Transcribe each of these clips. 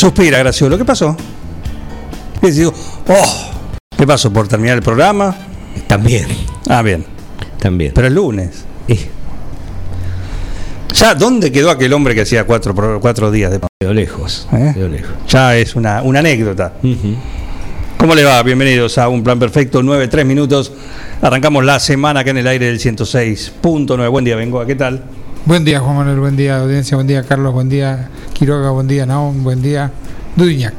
Suspira, Graciolo. ¿Qué pasó? Y digo, oh, ¿qué pasó? ¿Por terminar el programa? También, Ah, bien. también. Pero el lunes. Eh, Ya, ¿dónde quedó aquel hombre que hacía cuatro, cuatro días de... quedó lejos. ¿Eh? quedó lejos. Ya es una, una anécdota. ¿Cómo le va? Bienvenidos a Un Plan Perfecto, 9, 3 minutos. Arrancamos la semana acá en el aire del 106.9. Buen día, Bengoa, ¿qué tal? Buen día, Juan Manuel. Buen día, audiencia. Buen día, Carlos. Buen día, Quiroga. Buen día, Naón. Buen día, Dudiñac.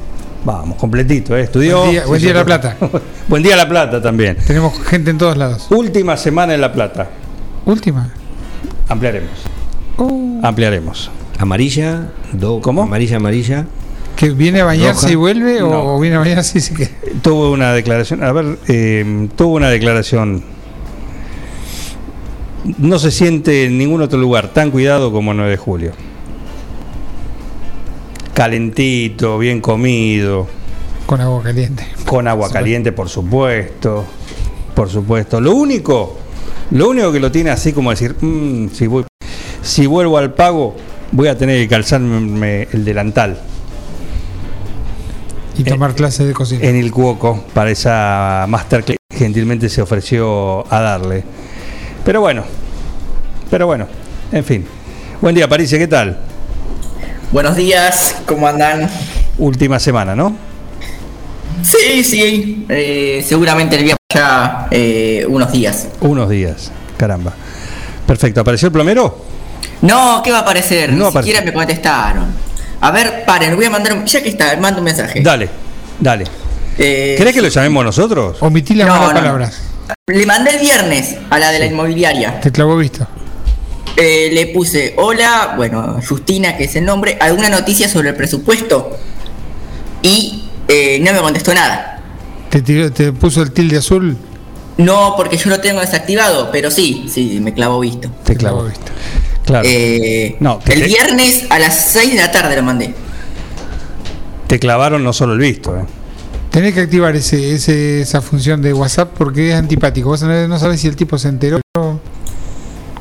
Vamos, completito, ¿eh? Estudió. Buen día- buen día, La Plata. buen día, La Plata también. Tenemos gente en todos lados. Última semana en La Plata. Última. Ampliaremos. Oh, Ampliaremos. Amarilla, do, ¿Cómo? Amarilla, amarilla. ¿Que viene a bañarse Roja. y vuelve No. o, viene a bañarse y se queda? Tuvo una declaración, a ver, eh, tuvo una declaración. No se siente en ningún otro lugar tan cuidado como 9 de julio. Calentito, bien comido, Con agua caliente. con agua caliente, por supuesto. Por supuesto. Lo único, lo único que lo tiene así como decir, "Mm, si, voy, si vuelvo al pago, voy a tener que calzarme el delantal. Y tomar clases de cocina. en el Cuoco para esa master que gentilmente se ofreció a darle. Pero bueno, pero bueno, en fin. Buen día, París, ¿qué tal? Buenos días, ¿cómo andan? Última semana, ¿no? Sí, sí, eh, seguramente el viernes ya eh, unos días. Unos días, caramba. Perfecto, ¿apareció el plomero? No, ¿qué va a aparecer? No Ni apareció. siquiera me contestaron. A ver, paren, voy a mandar un... Ya que está, mando un mensaje. Dale, dale. Eh, ¿Querés que lo llamemos nosotros? Omití las No, malas no. palabras. Le mandé el viernes a la de la inmobiliaria. Te clavó visto. Eh, le puse, hola, bueno, Justina, que es el nombre, alguna noticia sobre el presupuesto. Y eh, no me contestó nada. Te, tiró- te puso el tilde azul. No, porque yo lo tengo desactivado, pero sí, sí, me clavó visto. Te clavo. visto. Claro. Eh, No, que el viernes a las 6 de la tarde lo mandé. Te clavaron no solo el visto, ¿eh? Tenés que activar ese, ese- esa función de WhatsApp porque es antipático. Vos no, no sabés si el tipo se enteró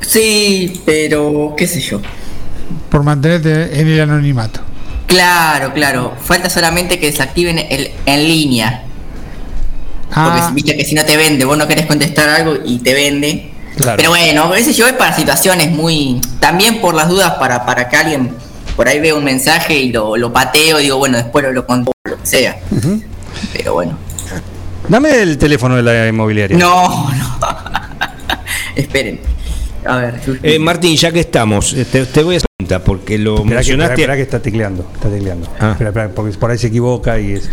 Sí, pero qué sé yo. por mantenerte en el anonimato. Claro, claro. Falta solamente que desactiven el en línea. Porque Ah, viste que si no te vende, vos no querés contestar algo y te vende. Claro. Pero bueno, sé yo, es para situaciones muy. También por las dudas, para, para que alguien por ahí vea un mensaje y lo, lo pateo y digo, bueno, después lo, lo conto, lo que sea. Pero bueno. Dame el teléfono de la inmobiliaria. No, no. Esperen. A ver, Eh, Martín, ya que estamos, eh, te, te voy a hacer una pregunta, porque lo Esperá que, mencionaste. esperá, esperá que está tecleando, está tecleando. Ah. Esperá, esperá, porque por ahí se equivoca y es.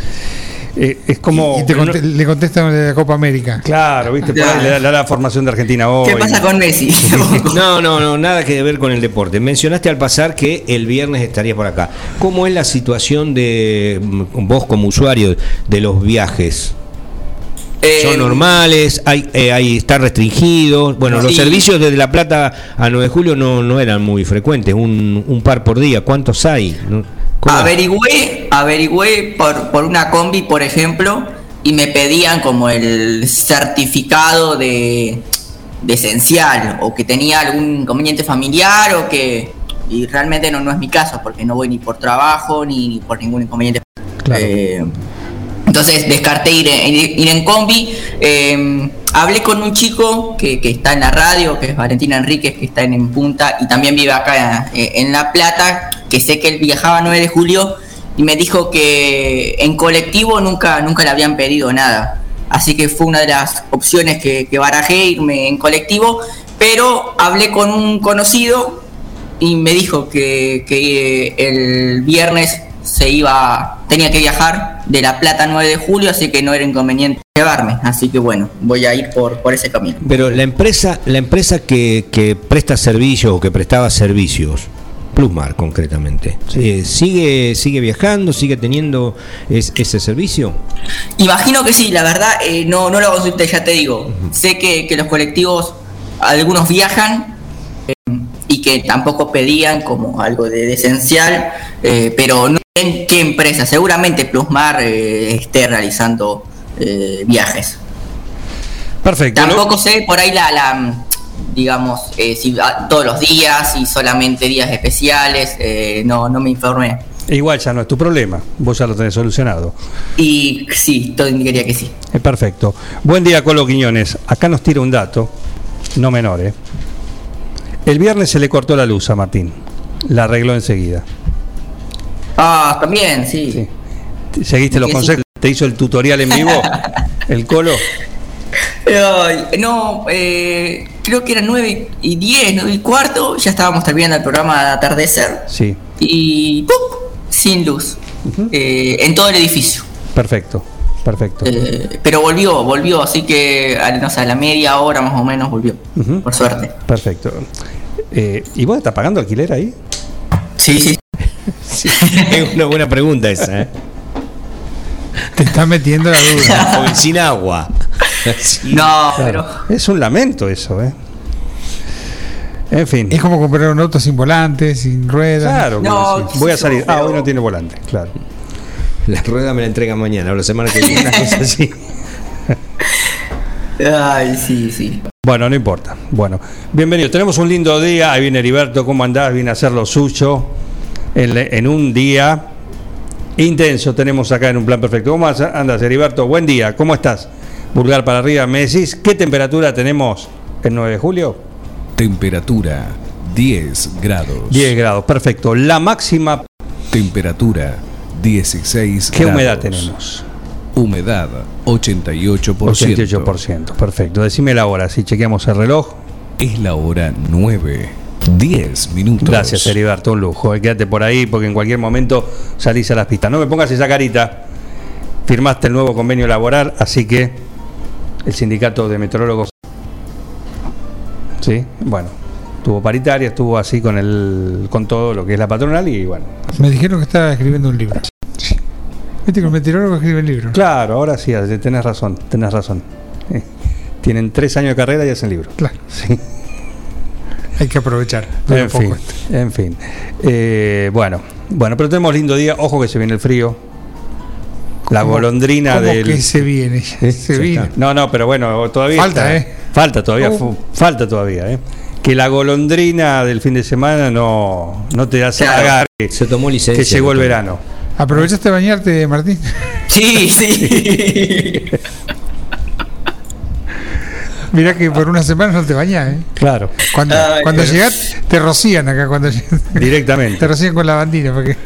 eh, es como. y te conte- le contestan de la Copa América. Claro, viste, por ahí le da, le da la formación de Argentina hoy. ¿qué pasa con Messi? No, no, no, nada que ver con el deporte. Mencionaste al pasar que el viernes estarías por acá. ¿Cómo es la situación de vos como usuario de los viajes? Eh, ¿Son normales? ¿Hay, eh, hay, ¿Está restringido? Bueno, los servicios desde La Plata a 9 de julio no, no eran muy frecuentes, un, un par por día. ¿Cuántos hay? Averigüé, averigüé por, por una combi, por ejemplo, y me pedían como el certificado de, de esencial, o que tenía algún inconveniente familiar, o que. Y realmente no, no es mi caso, porque no voy ni por trabajo ni, ni por ningún inconveniente. Claro. Eh, entonces descarté ir ir- en combi. Eh, hablé con un chico que, que está en la radio, que es Valentina Enríquez, que está en, Punta y también vive acá eh, en La Plata, que sé que él viajaba 9 de julio y me dijo que en colectivo nunca, nunca le habían pedido nada. Así que fue una de las opciones que, que barajé, irme en colectivo, pero hablé con un conocido y me dijo que, que el viernes se iba, tenía que viajar de La Plata 9 de julio, así que no era inconveniente llevarme. Así que bueno, voy a ir por, por ese camino. Pero la empresa, la empresa que, que presta servicios o que prestaba servicios, Plusmar concretamente, eh, ¿sigue, ¿sigue viajando, sigue teniendo es- ese servicio? Imagino que sí, la verdad, eh, no, no lo consulté, ya te digo. Sé que, que los colectivos, algunos viajan y que tampoco pedían como algo de, de esencial, eh, pero no en qué empresa. Seguramente Plusmar eh, esté realizando eh, viajes. Perfecto. Tampoco sé por ahí la, la, digamos, si todos los días y solamente días especiales, no, no me informé. Igual ya no es tu problema, vos ya lo tenés solucionado. Y sí, todo indicaría que sí. Perfecto. Buen día, Colo Quiñones. Acá nos tira un dato, no menor, ¿eh? El viernes se le cortó la luz a Martín. La arregló enseguida. Ah, también, sí. Sí. ¿Seguiste los sí. consejos? ¿Te hizo el tutorial en vivo? ¿El Colo? No, eh, creo que eran 9 y 10, 9 y cuarto, ya estábamos terminando el programa de atardecer Sí, y ¡pum! sin luz eh, en todo el edificio. perfecto, perfecto. Eh, pero volvió, volvió, así que a, no sé, a la media hora más o menos volvió, por suerte. Perfecto. Eh, ¿Y vos estás pagando alquiler ahí? Sí, sí. Es una buena pregunta esa, ¿eh? Te está metiendo la duda. Porque sin agua. Sí. No, Claro. pero Es un lamento eso, ¿eh? En fin. Es como comprar un auto sin volante, sin ruedas. Claro, No, sí. voy a salir. Ah, hoy no tiene volante, claro. La rueda me la entrega mañana o la semana que viene. Una cosa así. ay, sí, sí. Bueno, no importa. Bueno, bienvenido. Tenemos un lindo día. Ahí viene Heriberto. ¿Cómo andás? Viene a hacer lo suyo. En, en un día intenso tenemos acá en un plan perfecto. ¿Cómo andas, Heriberto? Buen día. ¿Cómo estás? Vulgar para arriba. ¿Me decís qué temperatura tenemos el 9 de julio? Temperatura 10 grados. 10 grados. Perfecto. La máxima, Temperatura 16 ¿qué grados. humedad tenemos? Humedad 88%. 88%. Perfecto. Decime la hora, si chequeamos el reloj. Es la hora 9. 10 minutos. Gracias, Heriberto, un lujo. Eh, Quédate por ahí porque en cualquier momento salís a las pistas. No me pongas esa carita. Firmaste el nuevo convenio laboral, así que el sindicato de meteorólogos. Sí, bueno, estuvo paritaria, estuvo así con el con todo lo que es la patronal y bueno. Me dijeron que estaba escribiendo un libro. Viste que el meteorólogo escribe libros. Claro, ahora sí, tenés razón, tenés razón. Eh, Tienen tres años de carrera y hacen libros. Claro, Sí. hay que aprovechar. En fin, en fin. Eh, bueno, bueno, pero tenemos lindo día. Ojo que se viene el frío. La ¿Cómo- golondrina cómo del. que se viene? Se viene. está. No, no, pero bueno, todavía. Falta, está. ¿eh? Falta todavía, Oh. fu- falta todavía, ¿eh? Que la golondrina del fin de semana no, no te hace Claro. pagar que, Se tomó licencia. que llegó el verano. ¿Aprovechaste de bañarte, Martín? Sí, sí. Mirá que por una semana no te bañás, ¿eh? Claro, Cuando, Ay, cuando pero- llegás, te rocían acá. Cuando llegas. directamente. Te rocían con la bandina. Porque...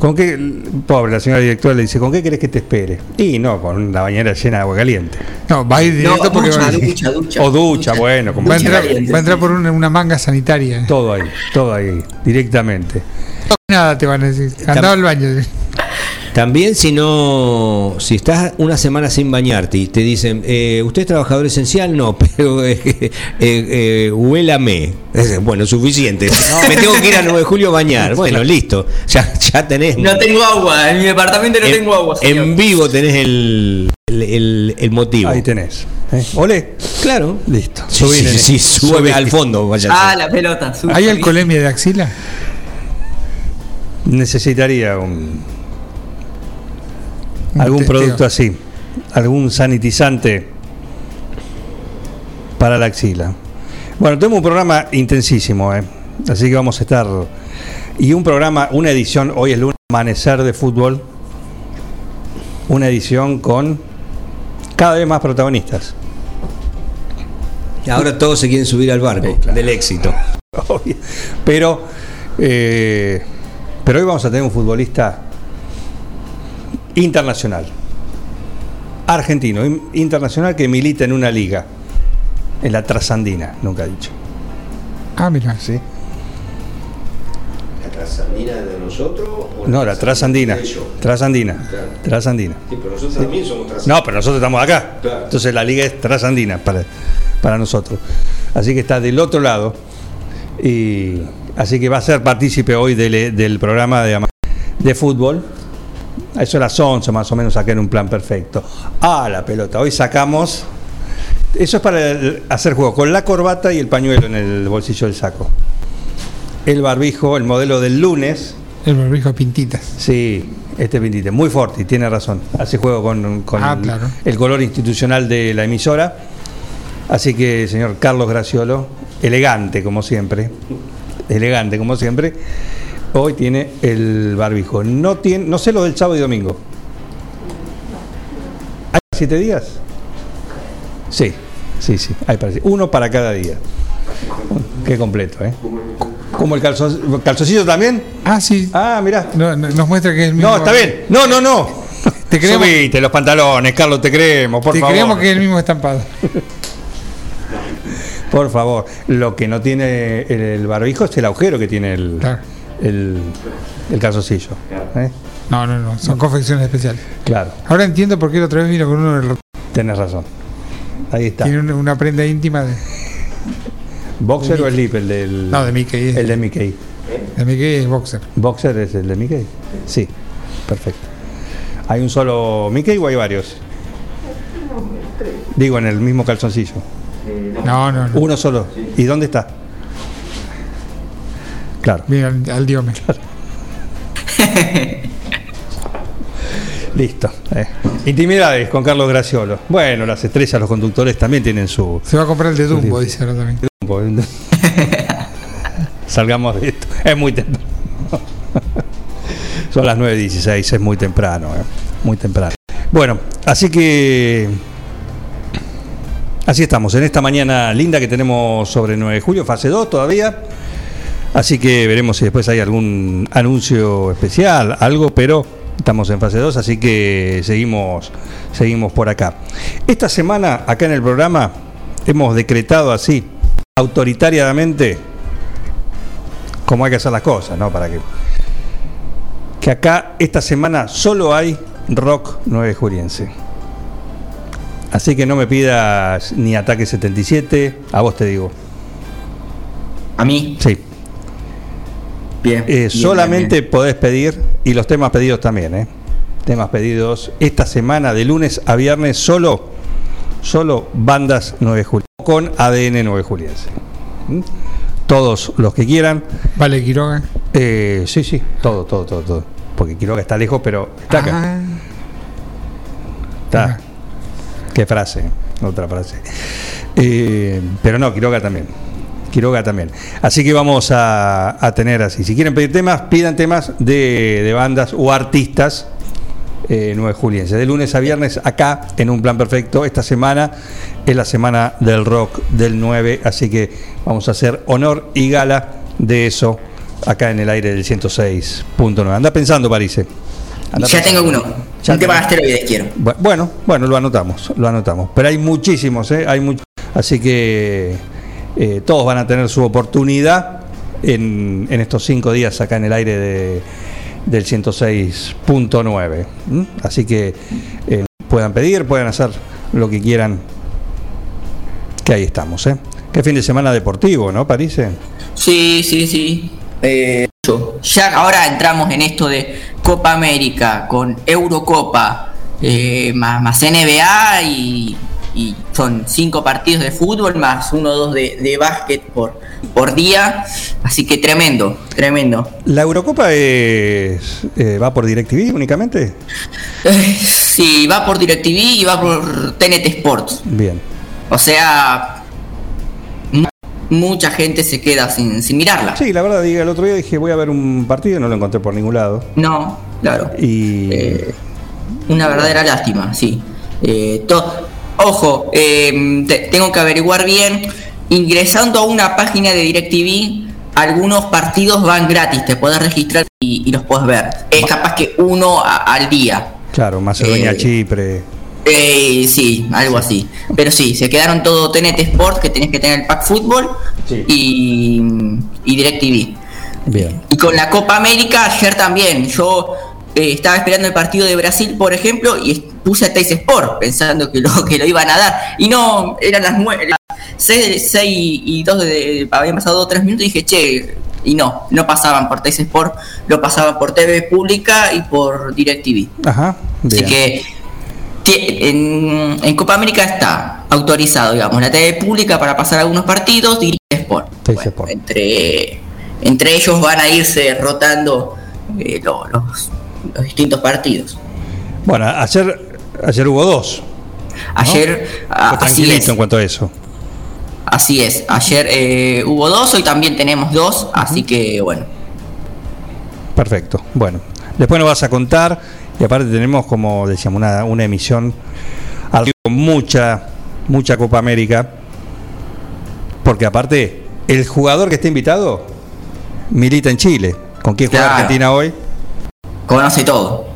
¿Con qué? Pobre, la señora directora le dice, ¿con qué querés que te espere? Y no, con una bañera llena de agua caliente. No, va a ir No, directo porque ducha, va, ducha, ducha. O ducha, bueno, como va entrar, caliente, va a entrar sí. por una, una manga sanitaria. todo ahí, todo ahí, directamente. Nada te van a decir. Andaba al baño. También si no, si estás una semana sin bañarte y te dicen, eh, ¿usted es trabajador esencial? No, pero eh, eh, eh, huélame. Bueno, suficiente. Me tengo que ir a 9 de julio a bañar. Bueno, listo. Ya, ya tenés. No tengo agua, en mi departamento no en, tengo agua. señor. en vivo tenés el, el, el- el motivo. Ahí tenés. ¿eh? Ole, Claro. listo. Sí, Subí, sí, nene. sí, sube al fondo. Vaya Ah, la pelota. sube. ¿Hay alcoholemia de axila? Necesitaría Un algún producto así, algún sanitizante para la axila. Bueno, tenemos un programa intensísimo, ¿eh? así que vamos a estar. Y un programa, una edición, hoy es lunes, amanecer de fútbol. Una edición con cada vez más protagonistas. Ahora todos se quieren subir al barco Sí, claro. del éxito. Pero, eh, pero hoy vamos a tener un futbolista internacional, argentino, in- internacional que milita en una liga, en la trasandina, nunca he dicho. Ah, mira. ¿sí? ¿La trasandina de nosotros? No, la trasandina. Trasandina. Trasandina. pero nosotros también somos No, pero nosotros estamos acá. Claro. Entonces la liga es trasandina para, para nosotros. Así que está del otro lado. Y así que va a ser partícipe hoy del, del programa de, de fútbol. A eso a las 11 más o menos saqué en un plan perfecto. Ah, la pelota. Hoy sacamos. Eso es para el- hacer juego con la corbata y el pañuelo en el bolsillo del saco. El barbijo, el modelo del lunes. El barbijo pintitas. Sí, este pintite, muy fuerte, tiene razón. Hace juego con, con Ah, el color institucional de la emisora. Así que, señor Carlos Graciolo, elegante como siempre, elegante como siempre, hoy tiene el barbijo. No, tiene, no sé lo del sábado y domingo. ¿Hay siete días? Sí, sí, sí, hay para Uno para cada día. Qué completo, ¿eh? Como el calzo- calzoncillo también. Ah, sí. Ah, mirá. No, no, nos muestra que es el mismo. No, está bien. No, no, no. Te creemos, Subite los pantalones, Carlos, te creemos, por te favor. creemos que es el mismo estampado. Por favor. Lo que no tiene el, el barbijo es el agujero que tiene el, Claro. El, el calzoncillo. ¿eh? No, no, no. Son confecciones especiales. Claro, Ahora entiendo por qué la otra vez vino con uno del tenés razón. Ahí está. Tiene una, prenda íntima de. ¿Boxer o slip? El del. No, de Mickey. El de Mickey. De Mickey es boxer. ¿Boxer es el de Mickey? Sí, perfecto. ¿Hay un solo Mickey o hay varios? Digo, en el mismo calzoncillo. No, no, no. Uno solo. ¿Y dónde está? Claro. Mira al, al diome. Listo. eh. Intimidades con Carlos Graciolo. Bueno, las estrellas, los conductores también tienen su. Se va a comprar el de Dumbo, dice ahora también. Salgamos de esto. Es muy temprano. Son las 9.16, es muy temprano. eh. Muy temprano. Bueno, así que. Así estamos, en esta mañana linda que tenemos sobre 9 de julio, fase 2 todavía. Así que veremos si después hay algún anuncio especial, algo, pero estamos en fase 2, así que seguimos, seguimos por acá. Esta semana, acá en el programa, hemos decretado así, autoritariamente, como hay que hacer las cosas, ¿no? Para que. Que acá, esta semana, solo hay rock 9 juliense. Así que no me pidas ni Ataque 77, a vos te digo. A mí, Sí. Bien. Eh, bien, solamente bien, bien. podés pedir, y los temas pedidos también, ¿eh? Temas pedidos esta semana, de lunes a viernes, solo, solo bandas 9 Juliense, con ADN 9 Juliense. ¿Mm? Todos los que quieran. Vale, Quiroga. Eh, sí, sí, todo, todo, todo, todo. Porque Quiroga está lejos, pero está acá. Ah, Está. Ajá. Qué frase, otra frase. Eh, pero no, Quiroga también. Quiroga también. Así que vamos a, a tener así. Si quieren pedir temas, pidan temas de, de bandas o artistas eh, 9 juliense. De lunes a viernes acá en un plan perfecto. Esta semana es la semana del rock del 9. Así que vamos a hacer honor y gala de eso acá en el aire del 106.9. Anda pensando, Parise. Anda Ya tengo uno. Ya un tema de asteroides quiero. Bu- Bueno, bueno, lo anotamos, lo anotamos. Pero hay muchísimos, ¿eh? Hay much- Así que eh, todos van a tener su oportunidad en, en estos cinco días acá en el aire de, del 106.9. ¿m? Así que eh, puedan pedir, puedan hacer lo que quieran. Que ahí estamos, ¿eh? Qué fin de semana deportivo, ¿no, París? Sí, sí, sí. Eh, ya ahora entramos en esto de Copa América con Eurocopa, eh, más, más NBA y, y son cinco partidos de fútbol más uno o dos de, de básquet por, por día. Así que tremendo, tremendo. ¿La Eurocopa es, eh, va por DirecTV únicamente? Eh, sí, va por DirecTV y va por TNT Sports. Bien. O sea, mu- mucha gente se queda sin, sin mirarla. Sí, la verdad, el otro día dije voy a ver un partido y no lo encontré por ningún lado. No, claro. Y Eh, una verdadera lástima, sí. Eh, to- Ojo, eh, te- tengo que averiguar bien. Ingresando a una página de DirecTV, algunos partidos van gratis, te puedes registrar y, y los puedes ver. Es capaz que uno a- al día. claro, Macedonia, Eh, Chipre. Eh, sí, algo así. Pero sí, se quedaron todo TNT Sport, que tenés que tener el pack fútbol Sí. y, y DirecTV. Bien. Y con la Copa América ayer también. Yo eh, estaba esperando el partido de Brasil, por ejemplo, y puse a Teis Sport pensando que lo, que lo iban a dar. Y no, eran las 9, 6, y 2, de, habían pasado 2 o 3 minutos y dije, che, y no, no pasaban por Teis Sport, lo pasaban por TV Pública y por DirecTV. Ajá. Así que en, en Copa América está autorizado, digamos, la TV pública para pasar algunos partidos y Sport. Bueno, Sport. Entre, entre ellos van a irse rotando eh, lo- los, los distintos partidos. Bueno, ayer, ayer hubo dos. Ayer, Fue a- así es, en cuanto a eso. así es. Ayer eh, hubo dos, hoy también tenemos dos, así que bueno. Perfecto. Bueno, después nos vas a contar y aparte tenemos, como decíamos, una, una emisión con mucha, mucha Copa América. Porque aparte, el jugador que está invitado milita en Chile. ¿Con quién juega Claro. Argentina hoy? Conoce todo.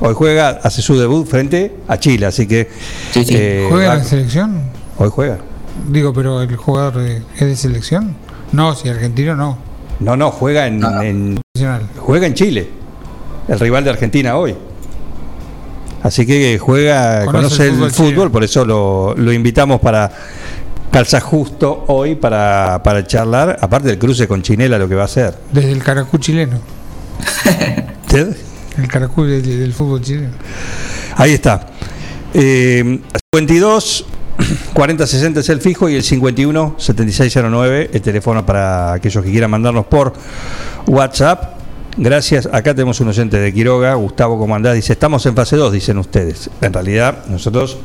Hoy juega, hace su debut frente a Chile, así que... Sí, sí. eh, ¿Juega en la selección? hoy juega. Digo, pero el jugador de- es de selección. No, si argentino no. No, no, juega en, No, no. en- Nacional. juega en Chile. El rival de Argentina hoy. Así que juega, Conoce conoce, el el fútbol por eso lo, lo invitamos para calza justo hoy para, para charlar, aparte del cruce con Chinela, lo que va a hacer. Desde el caracú chileno. El caracú del, del fútbol chileno. Ahí está. Eh, 52 40 60 es el fijo y el 51 7609 el teléfono para aquellos que quieran mandarnos por WhatsApp. Gracias. Acá tenemos un oyente de Quiroga, Gustavo Comandás, dice, estamos en fase 2, dicen ustedes. En realidad, nosotros,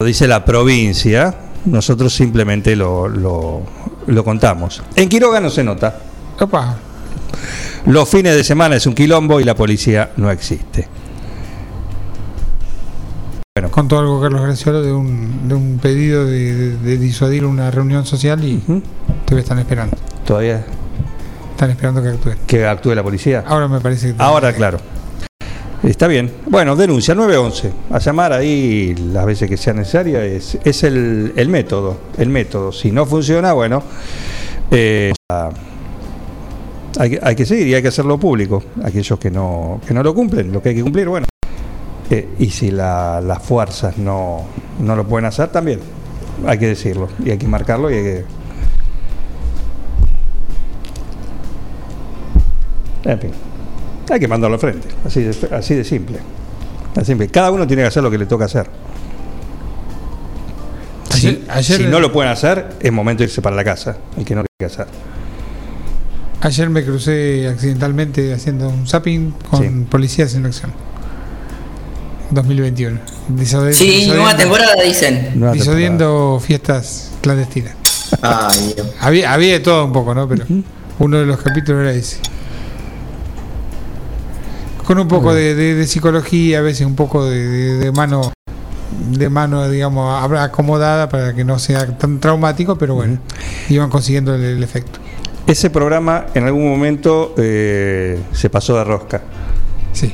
lo dice la provincia, nosotros simplemente lo, lo, lo contamos. En Quiroga no se nota. Opa, Los fines de semana es un quilombo y la policía no existe. contó algo Carlos Graciolo de un, de un pedido de, de- de disuadir una reunión social y Ujú. todavía están esperando. Todavía Están esperando que actúen. que actúe la policía. Ahora me parece que. Ahora, claro. Está bien. Bueno, denuncia 911. A llamar ahí las veces que sea necesaria. Es, es el, el método. El método. Si no funciona, bueno. eh, hay, que- hay que seguir y hay que hacerlo público. Aquellos que no, que no lo cumplen, lo que hay que cumplir, bueno. Eh, y si la- las fuerzas no, no lo pueden hacer, también hay que decirlo. Y hay que marcarlo y hay que. En fin. Hay que mandarlo al frente, así de, así de simple. Así de simple. Cada uno tiene que hacer lo que le toca hacer. Si, Ayer- no lo pueden hacer, es momento de irse para la casa, el que no que hacer. Ayer me crucé accidentalmente haciendo un zapping con Sí. policías en acción. 2021. Disode- Sí, nueva temporada dicen. Nueva Disodiendo fiestas clandestinas. Ay, Dios. Había, había de todo un poco, ¿no? Pero uno de los capítulos era ese. Con un poco de, de- de psicología, a veces un poco de, de- de mano, de mano, digamos, acomodada para que no sea tan traumático, pero bueno, iban consiguiendo el, el efecto. Ese programa en algún momento eh, se pasó de rosca. Sí.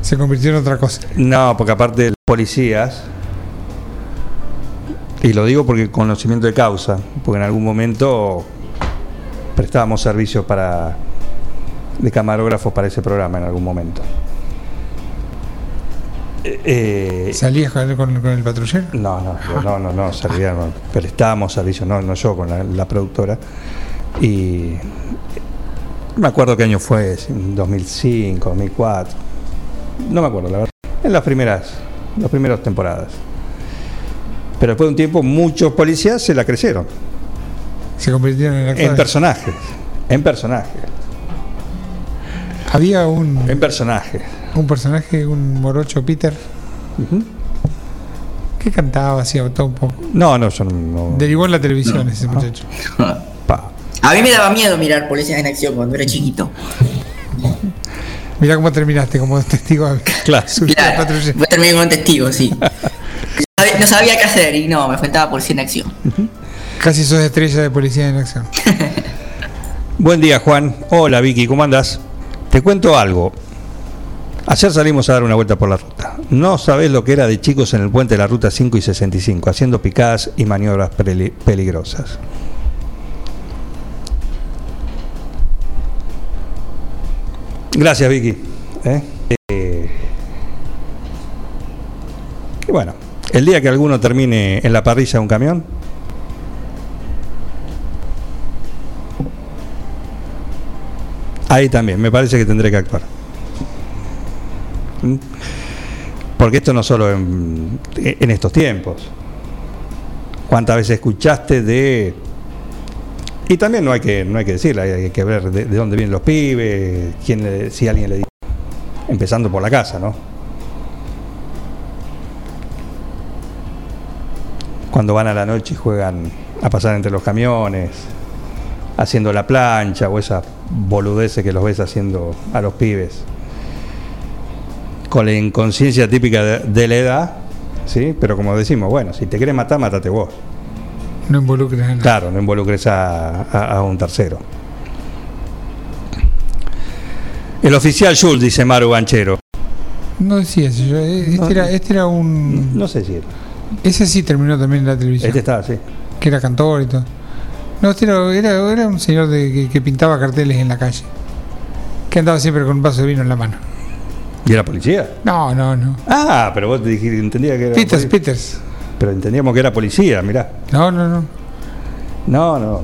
Se convirtió en otra cosa. No, porque aparte de los policías, y lo digo porque conocimiento de causa, porque en algún momento prestábamos servicios para de camarógrafos para ese programa en algún momento. Eh, eh, ¿Salías con, con- con el patrullero? no, no, no, no, no, no, prestábamos servicios, no, no yo con la, la productora. Y no me acuerdo qué año fue, si 2005, 2004. No me acuerdo, la verdad. En las primeras, las primeras temporadas. Pero después de un tiempo, muchos policías se la crecieron. Se convirtieron en En personajes. En personajes. Había un, En personajes. un personaje, un morocho Peter, Ujú. que cantaba, hacía todo un poco. No, no, yo no. no- Derivó en la televisión ese muchacho. pa. A mí me daba miedo mirar policías en acción cuando era chiquito. Mirá cómo terminaste como testigo. Claro. Claro, terminé como testigo, sí. No sabía- qué hacer y no, me faltaba policía en acción. Casi sos estrella de policía en acción. Buen día, Juan. Hola, Vicky, ¿cómo andas? Te cuento algo. Ayer salimos a dar una vuelta por la ruta. No sabés lo que era de chicos en el puente de la ruta 5 y 65, haciendo picadas y maniobras peli- peligrosas. Gracias, Vicky. ¿eh? Eh, y bueno, el día que alguno termine en la parrilla de un camión, ahí también, me parece que tendré que actuar. ¿Mm? Porque esto no solo en estos tiempos. ¿Cuántas veces escuchaste de y también no hay que no hay que decirle, hay que ver de, de dónde vienen los pibes, quién le- si alguien le dice, empezando por la casa, ¿no? Cuando van a la noche y juegan a pasar entre los camiones, haciendo la plancha o esa boludeces que los ves haciendo a los pibes, con la inconsciencia típica de, la edad, ¿sí? Pero como decimos, bueno, si te quieres matar, mátate vos. No involucres a nadie. Claro, no involucres a, a- a un tercero. El oficial Schultz, dice Maru Banchero. No decía eso. yo, eh, Este, No. era, este era un. No sé si era. Ese sí terminó también en la televisión. Este estaba así. Que era cantor y todo. No, este era, era, era un señor de, que, que pintaba carteles en la calle. Que andaba siempre con un vaso de vino en la mano. ¿Y era policía? No, no, no. Ah, pero vos te dijiste, entendía que era. Peters, Peters. Pero entendíamos que era policía, mirá. No, no, no. No, no.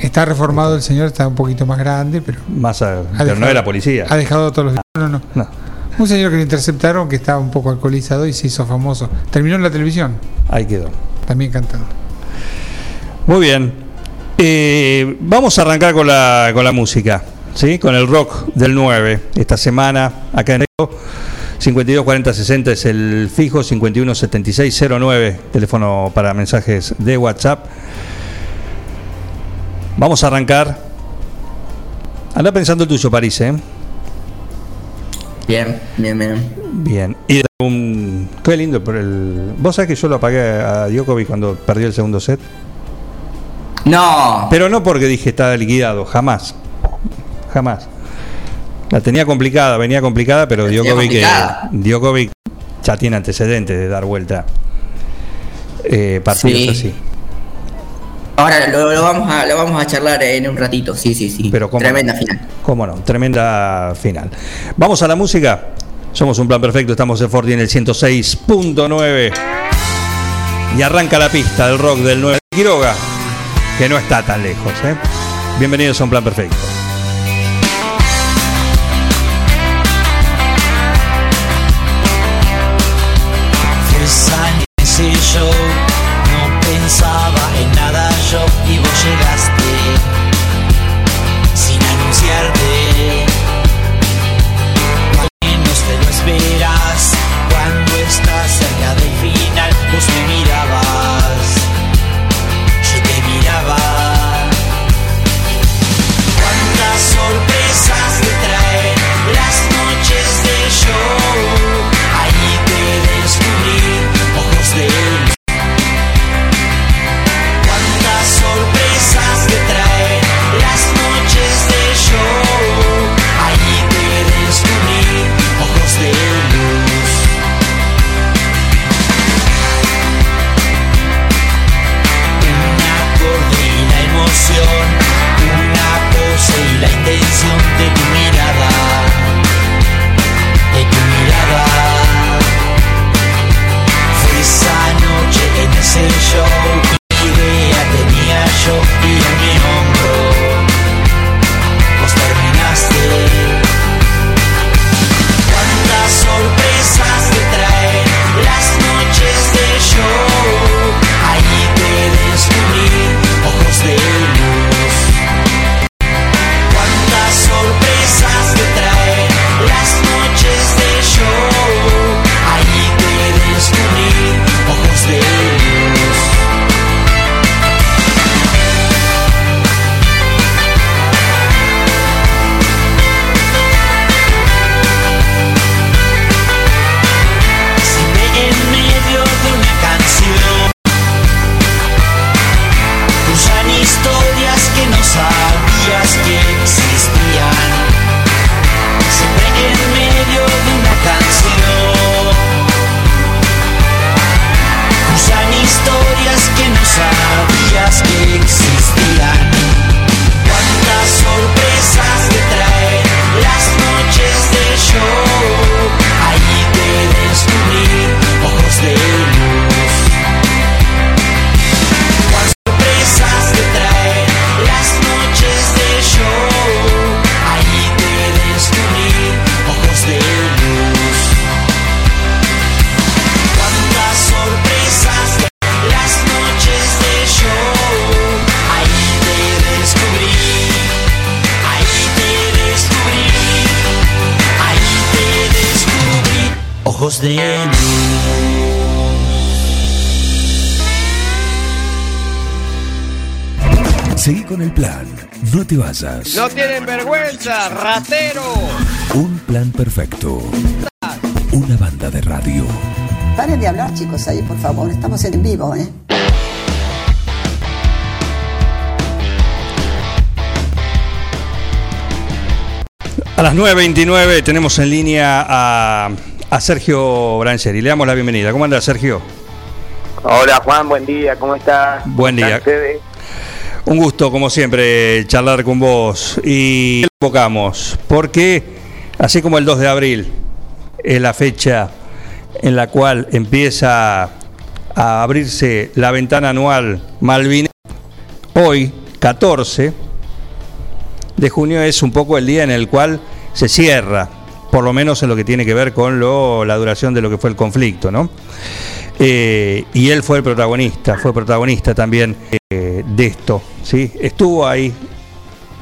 Está reformado el señor, está un poquito más grande, pero. Más a- pero no dejado- era policía. Ha dejado todos los. No, no. No, Un señor que lo interceptaron que estaba un poco alcoholizado y se hizo famoso. Terminó en la televisión, ahí quedó. también cantando. Muy bien. Eh, vamos a arrancar con la, con la música, ¿sí? Con el rock del 9. Esta semana, acá en Río, 52 40 60 es el fijo, 51 76 09, teléfono para mensajes de WhatsApp. Vamos a arrancar. Anda pensando el tuyo, París, ¿eh? Bien, bien, bien. Bien. Y un. Qué lindo, pero el. ¿Vos sabés que yo lo apagué a Djokovic cuando perdió el segundo set? No, Pero no porque dije estaba liquidado, jamás. Jamás. La tenía complicada, venía complicada, pero Djokovic, eh, complicada. Djokovic ya tiene antecedentes de dar vuelta eh, partidos Sí. así. ahora lo, lo vamos a, lo vamos a charlar en un ratito. Sí, sí, sí. Pero cómo Tremenda final. Cómo no, tremenda final. Vamos a la música. Somos un plan perfecto, estamos en Forti en el 106.9. Y arranca la pista del rock del 9 de Quiroga, que no está tan lejos. ¿eh? Bienvenidos a un plan perfecto. Show, de luz. Seguí con el plan. No te vayas. No tienen vergüenza, ratero. Un plan perfecto. Una banda de radio. Paren de hablar, chicos, ahí, por favor. Estamos en vivo, ¿eh? A las 9.29 tenemos en línea a, a Sergio Brancheri. Le damos la bienvenida. ¿Cómo anda, Sergio? Hola Juan, buen día, ¿cómo estás? Buen ¿Cómo día. ustedes? Un gusto, como siempre, charlar con vos. Y invocamos, porque así como el 2 de abril es la fecha en la cual empieza a abrirse la ventana anual Malvin, hoy, 14 de junio, es un poco el día en el cual se cierra, por lo menos en lo que tiene que ver con lo- la duración de lo que fue el conflicto, ¿no? Eh, y él fue el protagonista, fue protagonista también eh, de esto, ¿sí? Estuvo ahí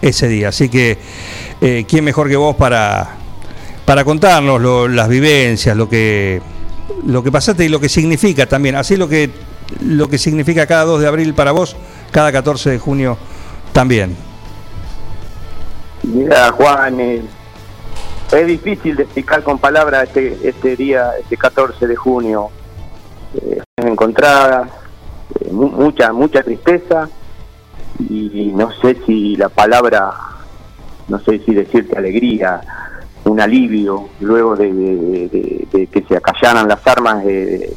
ese día, así que eh, quién mejor que vos para, para contarnos las vivencias, lo que lo que pasaste y lo que significa también, así lo que lo que significa cada 2 de abril para vos, cada 14 de junio también. Mira Juan, es difícil de explicar con palabras este, este día, este 14 de junio. Eh, encontrada, eh, mu- mucha, mucha tristeza y no sé si la palabra, no sé si decirte alegría, un alivio luego de, que se acallaran las armas de-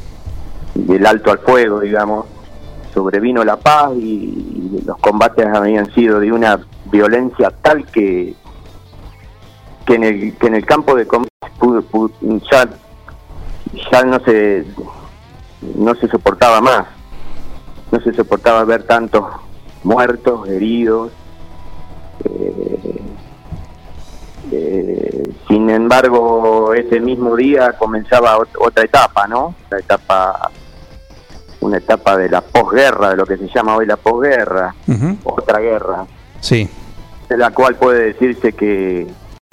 del alto al fuego, digamos. Sobrevino la paz y los combates habían sido de una violencia tal que que en el, que en el campo de combate ya, ya no se no se soportaba más. No se soportaba ver tantos muertos heridos. Eh, eh, sin embargo ese mismo día comenzaba ot- otra etapa no la etapa una etapa de la posguerra de lo que se llama hoy la posguerra otra guerra. Sí, de la cual puede decirse que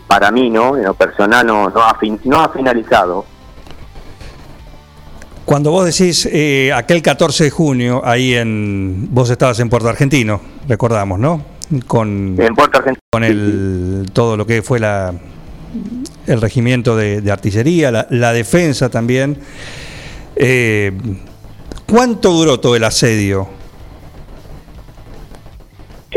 para mí, ¿no? En lo personal no, no, ha, fin- no ha finalizado. Cuando vos decís eh, aquel 14 de junio, ahí en. Vos estabas en Puerto Argentino, recordamos, ¿no? Con, En Puerto Argentino. con el, todo lo que fue la, el regimiento de, de artillería, la, la defensa también. Eh, ¿Cuánto duró todo el asedio?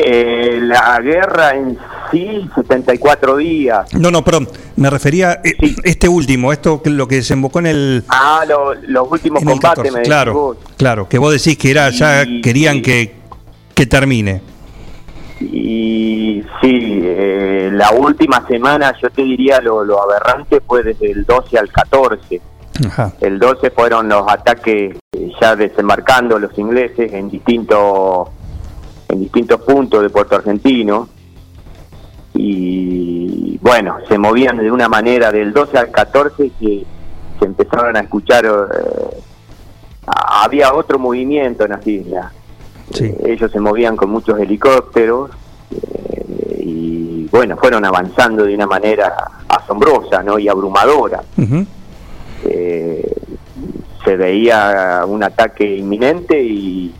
Eh, la guerra en sí, 74 días. No, no, perdón, me refería eh, Sí. este último, esto que lo que desembocó en el, Ah, lo- los últimos combates, 14, me claro, vos. claro, que vos decís que era ya querían que, que termine. Y sí, eh, la última semana, yo te diría, lo, lo aberrante fue desde el 12 al 14. Ajá. El 12 fueron los ataques eh, ya desembarcando los ingleses en distintos en distintos puntos de Puerto Argentino y bueno, se movían de una manera del 12 al 14 que se empezaron a escuchar eh, había otro movimiento en las islas. Sí. Eh, ellos se movían con muchos helicópteros eh, y bueno, fueron avanzando de una manera asombrosa, ¿no? y abrumadora eh, se veía un ataque inminente y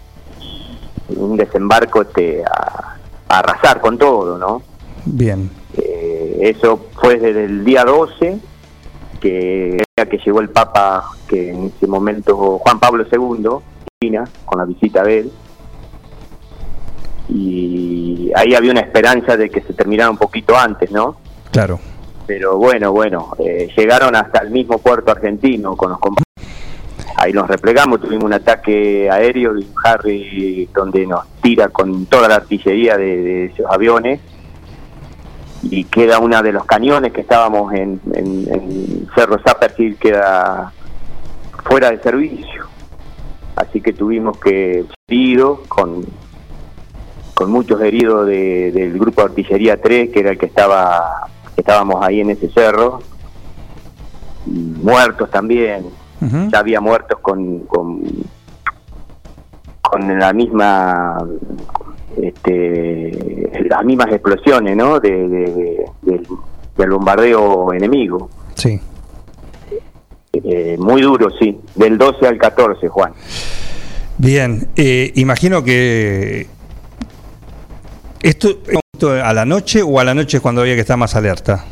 un desembarco este, a, a arrasar con todo, ¿no? Bien. Eh, eso fue desde el día 12, que día que llegó el Papa, que en ese momento Juan Pablo II, China, con la visita de él, y ahí había una esperanza de que se terminara un poquito antes, ¿no? Claro. pero bueno, bueno, eh, llegaron hasta el mismo puerto argentino con los combates. Ahí nos replegamos, tuvimos un ataque aéreo de un Harry donde nos tira con toda la artillería de, esos aviones. Y queda una de los cañones que estábamos en, en, en Cerro Zapertil queda fuera de servicio. Así que tuvimos que heridos con con muchos heridos de- del grupo de artillería 3, que era el que estaba estábamos ahí en ese cerro, muertos también, Ya había muertos con, con, con la misma este, las mismas explosiones ¿no? de, de- de- del, del bombardeo enemigo Sí. Eh, muy duro, sí. Del 12 al 14, Juan. Bien, eh, imagino que esto, esto a la noche o a la noche es cuando había que estar más alerta.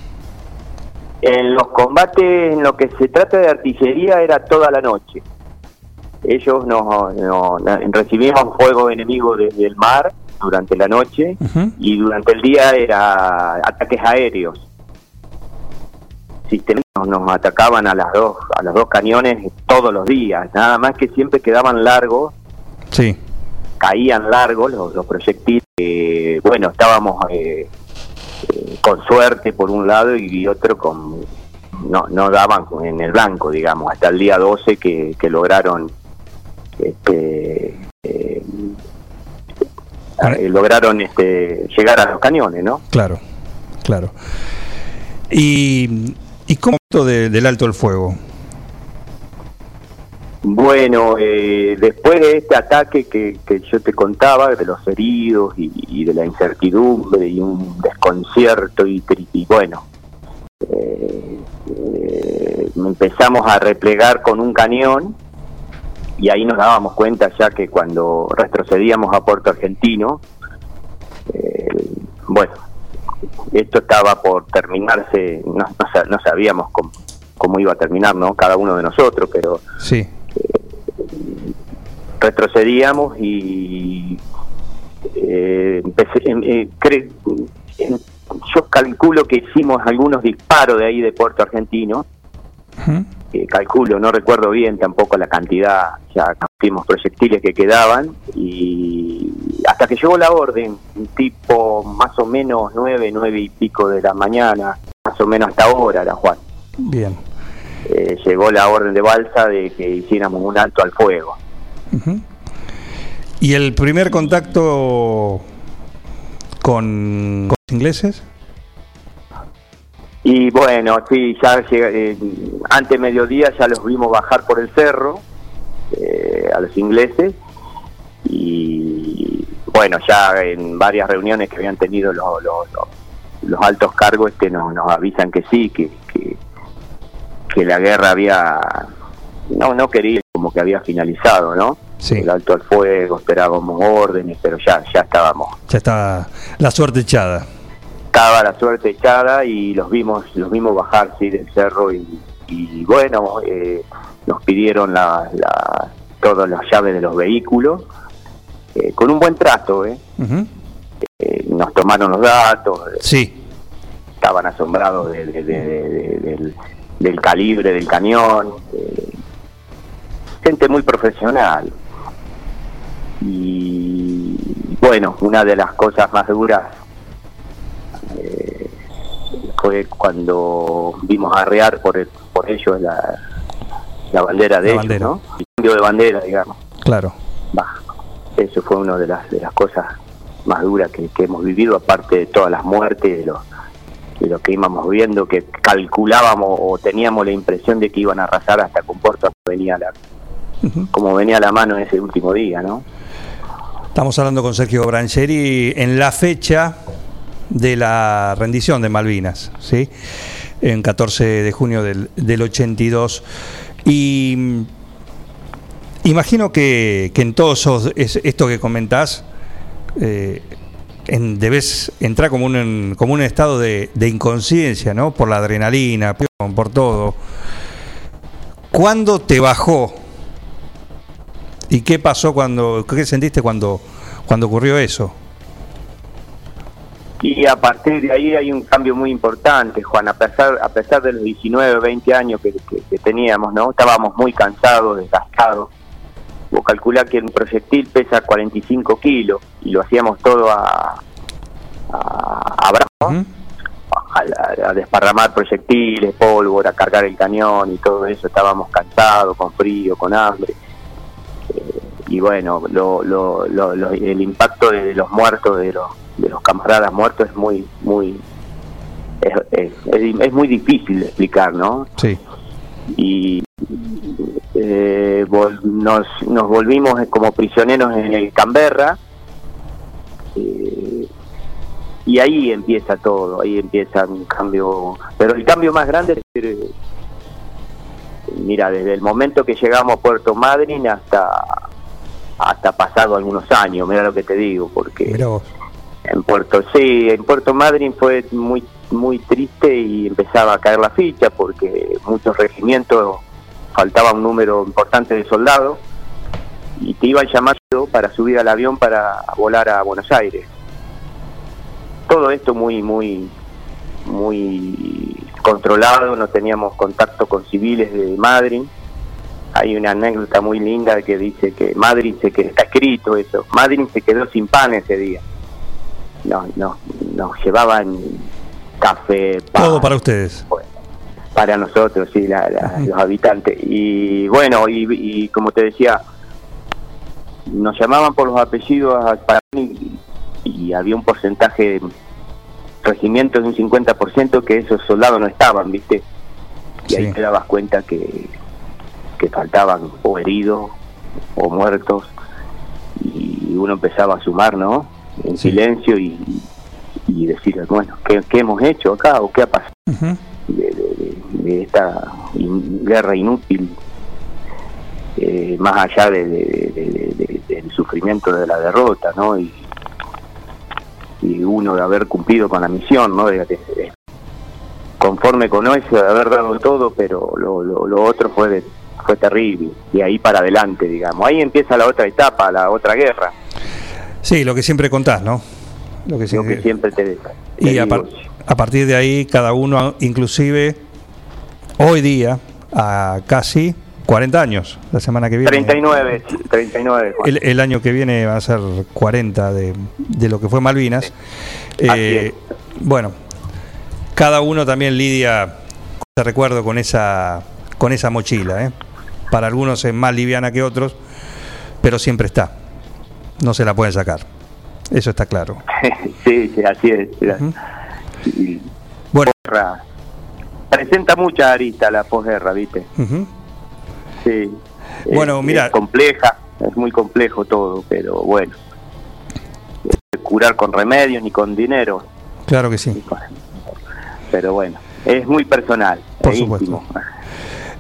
En los combates, en lo que se trata de artillería, era toda la noche. Ellos nos, fuego enemigo desde el mar durante la noche y durante el día era ataques aéreos. Sistemas nos atacaban a las dos, a los dos cañones todos los días, nada más que siempre quedaban largos, Sí, caían largos los, los proyectiles. eh, bueno, estábamos eh, eh, con suerte por un lado y otro con no, no daban en el blanco, digamos, hasta el día 12 que, que lograron este, eh, lograron este, llegar a los cañones, ¿no? claro, claro. ¿Y, y cómo esto de- del alto el fuego? Bueno, eh, después de este ataque que, que yo te contaba, de los heridos y, de la incertidumbre y un desconcierto y, y bueno, eh, eh, empezamos a replegar con un cañón y ahí nos dábamos cuenta ya que cuando retrocedíamos a Puerto Argentino, eh, bueno, esto estaba por terminarse, no, no no sabíamos cómo, cómo iba a terminar, ¿no? Cada uno de nosotros, pero Sí, retrocedíamos y eh, empecé- em- eh, cre- em- yo calculo que hicimos algunos disparos de ahí de Puerto Argentino, eh, calculo, no recuerdo bien tampoco la cantidad, ya capimos proyectiles que quedaban y hasta que llegó la orden, tipo más o menos nueve, nueve y pico de la mañana, más o menos hasta ahora, la Juan. bien. Eh, llegó la orden de balsa de que hiciéramos un alto al fuego. ¿Y el primer contacto con, con los ingleses? Y bueno, sí, ya llega, eh, antes mediodía ya los vimos bajar por el cerro eh, a los ingleses y bueno, ya en varias reuniones que habían tenido los, los, los- los altos cargos este nos, nos avisan que sí, que, que, que la guerra había, no, no quería, como que había finalizado, ¿no? Sí. El alto al fuego, esperábamos órdenes, pero ya, ya estábamos Ya está la suerte echada. estaba la suerte echada y los vimos los vimos bajar sí del cerro y, y bueno eh, nos pidieron la, la- todas las llaves de los vehículos eh, con un buen trato eh. Eh, nos tomaron los datos Sí, estaban asombrados de- de- de- de- de- del, calibre del cañón eh, gente muy profesional y bueno una de las cosas más duras eh, fue cuando vimos arrear por el- por ellos la, la bandera de La ellos bandera. ¿no? el cambio de bandera digamos claro. Va, eso fue una de las de las cosas más duras que, que hemos vivido aparte de todas las muertes de lo, de lo que íbamos viendo que calculábamos o teníamos la impresión de que iban a arrasar hasta con Puerto venía la Ujú. como venía la mano ese último día no Estamos hablando con Sergio Brancheri en la fecha de la rendición de Malvinas, ¿sí? En 14 de junio del, del 82. Y imagino que, que en todo esos- es- esto que comentás, eh, en- debes entrar como un, como un estado de, inconsciencia, ¿no? Por la adrenalina, por todo. ¿Cuándo te bajó ¿Y qué pasó cuando, qué sentiste cuando, cuando ocurrió eso? y a partir de ahí hay un cambio muy importante Juan a pesar a pesar de los 19 20 años que, que- que teníamos no estábamos muy cansados desgastados vos calculás que un proyectil pesa 45 kilos y lo hacíamos todo a a, a brazo, a, a desparramar proyectiles, pólvora, cargar el cañón y todo eso. Estábamos cansados, con frío, con hambre. Eh, y bueno, lo, lo, lo- lo- el impacto de, los muertos, de los, de los camaradas muertos es muy, muy, es, es- es- es muy difícil de explicar, ¿no? Sí. y eh, vol- nos, nos volvimos como prisioneros en el Canberra. Eh, y ahí empieza todo, ahí empieza un cambio, pero el cambio más grande es, mira, desde el momento que llegamos a Puerto Madryn hasta hasta pasado algunos años, mira lo que te digo, porque en Puerto sí, en Puerto Madryn fue muy muy triste y empezaba a caer la ficha porque muchos regimientos faltaba un número importante de soldados y te iban llamando para subir al avión para volar a Buenos Aires. Todo esto muy muy muy controlado, no teníamos contacto con civiles de Madrid. Hay una anécdota muy linda que dice que Madrid se quedó, está escrito eso, Madrid se quedó sin pan ese día. No, no, nos llevaban café, pan, Todo para ustedes. Para nosotros, sí, la- la- los habitantes. Y bueno, y, y como te decía, nos llamaban por los apellidos para y, y había un porcentaje de regimientos de un 50% que esos soldados no estaban, ¿viste? Y ahí te dabas cuenta que, que faltaban o heridos o muertos y uno empezaba a sumar, ¿no? En Sí. silencio y, y decir, bueno, ¿qué, qué hemos hecho acá o qué ha pasado? De, de- de- de esta in- guerra inútil, eh, más allá de, de- de- de- del sufrimiento de la derrota, ¿no? Y, y uno de haber cumplido con la misión, ¿no? Conforme con eso, de haber dado todo, pero lo, lo, lo otro fue de- fue terrible. Y ahí para adelante, digamos. Ahí empieza la otra etapa, la otra guerra, Sí, lo que siempre contás, ¿no? Lo que lo siempre- que siempre te, te Y digo. A partir de ahí, cada uno, inclusive hoy día, a casi 40 años, la semana que viene. 39, 39. Juan. El, el año que viene va a ser 40 de, de lo que fue Malvinas. Eh, bueno, cada uno también lidia, te recuerdo, con esa, con esa mochila. ¿eh? Para algunos es más liviana que otros, pero siempre está. No se la pueden sacar. Eso está claro. sí, sí, así es. Y- Bueno, posguerra. Presenta mucha arista la posguerra, ¿viste? Sí. Bueno, Es- mira. Es compleja, es muy complejo todo, pero bueno. Eh, Curar con remedios ni con dinero, claro que sí. pero bueno, es muy personal. Por supuesto. íntimo.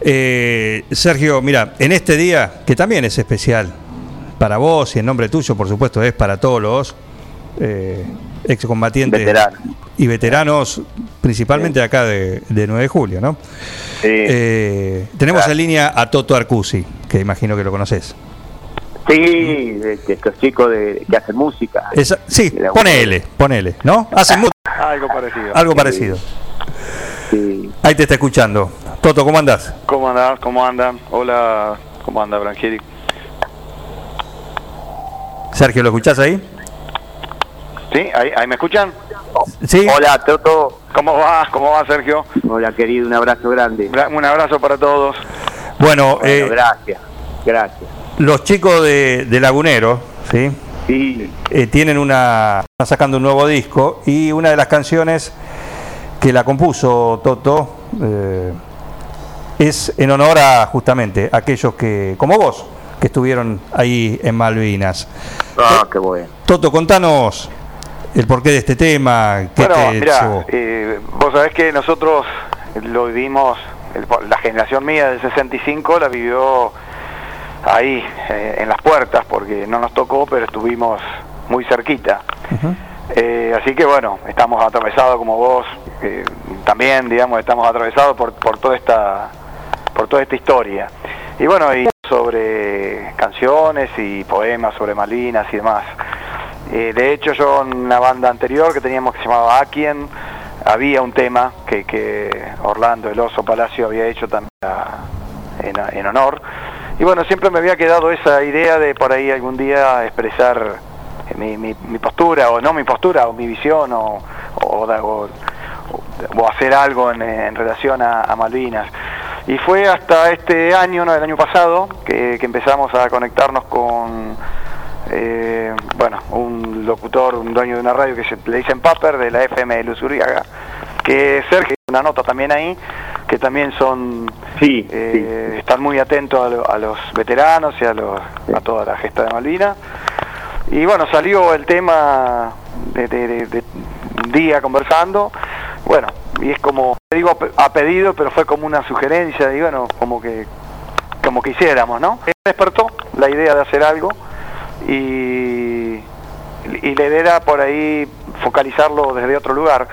Eh, Sergio, mira, en este día, que también es especial para vos y en nombre tuyo, por supuesto, es para todos los eh, excombatientes Veteranos. Y veteranos, principalmente acá de, de 9 de julio, ¿no? Sí, Eh, tenemos Claro. en línea a Toto Arcusi, que imagino que lo conoces. sí de, de estos chicos de, que hacen música. Esa- sí, De la- ponele, ponele, ¿no? Hacen mu- Algo parecido. algo parecido. Sí. Ahí te está escuchando. Toto, ¿cómo andás? ¿Cómo andan? ¿Cómo andan? Hola, ¿cómo anda Brangieri? Sergio, ¿lo escuchás ahí? ¿Sí? ¿Ahí, ahí me escuchan? Sí. Hola, Toto. ¿Cómo va? ¿Cómo va, Sergio? Hola, querido, un abrazo grande. Gra- Un abrazo para todos. Bueno, Bueno, eh, gracias, gracias. los chicos de, de Lagunero, ¿sí? Sí, Eh, tienen una. Están sacando un nuevo disco y una de las canciones que la compuso Toto eh, es en honor a justamente aquellos que, como vos, que estuvieron ahí en Malvinas. ah, qué bueno. Toto, contanos el porqué de este tema. ¿qué Bueno, mira, eh, vos sabés que nosotros lo vivimos, el- la generación mía del 65 la vivió ahí, eh, en las puertas, porque no nos tocó, pero estuvimos muy cerquita. Eh, así que bueno, estamos atravesados como vos, eh, también, digamos, estamos atravesados por, por toda esta por toda esta historia. Y bueno, y sobre canciones y poemas sobre Malvinas y demás. Eh, de hecho, yo en una banda anterior que teníamos que se llamaba Aquien, había un tema que, que Orlando El Oso Palacio había hecho también en, en honor. Y bueno, siempre me había quedado esa idea de por ahí algún día expresar mi, mi- mi postura, o no mi postura, o mi visión, o, o- o hacer algo en, en relación a, a Malvinas. Y fue hasta este año, no, el año pasado, que, que empezamos a conectarnos con, eh, bueno, un locutor, un dueño de una radio que se, le dicen Paper, de la FM de Luz Uriaga, que Sergio, una nota también ahí, que también son Sí, eh, están muy atentos a, lo- a los veteranos y a, los, a toda la gesta de Malvinas. Y bueno, salió el tema de, de- de- de un día conversando. Bueno, y es como, digo a pedido, pero fue como una sugerencia, y bueno, como que, como que hiciéramos, ¿no? Despertó la idea de hacer algo y, y la idea era por ahí focalizarlo desde otro lugar.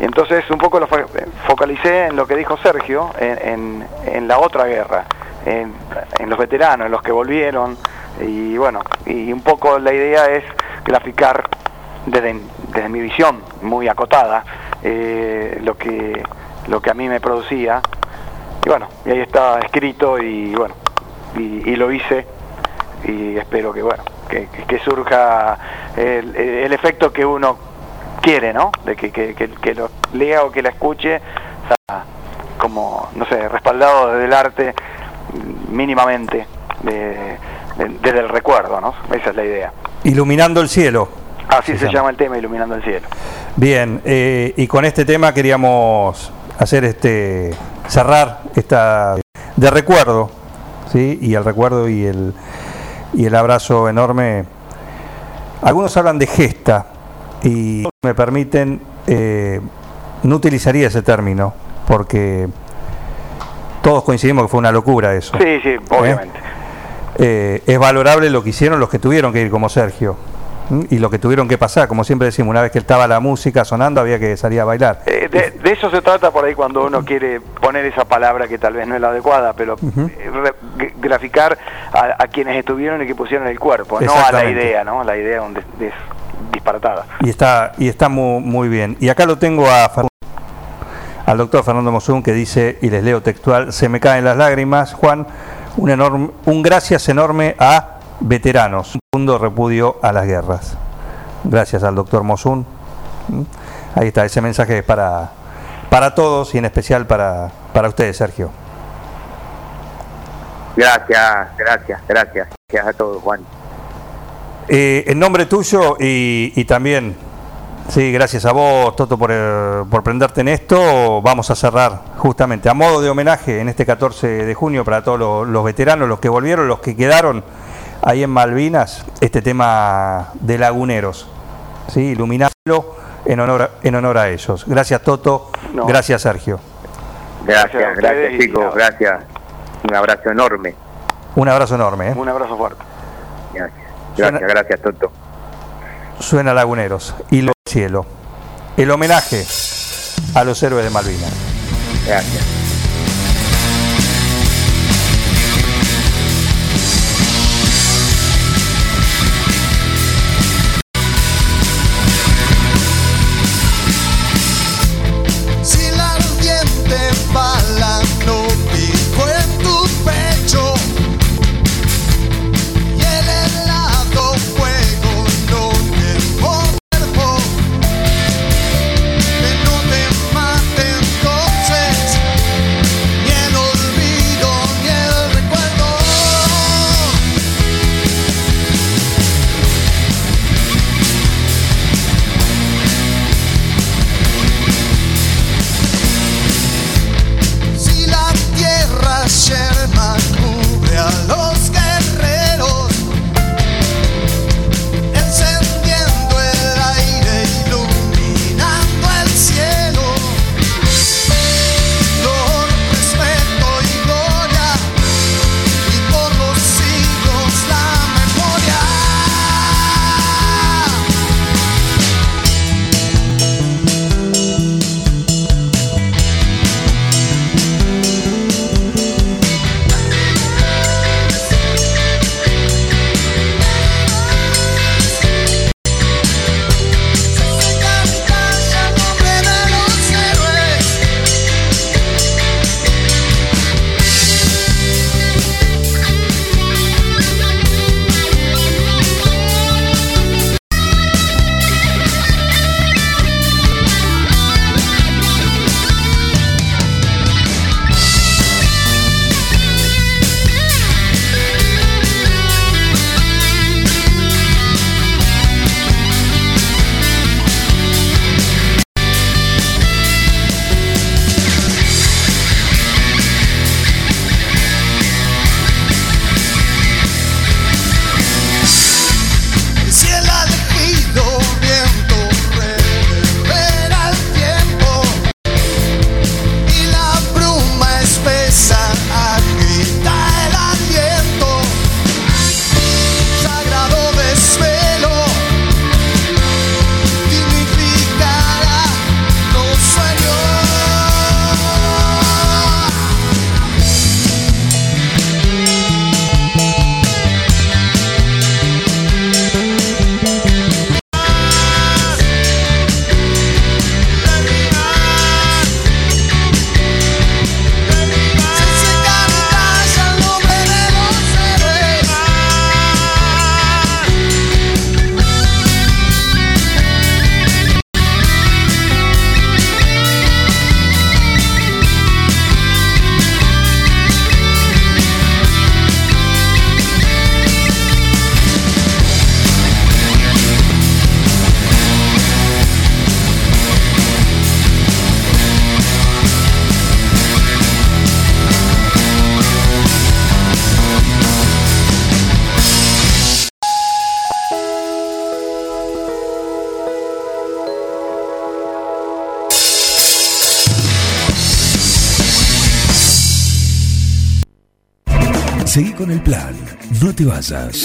Y entonces un poco lo fo- focalicé en lo que dijo Sergio, en, en- en la otra guerra, en, en los veteranos, en los que volvieron. Y bueno, y un poco la idea es graficar desde, desde mi visión muy acotada eh, lo, que, lo que a mí me producía. Y bueno, y ahí está escrito y bueno, y, y lo hice y espero que bueno, que, surja el, el efecto que uno quiere, ¿no? De que, que, que- lo lea o que la escuche, o sea, como, no sé, respaldado desde el arte mínimamente, de- de- desde el recuerdo, ¿no? Esa es la idea. Iluminando el cielo. Así se, Se llama. llama. el tema, Iluminando el Cielo. Bien, eh, y con este tema queríamos hacer este cerrar esta de recuerdo, ¿sí? Y el recuerdo y el y el abrazo enorme. Algunos hablan de gesta y me permiten eh, no utilizaría ese término porque todos coincidimos que fue una locura eso. Sí, sí, obviamente. Eh, es valorable lo que hicieron los que tuvieron que ir como Sergio. Y lo que tuvieron que pasar, como siempre decimos, una vez que estaba la música sonando había que salir a bailar. Eh, de, de eso se trata por ahí cuando uno quiere poner esa palabra que tal vez no es la adecuada, pero eh, re- graficar a, a quienes estuvieron y que pusieron el cuerpo, no a la idea, ¿no? La idea donde es disparatada. Y está, y está muy, muy bien. Y acá lo tengo a al doctor Fernando Mosun que dice, y les leo textual, se me caen las lágrimas, Juan, un, enorme, un gracias enorme a veteranos, un profundo repudio a las guerras. Gracias al doctor Mosun. Ahí está, ese mensaje es para, para todos y en especial para, para ustedes, Sergio. Gracias, gracias, gracias. Gracias a todos, Juan. Eh, en nombre tuyo y, y también, sí, gracias a vos, Toto, por, eh, por prenderte en esto, vamos a cerrar justamente a modo de homenaje en este 14 de junio para todos los, los veteranos, los que volvieron, los que quedaron ahí en Malvinas, este tema de laguneros, ¿sí? iluminarlo en honor, en honor a ellos. Gracias, Toto, No. gracias, Sergio. Gracias Gracias, chicos, gracias. Un abrazo enorme. Un abrazo enorme. ¿eh? Un abrazo fuerte. Gracias, Suena- gracias, gracias, Toto. Suena Laguneros y lo cielo. El homenaje a los héroes de Malvinas. Gracias.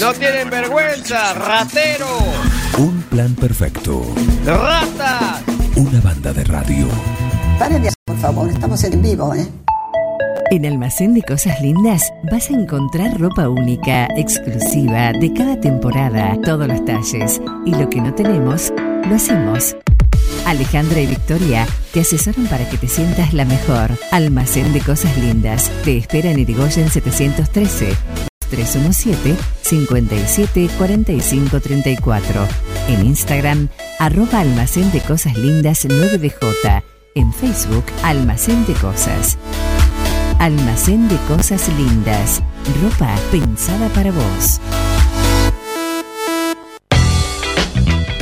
No tienen vergüenza, ratero, Un plan perfecto. rata. Una banda de radio. Paren de hacer, por favor, estamos en vivo, ¿eh? En Almacén de Cosas Lindas vas a encontrar ropa única, exclusiva, de cada temporada, todos los talles. Y lo que no tenemos, lo hacemos. Alejandra y Victoria te asesoran para que te sientas la mejor. Almacén de Cosas Lindas te espera en Irigoyen 713. 317 57 45 34. En Instagram, arroba almacén de cosas lindas 9DJ. En Facebook, almacén de cosas. Almacén de cosas lindas. Ropa pensada para vos.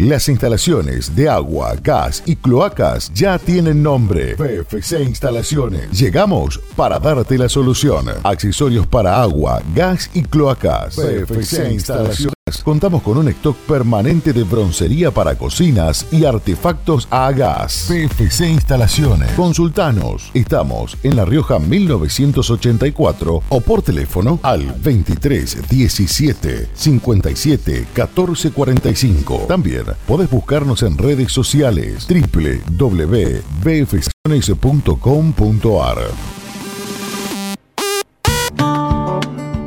Las instalaciones de agua, gas y cloacas ya tienen nombre. PFC Instalaciones. Llegamos para darte la solución. Accesorios para agua, gas y cloacas. PFC Instalaciones. Contamos con un stock permanente de broncería para cocinas y artefactos a gas. PFC Instalaciones. Consultanos. Estamos en La Rioja 1984 o por teléfono al 23 17 57 14 45. También podés buscarnos en redes sociales www.bfacciones.com.ar.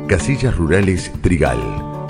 Casillas Rurales Trigal,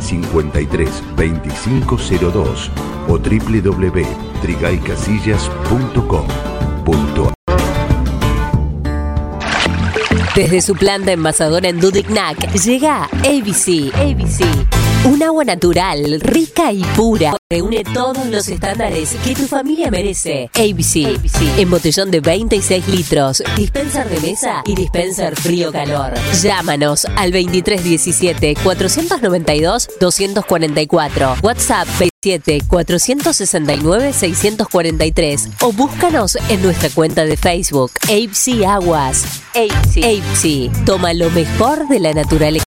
53 2502 o www.trigalcasillas.com.ar Desde su planta envasadora en Dudignac llega ABC. ABC. Un agua natural, rica y pura. Reúne todos los estándares que tu familia merece. ABC. En botellón de 26 litros. Dispenser de mesa y dispenser frío-calor. Llámanos al 2317 492 244. WhatsApp 27 469 643 o búscanos en nuestra cuenta de Facebook ABC Aguas. ABC. ABC. Toma lo mejor de la naturaleza.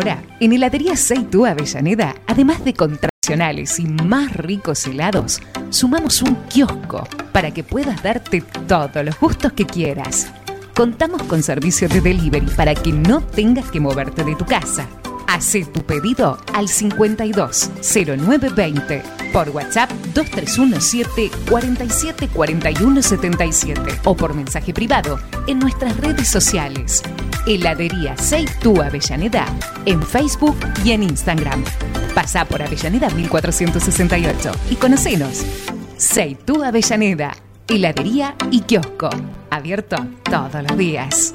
Ahora, en Heladería Seitú Avellaneda, además de con tradicionales y más ricos helados, sumamos un kiosco para que puedas darte todos los gustos que quieras. Contamos con servicio de delivery para que no tengas que moverte de tu casa. Hacé tu pedido al 52 0920 por WhatsApp 2317 47 41 77 o por mensaje privado en nuestras redes sociales. Heladería Seitú Avellaneda en Facebook y en Instagram. Pasá por Avellaneda 1468 y conocenos. Seitú Avellaneda, heladería y kiosco. Abierto todos los días.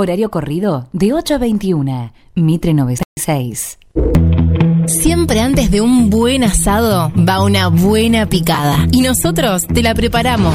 Horario corrido de 8 a 21. Mitre 96. Siempre antes de un buen asado va una buena picada. Y nosotros te la preparamos.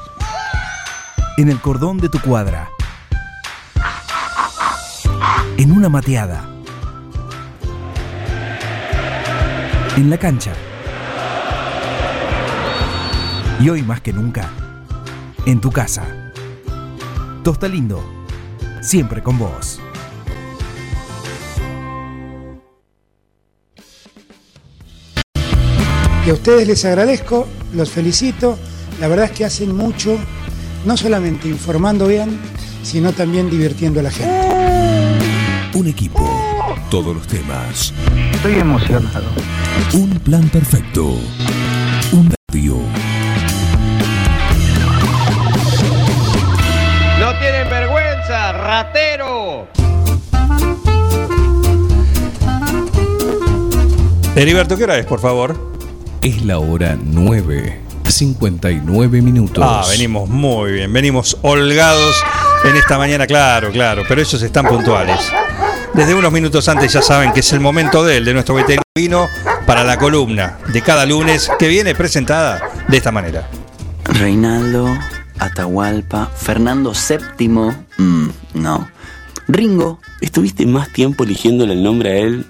En el cordón de tu cuadra. En una mateada. En la cancha. Y hoy más que nunca, en tu casa. Tosta Lindo, siempre con vos. Y a ustedes les agradezco, los felicito. La verdad es que hacen mucho, no solamente informando bien, sino también divirtiendo a la gente. Un equipo, todos los temas. Estoy emocionado. Un plan perfecto. Un radio. No tienen vergüenza, ratero. Heriberto, ¿qué hora es, por favor? Es la hora 9. 59 minutos. Ah, venimos muy bien, venimos holgados en esta mañana, claro, claro, pero ellos están puntuales. Desde unos minutos antes ya saben que es el momento de él, de nuestro veterano vino, para la columna de cada lunes que viene presentada de esta manera. Reinaldo, Atahualpa, Fernando VII, mm, no. Ringo, Estuviste más tiempo eligiéndole el nombre a él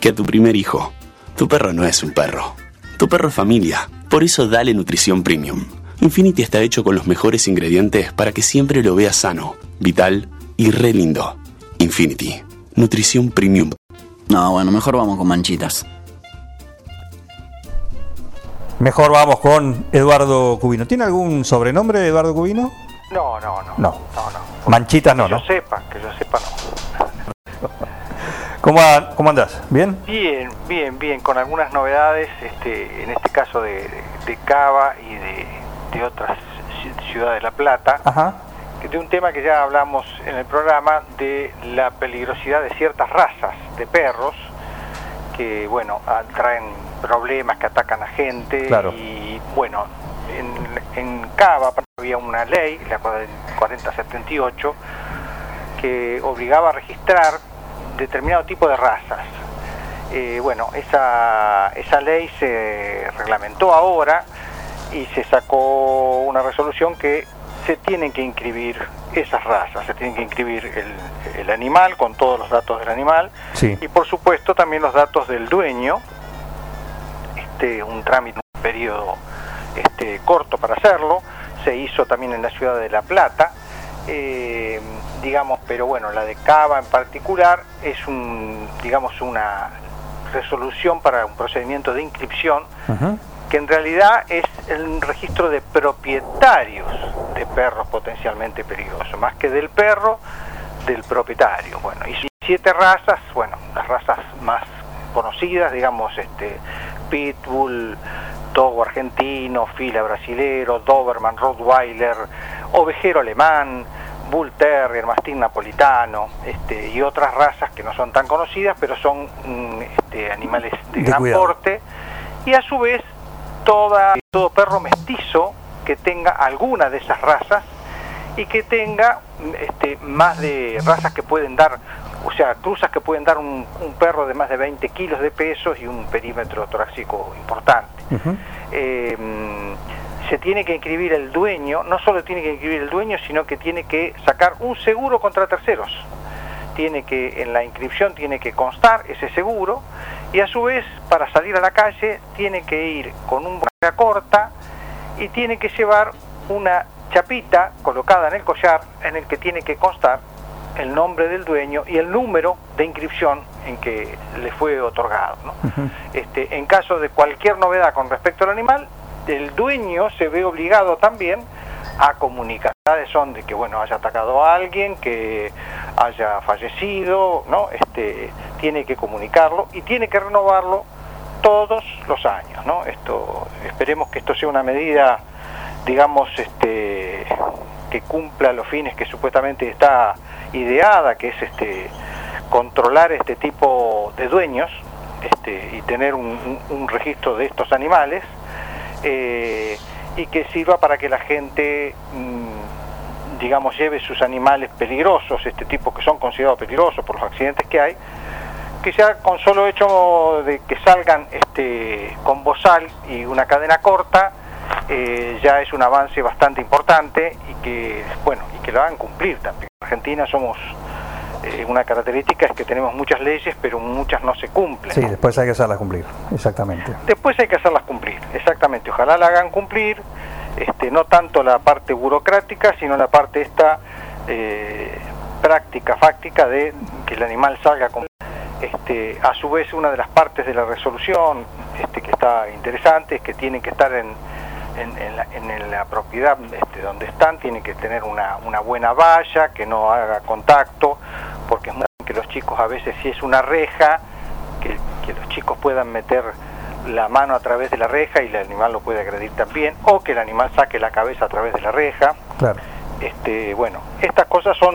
que a tu primer hijo. Tu perro no es un perro. Tu perro es familia. Por eso dale nutrición premium. Infinity está hecho con los mejores ingredientes para que siempre lo veas sano, vital y re lindo. Infinity. Nutrición premium. No, bueno, mejor vamos con manchitas. Mejor vamos con Eduardo Cubino. ¿Tiene algún sobrenombre Eduardo Cubino? No, no, no. No. Manchitas no, que yo ¿no? sepa, que yo sepa no. ¿Cómo, ¿Cómo andás? ¿Bien? Bien, bien, bien, con algunas novedades, este, en este caso de, Cava y de, de otras ci- ciudades de La Plata, Ajá. que de un tema que ya hablamos en el programa de la peligrosidad de ciertas razas de perros que, bueno, traen problemas, que atacan a gente Claro. y, bueno, en, en Cava había una ley, la 4078, que obligaba a registrar determinado tipo de razas. Eh, bueno, esa, esa ley se reglamentó ahora y se sacó una resolución que se tienen que inscribir esas razas, se tienen que inscribir el, el animal con todos los datos del animal Sí. y por supuesto también los datos del dueño, este, un trámite, un periodo este, corto para hacerlo, se hizo también en la ciudad de La Plata, eh, digamos, pero bueno, la de Cava en particular es un, digamos, una resolución para un procedimiento de inscripción que en realidad es el registro de propietarios de perros potencialmente peligrosos, más que del perro, del propietario. Bueno, y siete razas, bueno, las razas más conocidas, digamos, este, Pitbull, Togo argentino, Fila brasilero, Doberman, Rottweiler, Ovejero alemán, Bull Terrier, Mastín napolitano, este, y otras razas que no son tan conocidas, pero son mm, este, animales de, De gran cuidado. porte, y a su vez toda, todo perro mestizo que tenga alguna de esas razas y que tenga este, más de razas que pueden dar, o sea, cruzas que pueden dar un, un perro de más de 20 kilos de peso y un perímetro torácico importante. Eh, se tiene que inscribir el dueño, no solo tiene que inscribir el dueño, sino que tiene que sacar un seguro contra terceros. Tiene que, en la inscripción tiene que constar ese seguro y a su vez, para salir a la calle, tiene que ir con un bolsa corta y tiene que llevar una chapita colocada en el collar en el que tiene que constar el nombre del dueño y el número de inscripción en que le fue otorgado. ¿no? Este, en caso de cualquier novedad con respecto al animal, el dueño se ve obligado también a comunicar. Son de que bueno haya atacado a alguien, que haya fallecido, ¿no? Este, tiene que comunicarlo y tiene que renovarlo todos los años, ¿no? Esto, esperemos que esto sea una medida, digamos, este, que cumpla los fines que supuestamente está ideada, que es este controlar este tipo de dueños este, y tener un, registro de estos animales eh, y que sirva para que la gente mm, digamos lleve sus animales peligrosos este tipo que son considerados peligrosos por los accidentes que hay que ya con solo hecho de que salgan este con bozal y una cadena corta eh, ya es un avance bastante importante y que bueno y que lo hagan cumplir también Argentina somos eh, una característica es que tenemos muchas leyes pero muchas no se cumplen Sí, después hay que hacerla cumplir, exactamente. Después hay que hacerlas cumplir, exactamente. Ojalá la hagan cumplir, este, no tanto la parte burocrática, sino la parte esta eh, práctica, fáctica de que el animal salga con... Este, a su vez, una de las partes de la resolución este, que está interesante es que tienen que estar en, en, en la, en la propiedad este, donde están, tienen que tener una, una buena valla, que no haga contacto, porque es muy que los chicos a veces si es una reja, que, que los chicos puedan meter la mano a través de la reja y el animal lo puede agredir también, o que el animal saque la cabeza a través de la reja. Claro. Este, bueno, estas cosas son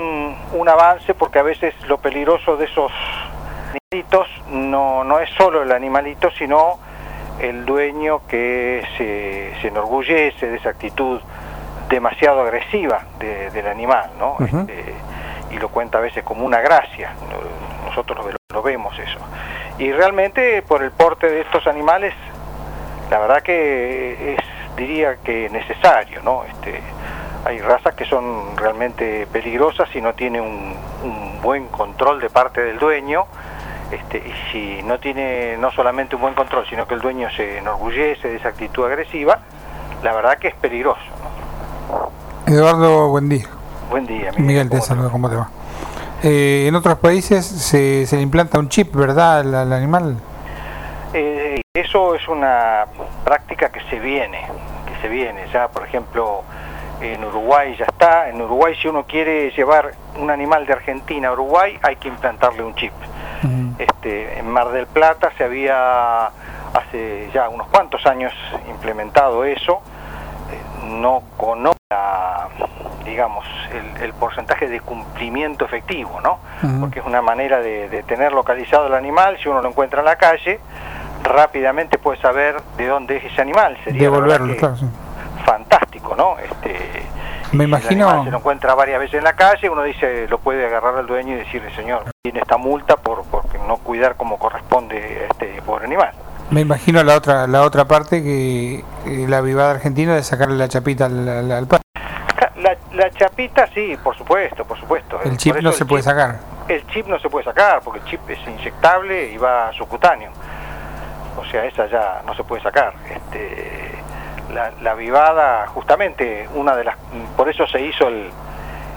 un avance porque a veces lo peligroso de esos animalitos no, no es solo el animalito, sino el dueño que se, se enorgullece de esa actitud demasiado agresiva de- del animal, ¿no? Este, y lo cuenta a veces como una gracia. No- Nosotros lo, lo vemos eso. Y realmente por el porte de estos animales, la verdad que es, diría que necesario, ¿no? Este, hay razas que son realmente peligrosas si no tiene un, un buen control de parte del dueño. Este, y si no tiene no solamente un buen control, sino que el dueño se enorgullece de esa actitud agresiva, la verdad que es peligroso. Eduardo, buen día. Buen día, Miguel. Miguel, te saludo, ¿cómo te va? Eh, en otros países se, se le implanta un chip, ¿verdad? Al, al animal. Eh, eso es una práctica que se viene, que se viene. Ya, por ejemplo, en Uruguay ya está. En Uruguay, si uno quiere llevar un animal de Argentina a Uruguay, hay que implantarle un chip. Este, en Mar del Plata se había hace ya unos cuantos años implementado eso. Eh, no conozco, digamos, el, el porcentaje de cumplimiento efectivo, ¿no? porque es una manera de, de tener localizado el animal, si uno lo encuentra en la calle, rápidamente puede saber de dónde es ese animal. Sería Devolverlo, claro. sí. fantástico, ¿no? Este, Me imagino. se lo encuentra varias veces en la calle, uno dice, lo puede agarrar al dueño y decirle, señor, tiene esta multa por, por no cuidar como corresponde a este pobre animal. Me imagino la otra la otra parte que eh, la vivada argentina de sacarle la chapita al, al, al perro. La, la chapita, sí, por supuesto, por supuesto. El Por chip no se puede chip- sacar. El chip no se puede sacar porque el chip es inyectable y va subcutáneo. O sea, esa ya no se puede sacar. Este, la, la vivada, justamente, una de las, por eso se hizo el,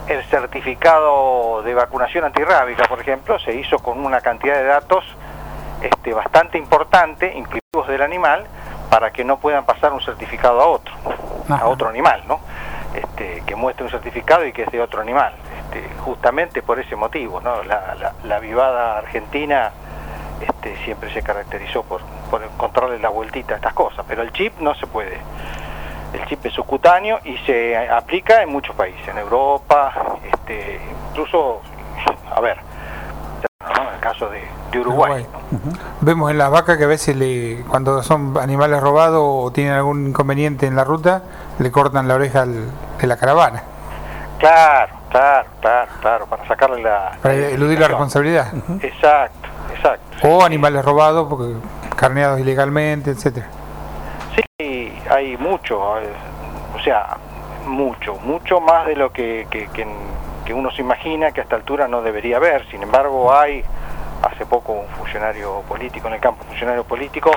el certificado de vacunación antirrábica, por ejemplo, se hizo con una cantidad de datos este, bastante importante, inclusivos del animal, para que no puedan pasar un certificado a otro, a otro animal, ¿no? Este, que muestre un certificado y que es de otro animal, este, justamente por ese motivo, ¿no? La, la, la vivada argentina este, siempre se caracterizó por, por encontrarle la vueltita a estas cosas, pero el chip no se puede. El chip es subcutáneo y se aplica en muchos países, en Europa, este, incluso, a ver, ¿no? en el caso de, de Uruguay. Vemos en las vacas que a veces le, cuando son animales robados o tienen algún inconveniente en la ruta, le cortan la oreja al- de la caravana Claro, claro, claro, claro, para sacarle la... para eludir la responsabilidad. Exacto, exacto. O animales robados, porque carneados ilegalmente, etcétera. Sí, hay mucho, eh, o sea, mucho, mucho más de lo que, que, que- que uno se imagina que a esta altura no debería haber. Sin embargo, hay, hace poco un funcionario político en el campo, funcionario político,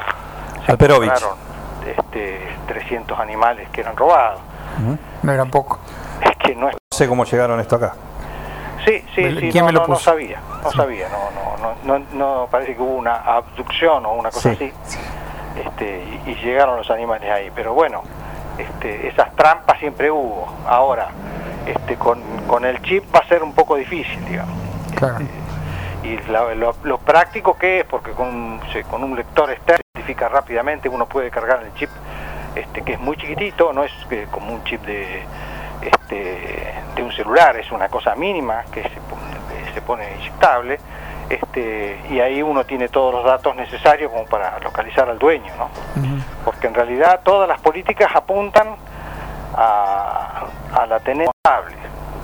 se encontraron, este, 300 animales que eran robados. No eran poco. Es que no es... No sé cómo llegaron esto acá. Sí, sí, ¿Me- sí, quién no, me lo no, no puso? sabía, no sabía, no, no, no, no, no, parece que hubo una abducción o una cosa Sí. así, este, y, y llegaron los animales ahí, pero bueno, este, esas trampas siempre hubo. Ahora, este, con, con el chip va a ser un poco difícil, digamos. Claro. Y la- lo, lo práctico que es, porque con, un- se- con un lector externo se identifica rápidamente, uno puede cargar el chip, este, que es muy chiquitito, no es que como un chip de, este, de un celular, es una cosa mínima que se, pon- que se pone inyectable, este, y ahí uno tiene todos los datos necesarios como para localizar al dueño, ¿no? Porque en realidad todas las políticas apuntan a, a la tener estable,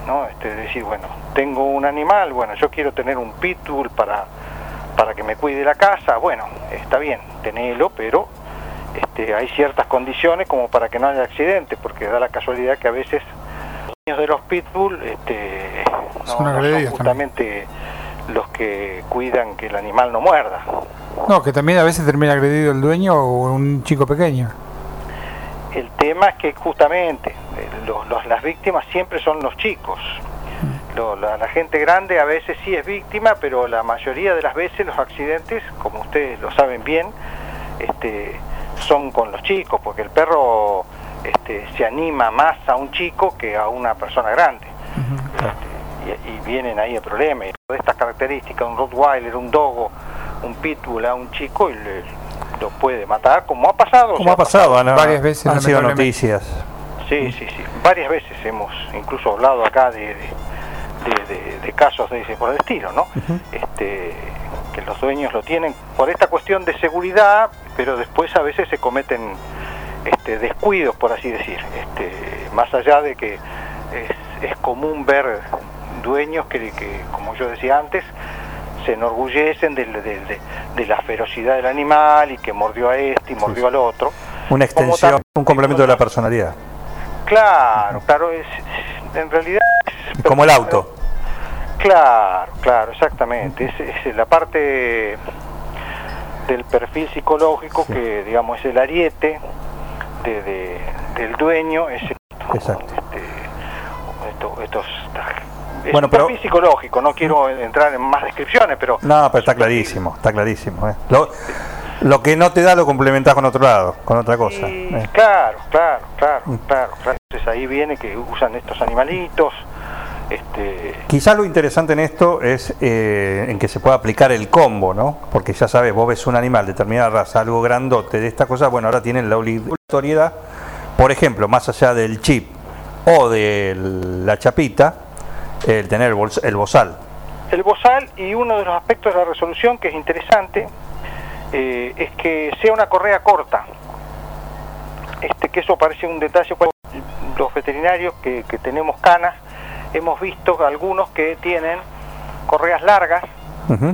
¿no? Este, es decir, bueno, tengo un animal, bueno, yo quiero tener un pitbull para, para que me cuide la casa, bueno, está bien, tenelo, pero este, hay ciertas condiciones como para que no haya accidente, porque da la casualidad que a veces de los pitbull este, no, Son no son agredidos justamente los que cuidan que el animal no muerda. No, que también a veces termina agredido el dueño o un chico pequeño. El tema es que justamente eh, los- los- las víctimas siempre son los chicos. Lo- la, la gente grande a veces sí es víctima, pero la mayoría de las veces los accidentes, como ustedes lo saben bien, este, son con los chicos, porque el perro este, se anima más a un chico que a una persona grande. Este, y, y vienen ahí el problema. Y de estas características, un Rottweiler, un Dogo, un Pitbull a un chico y le- lo puede matar, como ha pasado. o ¿Cómo sea, ha pasado? Han, varias veces, han sido noticias. Sí, sí, sí. Varias veces hemos incluso hablado acá de, de, de- de- de casos de ese por el estilo, ¿no? este, que los dueños lo tienen por esta cuestión de seguridad, pero después a veces se cometen este, descuidos, por así decir. Este, más allá de que es, es común ver dueños que, que, como yo decía antes, se enorgullecen del- del- de, de la ferocidad del animal y que mordió a este y mordió al otro. Una extensión, un complemento de la personalidad. Claro, claro, es, en realidad es- Como el auto. Claro, claro, exactamente. Es, es la parte del perfil psicológico que, digamos, es el ariete de, de- del dueño. Es Exacto. esto, estos, es Bueno, pero- psicológico. No quiero entrar en más descripciones, pero No, pero está clarísimo, está clarísimo. ¿eh? Lo, lo que no te da lo complementás con otro lado, con otra cosa. ¿eh? claro, claro, claro, Mm. claro, claro. Entonces ahí viene que usan estos animalitos. Este, Quizás lo interesante en esto es eh, en que se pueda aplicar el combo, ¿no? Porque ya sabes, vos ves un animal de determinada raza, algo grandote de esta cosa, bueno, ahora tienen la obligatoriedad, por ejemplo, más allá del chip o de la chapita, el tener el, bols- el bozal. El bozal y uno de los aspectos de la resolución que es interesante eh, es que sea una correa corta. Este, que eso parece un detalle. Los veterinarios que, que tenemos canas hemos visto algunos que tienen correas largas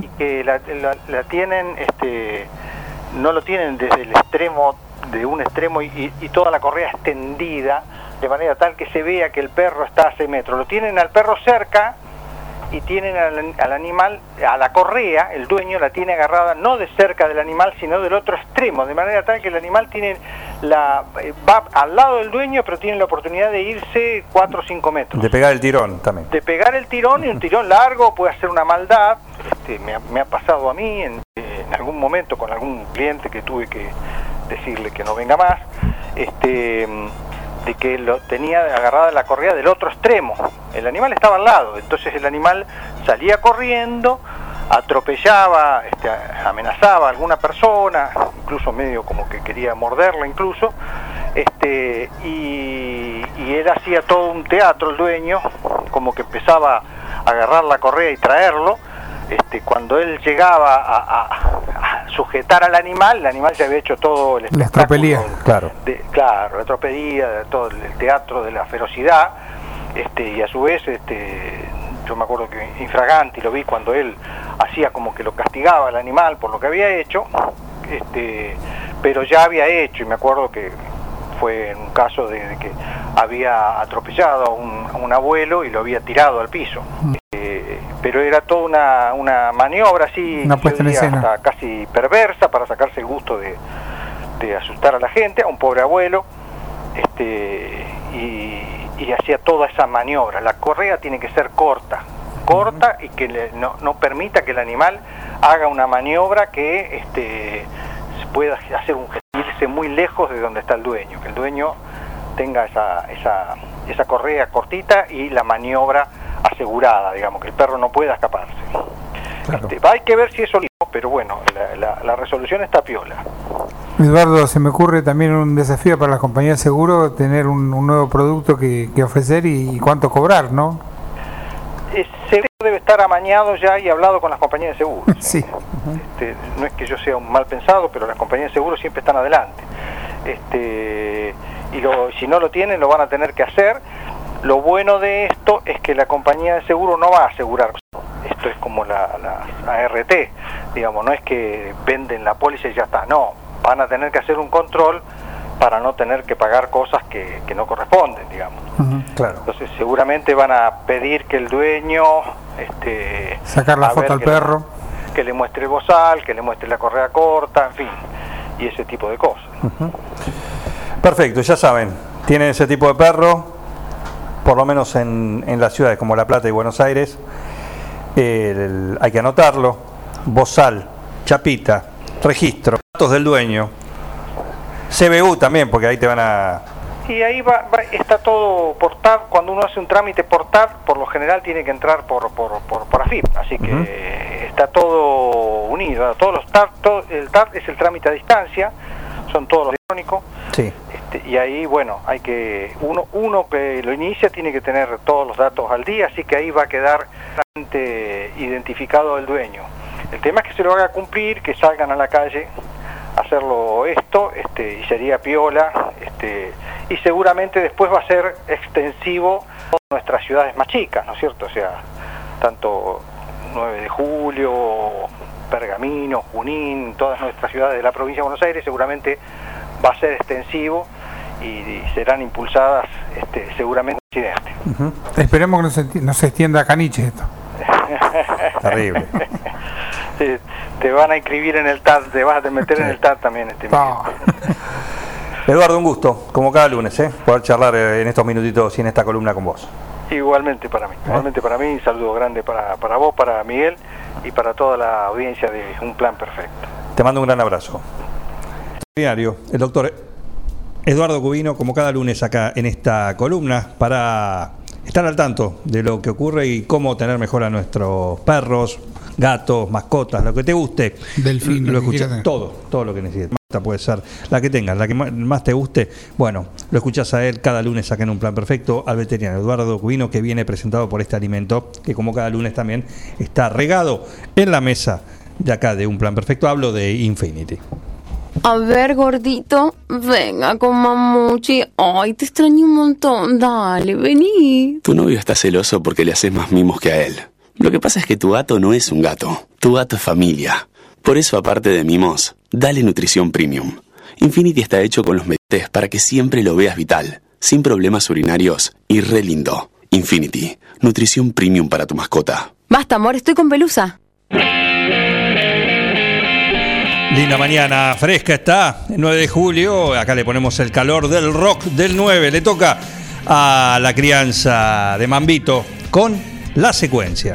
y que la, la- la tienen, este, no lo tienen desde el extremo, de un extremo y, toda la correa extendida, de manera tal que se vea que el perro está a 6 metros. Lo tienen al perro cerca y tienen al, al animal, a la correa, el dueño la tiene agarrada no de cerca del animal, sino del otro extremo, de manera tal que el animal tiene la, va al lado del dueño, pero tiene la oportunidad de irse 4 o 5 metros. De pegar el tirón también. De pegar el tirón y un tirón largo puede hacer una maldad. Este, me, ha, me ha pasado a mí en, en algún momento con algún cliente que tuve que decirle que no venga más, este, de que lo tenía agarrada la correa del otro extremo. El animal estaba al lado, entonces el animal salía corriendo, atropellaba, este, amenazaba a alguna persona, incluso medio como que quería morderla incluso, este, y, y él hacía todo un teatro, el dueño, como que empezaba a agarrar la correa y traerlo, este, cuando él llegaba a, a- a sujetar al animal, el animal ya había hecho todo el La estropelía. Claro. de- claro, la tropelía, de todo el teatro de la ferocidad, este, y a su vez, este, yo me acuerdo que Infraganti lo vi cuando él hacía como que lo castigaba al animal por lo que había hecho, este, pero ya había hecho, y me acuerdo que fue en un caso de, de que había atropellado a un, a un abuelo y lo había tirado al piso. Eh, pero era toda una, una maniobra así, Una hasta casi perversa para sacarse el gusto de, de asustar a la gente, a un pobre abuelo, este, y, y hacía toda esa maniobra. La correa tiene que ser corta, corta y que le- no, no permita que el animal haga una maniobra que este, pueda hacer un irse muy lejos de donde está el dueño, que el dueño tenga esa, esa, esa correa cortita y la maniobra asegurada, digamos, que el perro no pueda escaparse. Este, hay que ver si eso pero bueno, la, la- la resolución está piola. Eduardo, se me ocurre también un desafío para las compañías de seguro tener un, un nuevo producto que, que ofrecer y, y cuánto cobrar, ¿no? Ese debe estar amañado ya y hablado con las compañías de seguros. Sí. Este, no es que yo sea un mal pensado, pero las compañías de seguros siempre están adelante. Este, y lo- si no lo tienen, lo van a tener que hacer. Lo bueno de esto es que la compañía de seguro no va a asegurar. Esto es como la, la ART, digamos, no es que venden la póliza y ya está. No, van a tener que hacer un control para no tener que pagar cosas que, que no corresponden, digamos. Claro. Entonces seguramente van a pedir que el dueño este, Sacar la foto al le- perro. que le muestre el bozal, que le muestre la correa corta, en fin, y ese tipo de cosas. Perfecto, ya saben, tienen ese tipo de perro, por lo menos en, en las ciudades como La Plata y Buenos Aires, el- hay que anotarlo, bozal, chapita, registro, datos del dueño, CBU también, porque ahí te van a... Y ahí va, va- está todo portar, cuando uno hace un trámite portar, por lo general tiene que entrar por, por, por, por AFIP, así que está todo unido, todos los TAR, todo- el TAR es el trámite a distancia, son todos los electrónicos, Sí. Este, y ahí, bueno, hay que uno uno que lo inicia tiene que tener todos los datos al día, así que ahí va a quedar identificado el dueño. El tema es que se lo haga cumplir, que salgan a la calle a hacerlo esto, este, y sería piola, este, y seguramente después va a ser extensivo a nuestras ciudades más chicas, ¿no es cierto? O sea, tanto 9 de julio, Pergamino, Junín, todas nuestras ciudades de la provincia de Buenos Aires seguramente va a ser extensivo y, serán impulsadas este, seguramente en Occidente. Esperemos que no se, enti- no se extienda a caniche esto. Terrible. te, te van a inscribir en el TAD, te vas a meter en el TAD también este Eduardo, un gusto, como cada lunes, ¿eh? poder charlar eh, en estos minutitos y en esta columna con vos. Igualmente para mí, igualmente para mí, un saludo grande para, para vos, para Miguel y para toda la audiencia de Un Plan Perfecto. Te mando un gran abrazo. Diario, el doctor Eduardo Cubino, como cada lunes acá en esta columna, para estar al tanto de lo que ocurre y cómo tener mejor a nuestros perros, gatos, mascotas, lo que te guste. Delfín, lo, lo que escuchas, todo, todo lo que necesites. Puede ser la que tengas, la que más te guste. Bueno, lo escuchás a él cada lunes acá en Un Plan Perfecto, al veterinario Eduardo Cubino, que viene presentado por este alimento, que como cada lunes también está regado en la mesa de acá de Un Plan Perfecto. Hablo de Infinity. A ver, gordito, venga con mamuchi. Ay, te extraño un montón. Dale, vení. Tu novio está celoso porque le haces más mimos que a él. Lo que pasa es que tu gato no es un gato, tu gato es familia. Por eso, aparte de mimos, dale nutrición premium. Infinity está hecho con los metes para que siempre lo veas vital, sin problemas urinarios y re lindo. Infinity, nutrición premium para tu mascota. Basta, amor, estoy con pelusa. Linda mañana, fresca está, 9 de julio, acá le ponemos el calor del rock del 9, le toca a la crianza de Mambito con la Secuencia.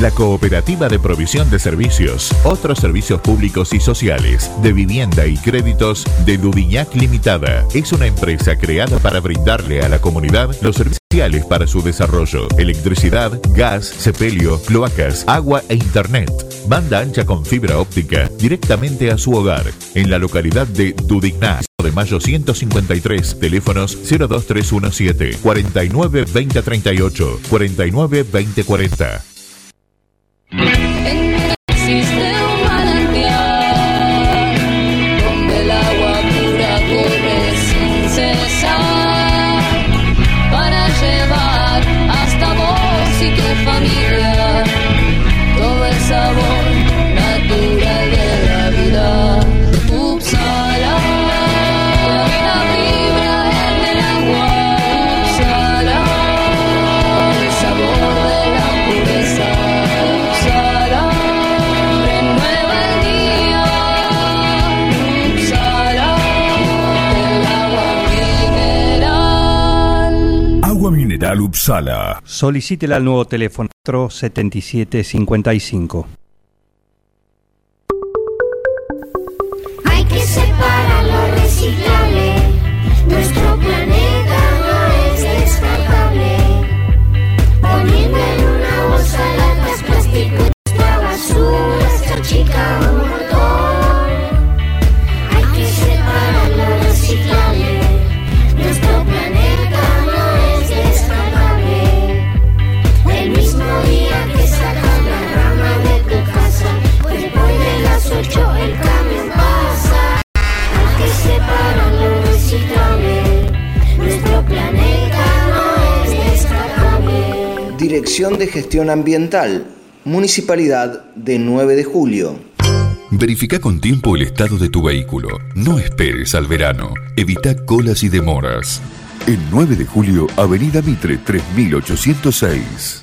la Cooperativa de Provisión de Servicios, otros servicios públicos y sociales, de vivienda y créditos de Ludiñac Limitada. Es una empresa creada para brindarle a la comunidad los servicios para su desarrollo, electricidad, gas, sepelio, cloacas, agua e internet, banda ancha con fibra óptica directamente a su hogar, en la localidad de Dudigná de mayo 153, teléfonos 02317 49 20 And Canal Solicítela al nuevo teléfono 7755. Dirección de Gestión Ambiental, Municipalidad de 9 de Julio. Verifica con tiempo el estado de tu vehículo. No esperes al verano. Evita colas y demoras. El 9 de julio, Avenida Mitre 3806.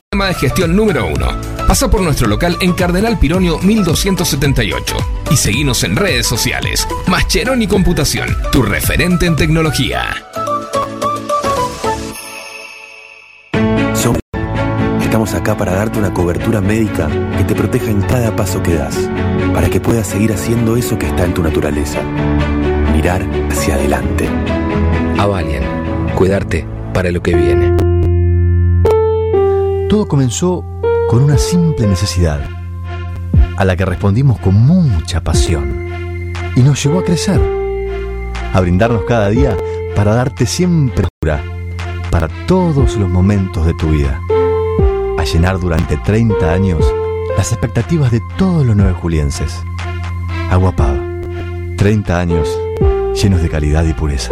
Sistema de gestión número uno. Pasa por nuestro local en Cardenal Pironio 1278 y seguinos en redes sociales. Mascheroni Computación, tu referente en tecnología. Somos- Estamos acá para darte una cobertura médica que te proteja en cada paso que das, para que puedas seguir haciendo eso que está en tu naturaleza. Mirar hacia adelante. Avalian, cuidarte para lo que viene. Todo comenzó con una simple necesidad, a la que respondimos con mucha pasión, y nos llevó a crecer, a brindarnos cada día para darte siempre cura, para todos los momentos de tu vida, a llenar durante 30 años las expectativas de todos los nueve julienses. Agua Pava, 30 años llenos de calidad y pureza.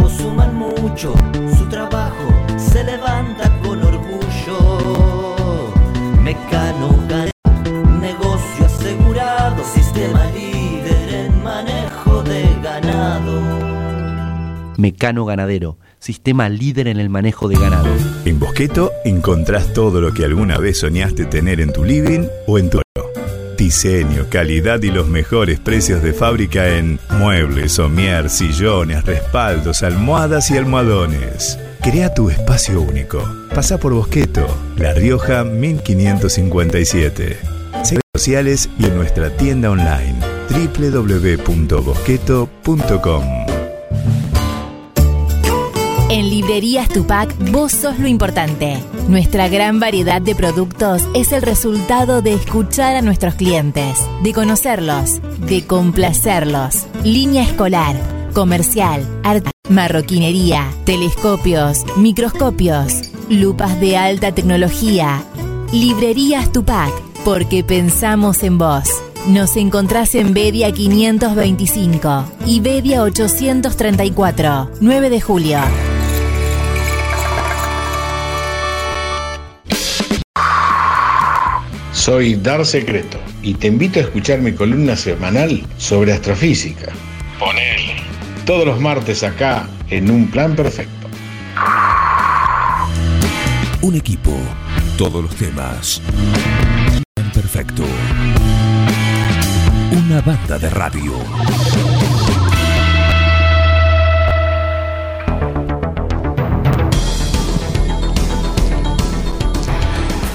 mucho, su trabajo se levanta con orgullo. Mecano Ganadero, negocio asegurado, sistema líder en manejo de ganado. Mecano Ganadero, sistema líder en el manejo de ganado. En Bosqueto encontrás todo lo que alguna vez soñaste tener en tu living o en tu. Diseño, calidad y los mejores precios de fábrica en muebles, somier, sillones, respaldos, almohadas y almohadones. Crea tu espacio único. Pasa por Bosqueto, La Rioja 1557. Redes sociales y en nuestra tienda online www.bosqueto.com. En Librerías Tupac, vos sos lo importante. Nuestra gran variedad de productos es el resultado de escuchar a nuestros clientes, de conocerlos, de complacerlos. Línea escolar, comercial, arte, marroquinería, telescopios, microscopios, lupas de alta tecnología. Librerías Tupac, porque pensamos en vos. Nos encontrás en Bedia 525 y Bedia 834, 9 de julio. Soy Dar Secreto y te invito a escuchar mi columna semanal sobre astrofísica. Ponele. Todos los martes acá en Un Plan Perfecto. Un equipo, todos los temas. Perfecto. Una banda de radio.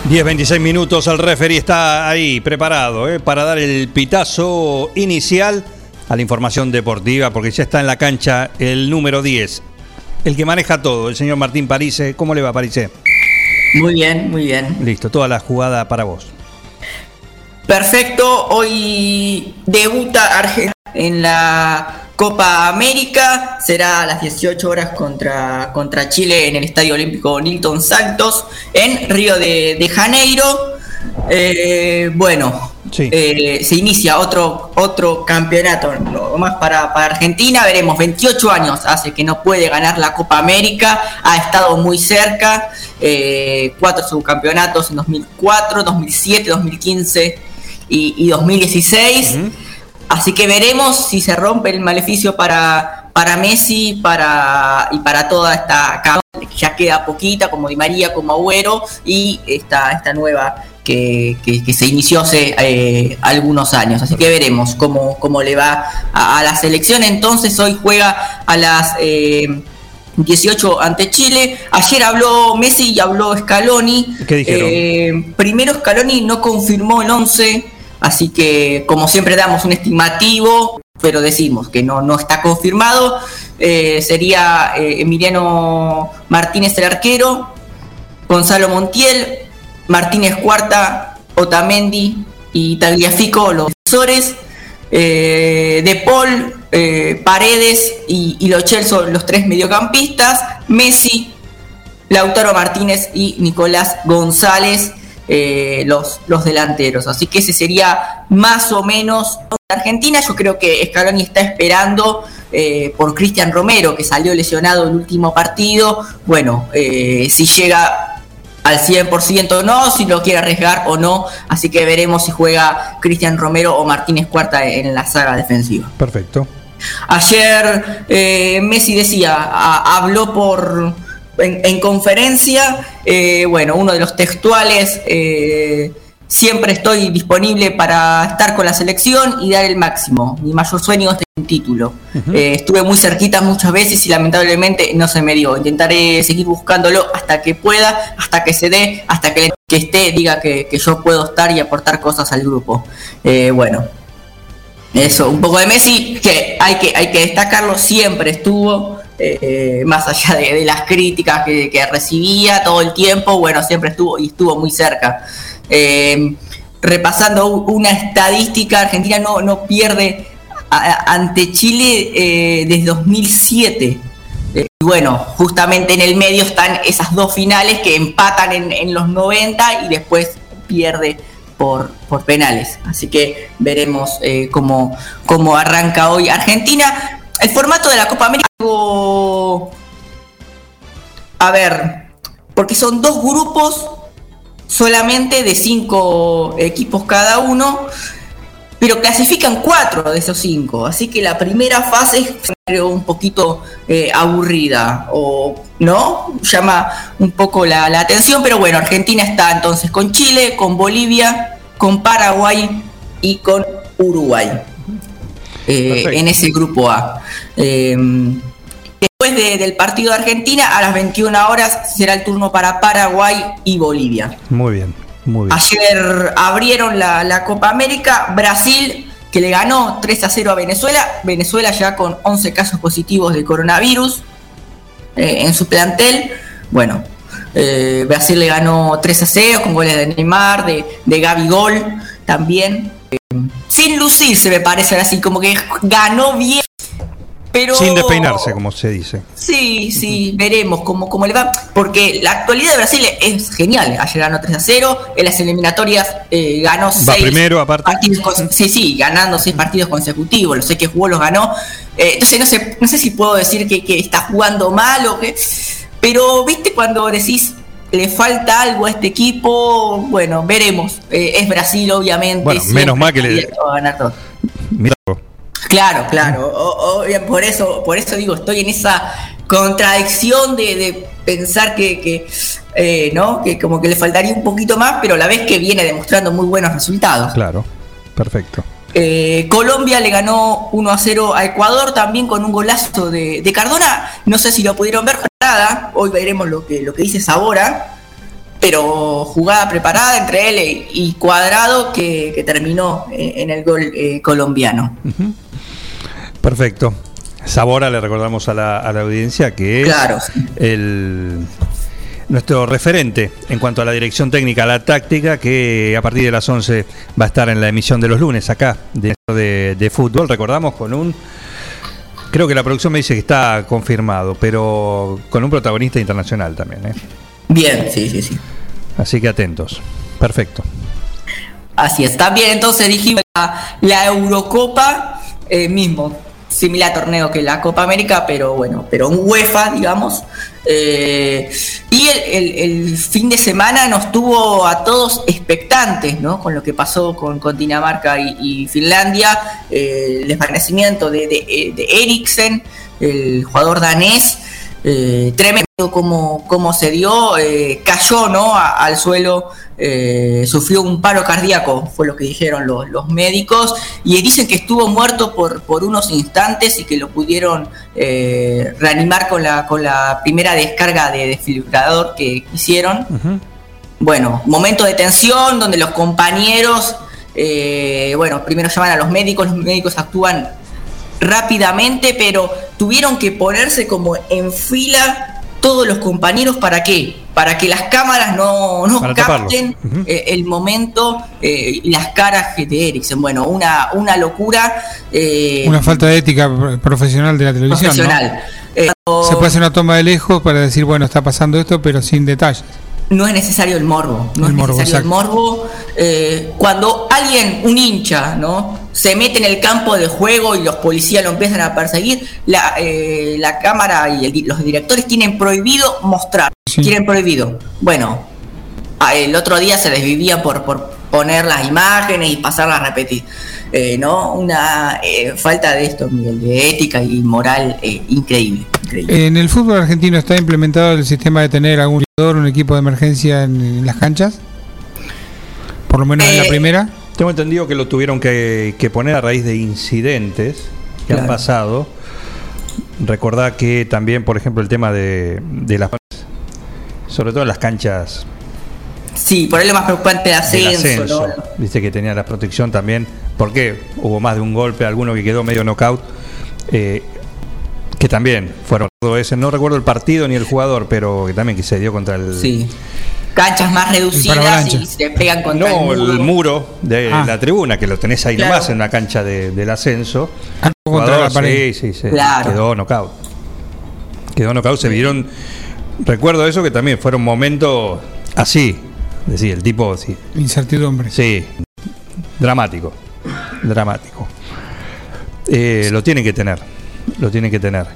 Diez, 26 minutos, el referee está ahí preparado eh, para dar el pitazo inicial a la información deportiva, porque ya está en la cancha el número 10, el que maneja todo, el señor Martín Parise. ¿Cómo le va, Parise? Muy bien, muy bien. Listo, toda la jugada para vos. Perfecto, hoy debuta Argentina en la Copa América, será a las 18 horas contra, contra Chile en el Estadio Olímpico Nilton Santos en Río de, de Janeiro. Eh, bueno, eh, se inicia otro, otro campeonato no más para, para Argentina, veremos, 28 años hace que no puede ganar la Copa América, ha estado muy cerca, eh, cuatro subcampeonatos en 2004, 2007, 2015 y, y 2016. Así que veremos si se rompe el maleficio para, para Messi para, y para toda esta cama ya queda poquita, como Di María, como Agüero, y esta, esta nueva que, que- que se inició hace eh, algunos años. Así que veremos cómo, cómo le va a, a la selección. Entonces hoy juega a las eh, 18 ante Chile. Ayer habló Messi y habló Scaloni. ¿Qué dijeron? Eh, primero Scaloni no confirmó el 11, así que como siempre damos un estimativo, pero decimos que no, no está confirmado. Eh, sería eh, Emiliano Martínez el arquero, Gonzalo Montiel, Martínez Cuarta, Otamendi y Tagliafico los defensores. Eh, de Paul, Paredes y, y Lo Celso los tres mediocampistas. Messi, Lautaro Martínez y Nicolás González eh, los, los delanteros. Así que ese sería más o menos Argentina. Yo creo que Scaloni está esperando eh, por Cristian Romero, que salió lesionado el último partido. Bueno, eh, si llega al 100% o no, si lo quiere arriesgar o no. Así que veremos si juega Cristian Romero o Martínez Cuarta en la saga defensiva. Perfecto. Ayer Messi decía, a- habló por en, en conferencia, eh, bueno, uno de los textuales, eh, siempre estoy disponible para estar con la selección y dar el máximo. Mi mayor sueño es tener un título. Eh, estuve muy cerquita muchas veces y lamentablemente no se me dio. Intentaré seguir buscándolo hasta que pueda, hasta que se dé, hasta que, que esté, diga que, que yo puedo estar y aportar cosas al grupo. Bueno, eso, un poco de Messi, que hay que, hay que destacarlo, siempre estuvo, eh, más allá de, las críticas que, recibía todo el tiempo, bueno, siempre estuvo y estuvo muy cerca. Eh, repasando una estadística, Argentina no, no pierde ante Chile eh, desde 2007. Eh, y bueno, justamente en el medio están esas dos finales que empatan en, los 90 y después pierde por, por penales. Así que veremos cómo, cómo arranca hoy Argentina. El formato de la Copa América A ver, porque son dos grupos solamente de cinco equipos cada uno, pero clasifican cuatro de esos cinco. Así que la primera fase es creo, un poquito eh, aburrida o no llama un poco la atención, pero bueno, Argentina está entonces con Chile, con Bolivia, con Paraguay y con Uruguay eh, en ese grupo A. Eh, después de- del partido de Argentina, a las 21 horas será el turno para Paraguay y Bolivia. Muy bien, muy bien. Ayer abrieron la, la Copa América, Brasil que le ganó 3 a 0 a Venezuela, Venezuela ya con 11 casos positivos de coronavirus eh, en su plantel. Bueno, eh, Brasil le ganó 3 a 0 con goles de Neymar, de, de Gaby Gol también. Sin lucirse me parece así, como que ganó bien. Pero Sin despeinarse, como se dice. Sí, sí, veremos cómo, cómo le va. Porque la actualidad de Brasil es genial. Ayer ganó 3 a 0. En las eliminatorias eh, ganó 6 primero, aparte. partidos. Sí, sí, ganando 6 partidos consecutivos. Lo sé que jugó, los ganó. Eh, entonces no sé, no sé si puedo decir que, que está jugando mal o que. Pero, viste, cuando decís le falta algo a este equipo, bueno, veremos. Eh, es Brasil, obviamente. Bueno, menos mal que le- ganar todo. Claro, claro. O- o- por eso, por eso digo, estoy en esa contradicción de, de pensar que, que, eh, no, que como que le faltaría un poquito más, pero a la vez que viene demostrando muy buenos resultados. claro, perfecto. Eh, Colombia le ganó 1 a 0 a Ecuador también con un golazo de, de Cardona. No sé si lo pudieron ver nada. Hoy veremos lo que, lo que dice Sabora. Pero jugada preparada entre él y Cuadrado que, que terminó eh, en el gol eh, colombiano. Perfecto. Sabora le recordamos a la, a la audiencia que es Claro. el nuestro referente en cuanto a la dirección técnica, la táctica, que a partir de las 11 va a estar en la emisión de los lunes acá de, de, de fútbol. Recordamos con un, creo que la producción me dice que está confirmado, pero con un protagonista internacional también. ¿eh? Bien, sí, sí, sí. Así que atentos. Perfecto. Así es. También entonces dijimos la, la Eurocopa, eh, mismo, similar torneo que la Copa América, pero bueno, pero un UEFA, digamos. Eh, y el, el- fin de semana nos tuvo a todos expectantes, ¿no? Con lo que pasó con, Dinamarca y, y Finlandia, eh, el desvanecimiento de, de, de Eriksen, el jugador danés. Eh, tremendo como, como se dio, eh, cayó ¿no? A- al suelo, eh, sufrió un paro cardíaco, fue lo que dijeron los, los médicos, y dicen que estuvo muerto por, por unos instantes y que lo pudieron reanimar con la, con la primera descarga de desfibrilador que hicieron. Bueno, momento de tensión donde los compañeros, eh, bueno, primero llaman a los médicos, los médicos actúan rápidamente, pero tuvieron que ponerse como en fila todos los compañeros para qué? Para que las cámaras no, no capten eh, el momento eh, y las caras de Eriksen. Bueno, una, una locura. eh, Una falta de ética pro- profesional de la televisión. Se puede hacer una toma de lejos para decir, bueno, está pasando esto, pero sin detalles. No es necesario el morbo, no El es morbo, necesario el morbo. Eh, cuando alguien, un hincha, ¿no? Se mete en el campo de juego y los policías lo empiezan a perseguir, la, eh, la cámara y el los directores tienen prohibido mostrar, tienen prohibido. Bueno, el otro día se desvivían por, por poner las imágenes y pasarlas a repetir. Eh, ¿no? Una eh, falta de esto, Miguel, de ética y moral eh, increíble. increíble. ¿En el fútbol argentino está implementado el sistema de tener algún jugador, un equipo de emergencia en, en las canchas? Por lo menos en la Eh, primera. Tengo entendido que lo tuvieron que, que poner a raíz de incidentes que han pasado. Recordá que también, por ejemplo, el tema de, de las. Sobre todo en las canchas Sí, por ahí lo más preocupante el ascenso, ascenso. ¿no? Viste que tenía la protección también. Porque hubo más de un golpe, alguno que quedó medio knockout. eh, que también fueron todo ese. No recuerdo el partido ni el jugador, pero que también que se dio contra el. Sí. Canchas más reducidas y se pegan contra No, el muro. el muro de Ah. la tribuna, que lo tenés ahí Claro. nomás en una cancha de- del ascenso. Ah, contra Jugador, la pared. Sí, sí, sí. Claro. Quedó knockout. Quedó knockout, se vieron. Recuerdo eso que también fueron momentos así. Decir, el tipo, sí. Incertidumbre. Sí. Dramático. Dramático. Eh, lo tienen que tener. Lo tienen que tener.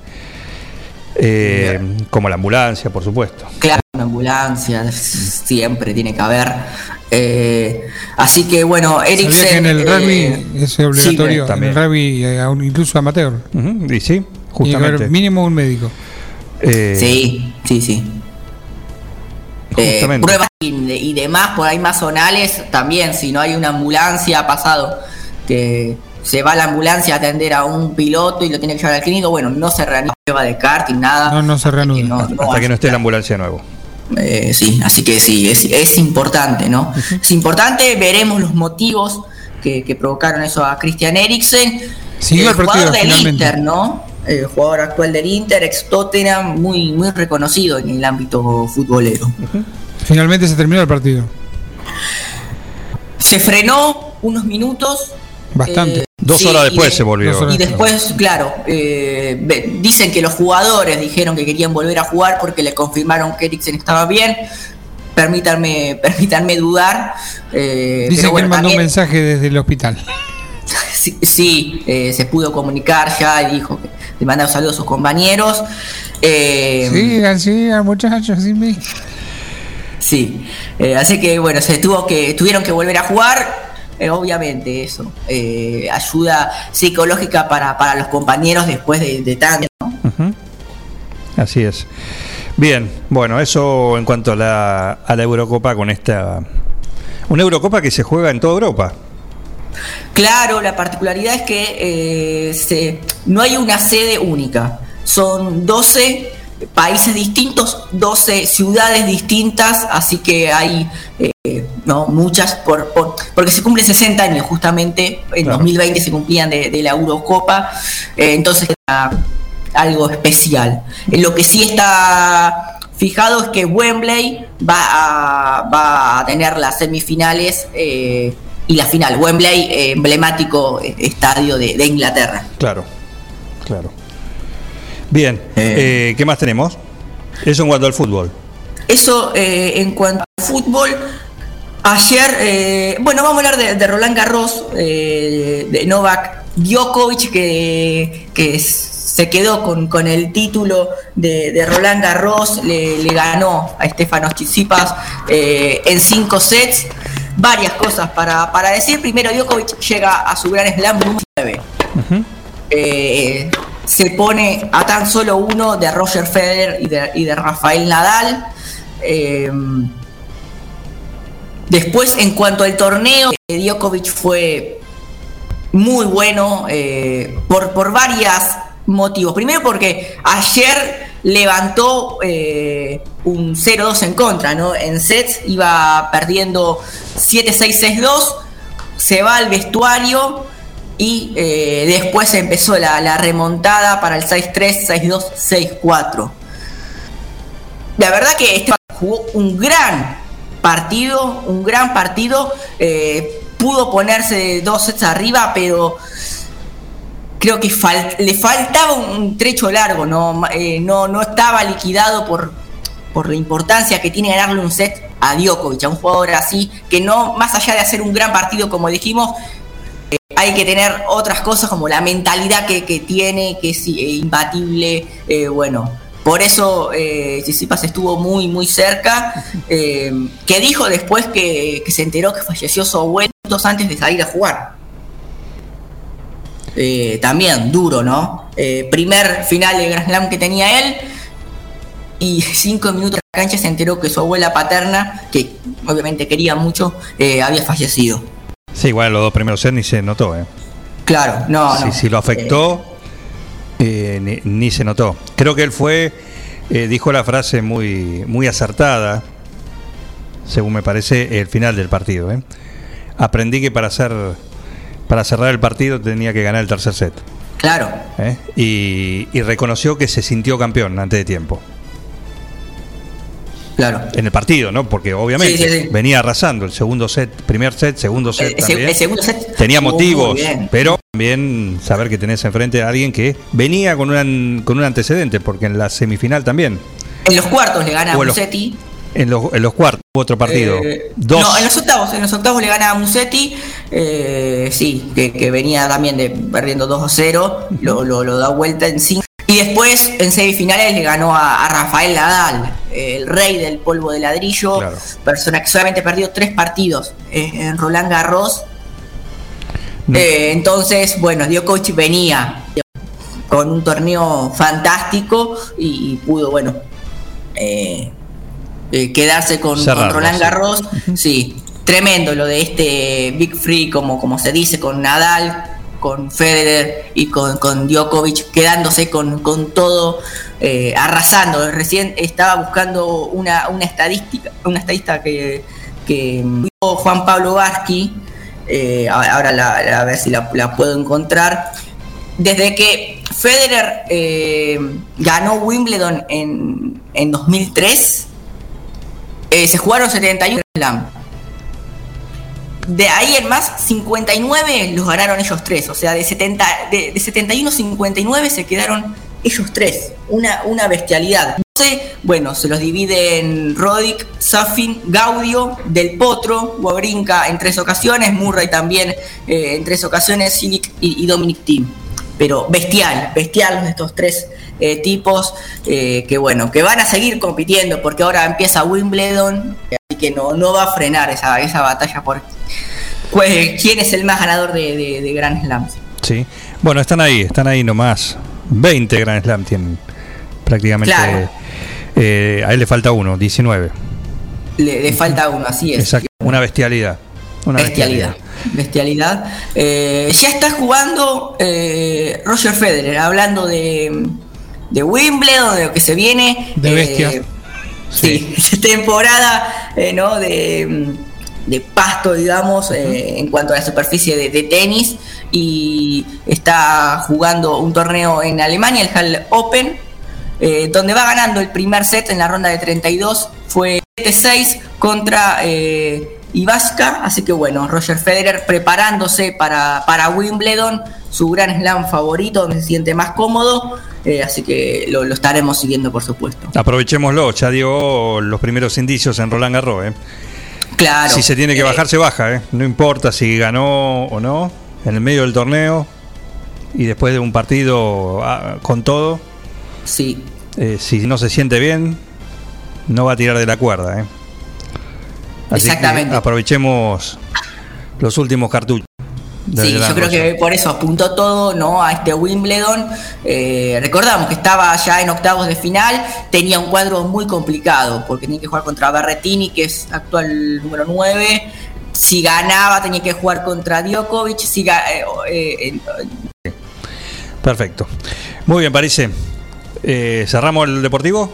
Eh, como la ambulancia, por supuesto. Claro, una ambulancia siempre tiene que haber. Eh, así que bueno, Eriksen. ¿Sabía que en el eh, rugby es obligatorio? en el rugby, eh, incluso amateur. Ujú, Y sí, justamente. mínimo un médico. Eh, Sí, sí, sí. Eh, pruebas y, de- y demás por ahí más zonales también, si no hay una ambulancia ha pasado que se va la ambulancia a atender a un piloto y lo tiene que llevar al clínico, bueno, no se reanima prueba de karting, nada. No, no se reanuda. No, hasta que no esté la ambulancia de nuevo. Eh, sí, así que sí, es, es importante, ¿no? Es importante, veremos los motivos que, que provocaron eso a Christian Eriksen. Siguió el partido, jugador del finalmente. Inter, ¿no? El jugador actual del Inter, ex Tottenham, muy, muy reconocido en el ámbito futbolero. Finalmente se terminó el partido. Se frenó unos minutos. Bastante. eh, Dos sí, horas después de- se volvió. Y después, claro, eh, dicen que los jugadores dijeron que querían volver a jugar porque le confirmaron que Eriksen estaba bien. Permítanme, permítanme dudar. eh, Dice pero que bueno, él mandó un mensaje desde el hospital. Sí, sí, eh, se pudo comunicar ya y dijo que le mandaba saludos a sus compañeros. Eh, Sigan, sigan, muchachos, sin mí. Sí, eh, así que bueno, se tuvo que, tuvieron que volver a jugar. eh, obviamente eso, eh, ayuda psicológica para, para los compañeros después de, de tanto. Así es. Bien, bueno, eso en cuanto a la, a la Eurocopa con esta... Una Eurocopa que se juega en toda Europa. Claro, la particularidad es que eh, se- no hay una sede única, son 12 países distintos, 12 ciudades distintas, así que hay eh, no muchas, por, por- porque se cumple 60 años justamente, en Claro. 2020 se cumplían de, de la Eurocopa, eh, entonces era algo especial. Lo que sí está fijado es que Wembley va a, va a tener las semifinales eh, y la final. Wembley, eh, emblemático eh, estadio de, de Inglaterra. Claro, claro. Bien, eh, ¿qué más tenemos? Eso en cuanto al fútbol. Eso eh, en cuanto al fútbol. Ayer, eh, bueno, vamos a hablar de, de Roland Garros, eh, de Novak Djokovic, que, que se quedó con, con el título de, de Roland Garros, le, le ganó a Stefanos Tsitsipas eh, en cinco sets. Varias cosas para, para decir. Primero, Djokovic llega a su gran slam número 9. Eh, se pone a tan solo uno de Roger Federer y de, y de Rafael Nadal. Eh, después, en cuanto al torneo, eh, Djokovic fue muy bueno eh, por, por varios motivos. Primero porque ayer levantó eh, un 0-2 en contra, ¿no? En sets iba perdiendo 7-6-6-2, se va al vestuario y eh, después empezó la, remontada para el 6-3, 6-2, 6-4. La verdad que este jugó un gran partido, un gran partido. eh, pudo ponerse dos sets arriba, pero creo que le faltaba un trecho largo, no, eh, no, no estaba liquidado por, por la importancia que tiene ganarle un set a Djokovic, a un jugador así, que no, más allá de hacer un gran partido, como dijimos, eh, hay que tener otras cosas como la mentalidad que, que tiene, que es eh, imbatible, bueno. Por eso eh, Tsitsipas estuvo muy, muy cerca. que dijo después que, se enteró que falleció su abuelo antes de salir a jugar. Eh, también duro, ¿no? Eh, primer final de Grand Slam que tenía él. Y cinco minutos en la cancha se enteró que su abuela paterna, que obviamente quería mucho, eh, había fallecido. Sí, igual los dos primeros sets ni se notó, ¿eh? Claro, no, si, no. si lo afectó, ni, ni se notó. Creo que él fue, dijo la frase muy, muy acertada, según me parece, el final del partido. Aprendí que para hacer, para cerrar el partido tenía que ganar el tercer set. Claro. ¿eh? Y, y reconoció que se sintió campeón antes de tiempo. Claro. En el partido, ¿no? Porque obviamente Sí, sí, sí. venía arrasando el segundo set, primer set, segundo set El, se- también. el segundo set Tenía motivos, pero también saber que tenés enfrente a alguien que venía con un, con un antecedente, porque en la semifinal también, En los cuartos le gana a Musetti. En los, en los cuartos, otro partido. Eh, Dos. No, en los octavos, en los octavos le gana a Musetti, eh, sí, que, que venía también de perdiendo 2 a 0, lo, lo, lo da vuelta en 5. Y después en semifinales le ganó a, a Rafael Nadal, el rey del polvo de ladrillo, persona que solamente perdió tres partidos eh, en Roland Garros. Entonces, bueno, Djokovic venía con un torneo fantástico y, y pudo, bueno, eh, eh, quedarse con, Roland. Garros. Sí, tremendo lo de este Big Free, como, como se dice, con Nadal, con Federer y con, con Djokovic, quedándose con, con todo, eh, arrasando. Recién estaba buscando una, una estadística, una estadística que, Juan Pablo Vázquez, eh, ahora la- la- a ver si la, la puedo encontrar. Desde que Federer eh, ganó Wimbledon en, en 2003, eh, se jugaron 71 Slam. De ahí en más, 59 los ganaron ellos tres. O sea, de, 70, de, de 71 59 se quedaron ellos tres. Una, una bestialidad. Bueno, se los dividen Roddick, Safin, Gaudio, Del Potro, Wawrinka en tres ocasiones, Murray también eh, en tres ocasiones, Silic y, Dominic Thiem. Pero bestial, bestial estos tres eh, tipos eh, que bueno, que van a seguir compitiendo porque ahora empieza Wimbledon, así que no, no va a frenar esa, esa batalla por pues, quién es el más ganador de, de, de Grand Slams. Sí. Bueno, están ahí, están ahí nomás. 20 Grand Slam tienen prácticamente. Claro. eh, a él le falta uno, 19. Le, le falta uno, así es. Exacto. Una bestialidad. Una Bestialidad. Bestialidad. Eh, ya está jugando eh, Roger Federer, hablando de, de Wimbledon, de lo que se viene. De Eh, bestia. sí, temporada ¿no? de, de pasto, digamos, en cuanto a la superficie de, de tenis. Y está jugando un torneo en Alemania, el Hall Open, donde va ganando el primer set en la ronda de 32. Fue 7-6 contra eh, Ivaska. Así que bueno, Roger Federer preparándose para, para Wimbledon, su gran slam favorito, donde se siente más cómodo. eh, así que lo, lo estaremos siguiendo, por supuesto. Aprovechémoslo, ya dio los primeros indicios en Roland Garros. ¿eh? Claro. Si se tiene que Eh, bajar, se baja. ¿eh? No importa si ganó o no, en el medio del torneo y después de un partido ah, con todo. Sí. eh, si no se siente bien, no va a tirar de la cuerda. ¿eh? Así que Exactamente. aprovechemos los últimos cartuchos Sí, yo creo que por eso apuntó todo ¿no? a este Wimbledon. Eh, recordamos que estaba ya en octavos de final, tenía un cuadro muy complicado porque tenía que jugar contra Berretini, que es actual número 9. Si ganaba, tenía que jugar contra Djokovic. Si eh, eh, eh, Perfecto. Muy bien, parece. Eh, ¿Cerramos el deportivo?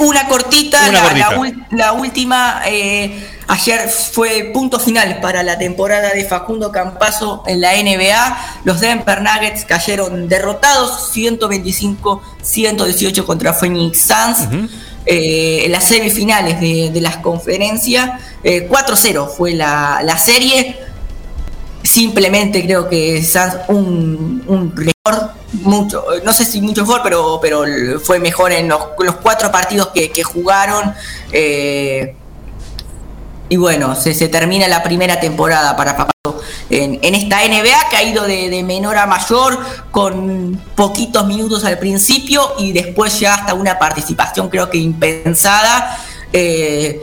Una cortita, Una la, cortita. la ul- la última, eh, ayer fue punto final para la temporada de Facundo Campazo en la NBA. Los Denver Nuggets cayeron derrotados 125-118 contra Phoenix Suns. Eh, en las semifinales de, de las conferencias, eh, 4-0 fue la, la serie. Simplemente creo que Suns un, un récord, mucho, no sé si mucho mejor, pero, pero fue mejor en los, cuatro partidos que, jugaron. eh, y bueno, se, termina la primera temporada para Papato en, esta NBA que ha ido de, de menor a mayor con poquitos minutos al principio y después ya hasta una participación creo que impensada. Eh,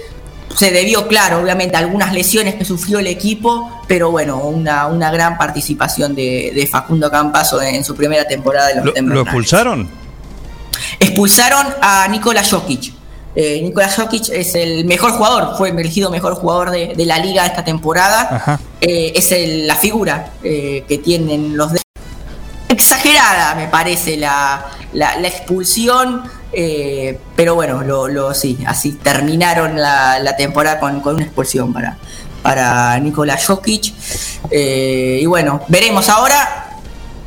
se debió, claro, obviamente a algunas lesiones que sufrió el equipo, pero bueno, una, una gran participación de, de Facundo Campazo en, su primera temporada de los ¿Lo, lo expulsaron? Expulsaron a Nikola Jokic. Eh, Nikola Jokic es el mejor jugador, fue elegido mejor jugador de, de la liga esta temporada. Eh, es el- la figura eh, que tienen los de exagerada me parece la, la- la expulsión eh, pero bueno lo, lo- sí así terminaron la, la temporada con, con una expulsión para para Nikola Jokic Eh, y bueno veremos ahora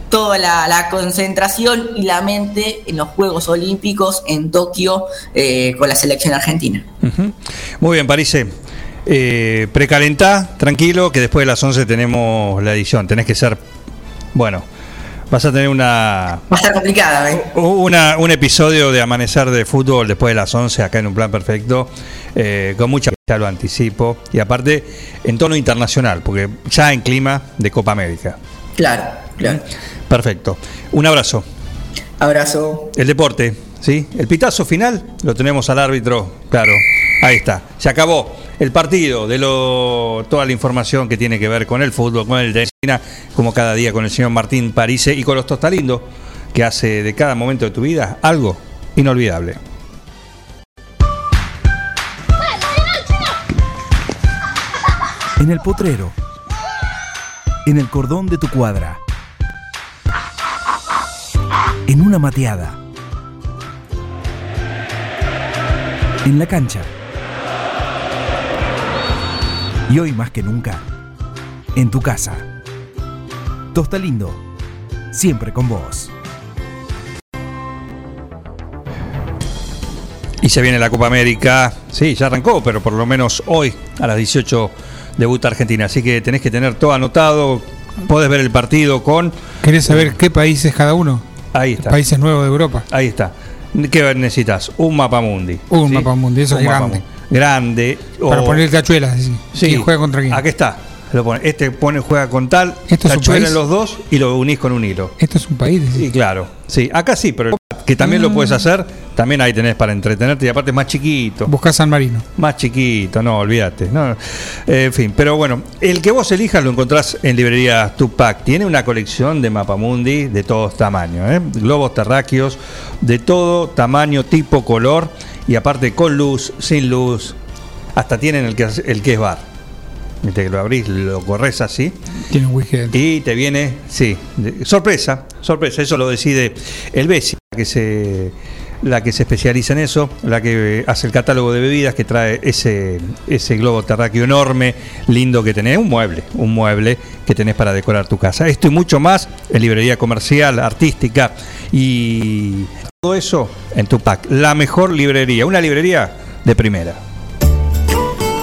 toda la, la concentración y la mente en los Juegos Olímpicos en Tokio eh, con la selección argentina. Muy bien, Parise. Eh, precalentá, tranquilo, que después de las 11 tenemos la edición. Tenés que ser. Bueno, vas a tener una. va a estar complicada ¿eh? Una, un episodio de amanecer de fútbol después de las 11 acá en un plan perfecto, eh, con mucha ya lo anticipo, y aparte en tono internacional, porque ya en clima de Copa América. claro claro Perfecto. Un abrazo. abrazo El deporte, ¿sí? El pitazo final lo tenemos al árbitro, claro. Ahí está. Se acabó el partido de lo, toda la información que tiene que ver con el fútbol, con el como cada día con el señor Martín Parise y con los Tostalindos, que hace de cada momento de tu vida algo inolvidable. En el potrero. En el cordón de tu cuadra. En una mateada. En la cancha. Y hoy más que nunca, en tu casa. Tosta Lindo, siempre con vos. Y se viene la Copa América. Sí, ya arrancó, pero por lo menos hoy a las 18 debuta Argentina. Así que tenés que tener todo anotado. Podés ver el partido con. ¿Querés saber qué países cada uno? Ahí está. Países nuevos de Europa. Ahí está. ¿Qué necesitas? Un mapa mundi. Un mapa mundi, eso Un es mapa grande. mundi. Grande. Para o- poner tachuelas. Sí. Sí. ¿Quién juega contra quién? Aquí está. Lo pone. Este pone, juega con tal. ¿Esto es los dos y lo unís con un hilo. Esto es un país. Y claro. Sí, acá sí, pero que también Ah. lo puedes hacer. También ahí tenés para entretenerte y aparte es más chiquito. Buscás San Marino. Más chiquito, no, olvídate. No, Eh, en fin, pero bueno, el que vos elijas lo encontrás en librería Tupac. Tiene una colección de mapamundi de todos tamaños, ¿eh? globos terráqueos de todo tamaño, tipo, color y aparte con luz, sin luz. Hasta tienen el que, el que es bar. Viste que lo abrís, lo corres así Tiene un whisky dentro. y te viene, sí, de- sorpresa, sorpresa, eso lo decide el Bessi, la que se la que se especializa en eso, la que hace el catálogo de bebidas, que trae ese, ese globo terráqueo enorme, lindo que tenés, un mueble, un mueble que tenés para decorar tu casa. Esto y mucho más en librería comercial, artística y todo eso en Tupac, la mejor librería, una librería de primera.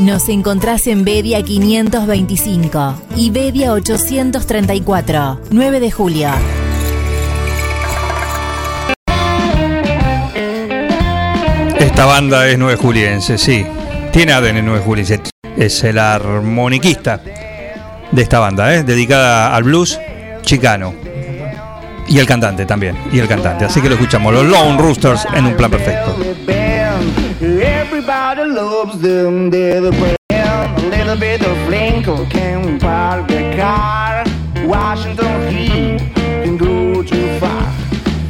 Nos encontrás en Bedia 525 y Bedia 834, 9 de julio. Esta banda es nueve juliense, sí. Tiene ADN nueve juliense. Es el armoniquista de esta banda, ¿eh? dedicada al blues chicano. Y el cantante también, y el cantante. Así que lo escuchamos, los Lone Roosters en un plan perfecto. Everybody loves them, they're the brand. A little bit of Lincoln can park the car. Washington Heat can go too far.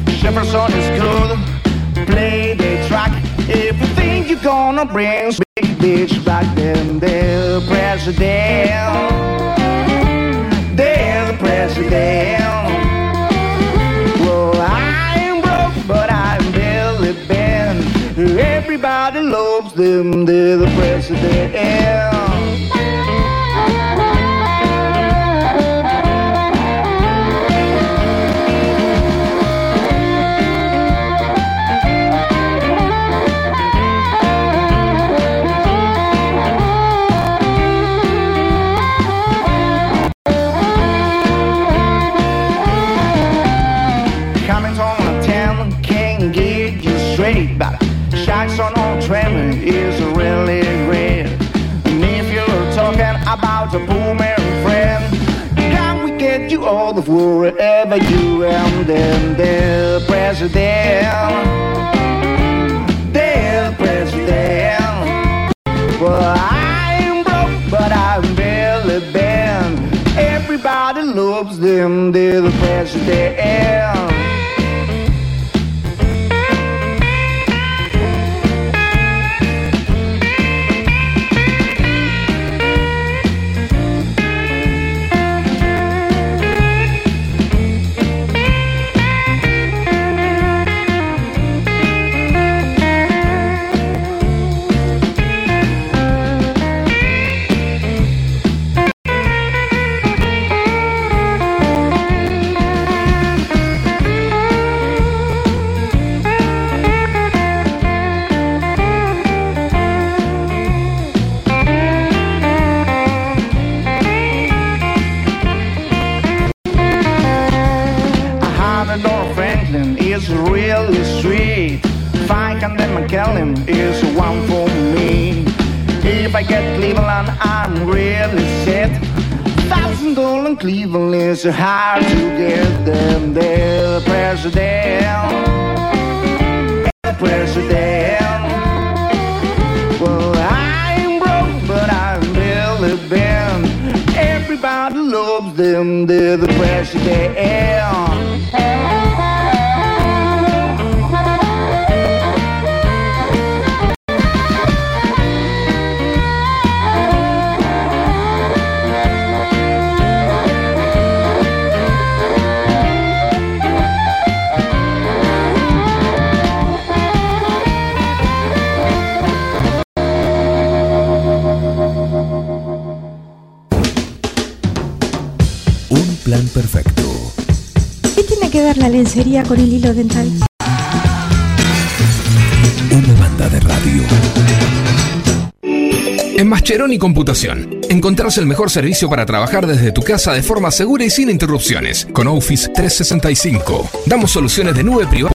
Jefferson is good, play the track. If you think you're gonna bring big bitch back, then they're the president. Them, they're the president. Wherever you am? Then the president, the president. Well, I'm broke, but I'm Billy Ben. Everybody loves them, they're the president. Cleveland is hard to get them there. The president, the president. Well, I'm broke, but I'm Billy Ben. Everybody loves them, they're the president. ¿Qué tiene que ver la lencería con el hilo dental? Una banda de radio. En Mascheroni Computación, encontrás el mejor servicio para trabajar desde tu casa de forma segura y sin interrupciones. Con Office 365, damos soluciones de nube privada,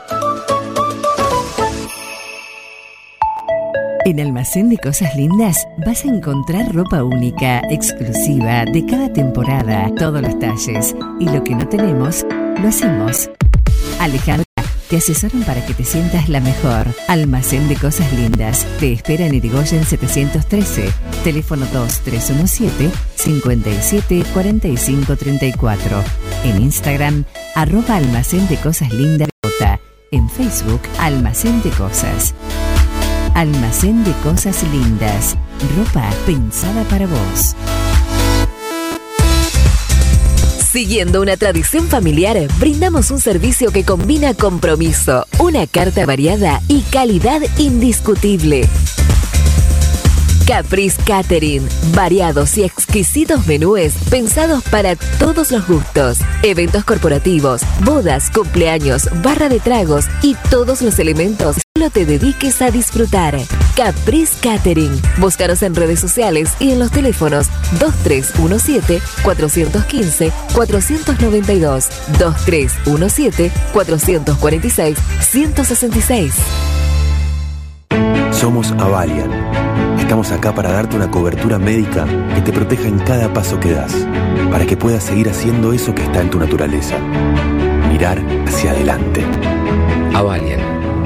En Almacén de Cosas Lindas vas a encontrar ropa única, exclusiva, de cada temporada, todos los talles. Y lo que no tenemos, lo hacemos. Alejandra, te asesoran para que te sientas la mejor. Almacén de Cosas Lindas. Te espera en Irigoyen 713. Teléfono 2317 57 45 34. En Instagram, arroba Almacén de Cosas Lindas. En Facebook, Almacén de Cosas. Almacén de cosas lindas. Ropa pensada para vos. Siguiendo una tradición familiar, brindamos un servicio que combina compromiso, una carta variada y calidad indiscutible. Caprice Catering. Variados y exquisitos menúes pensados para todos los gustos. Eventos corporativos, bodas, cumpleaños, barra de tragos y todos los elementos te dediques a disfrutar. Caprice Catering. Búscanos en redes sociales y en los teléfonos 2317-415-492, 2317-446-166. Somos Avalian. Estamos acá para darte una cobertura médica que te proteja en cada paso que das, para que puedas seguir haciendo eso que está en tu naturaleza. Mirar hacia adelante. Avalian.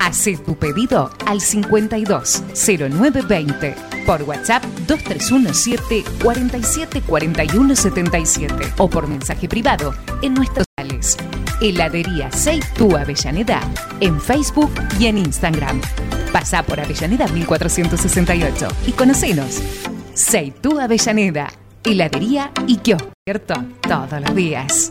Hacé tu pedido al 520920 por WhatsApp 2317 47 41 77 o por mensaje privado en nuestros canales. Heladería Seitú Avellaneda en Facebook y en Instagram. Pasa por Avellaneda 1468 y conocenos. Seitú Avellaneda, heladería y kiosco abierto todos los días.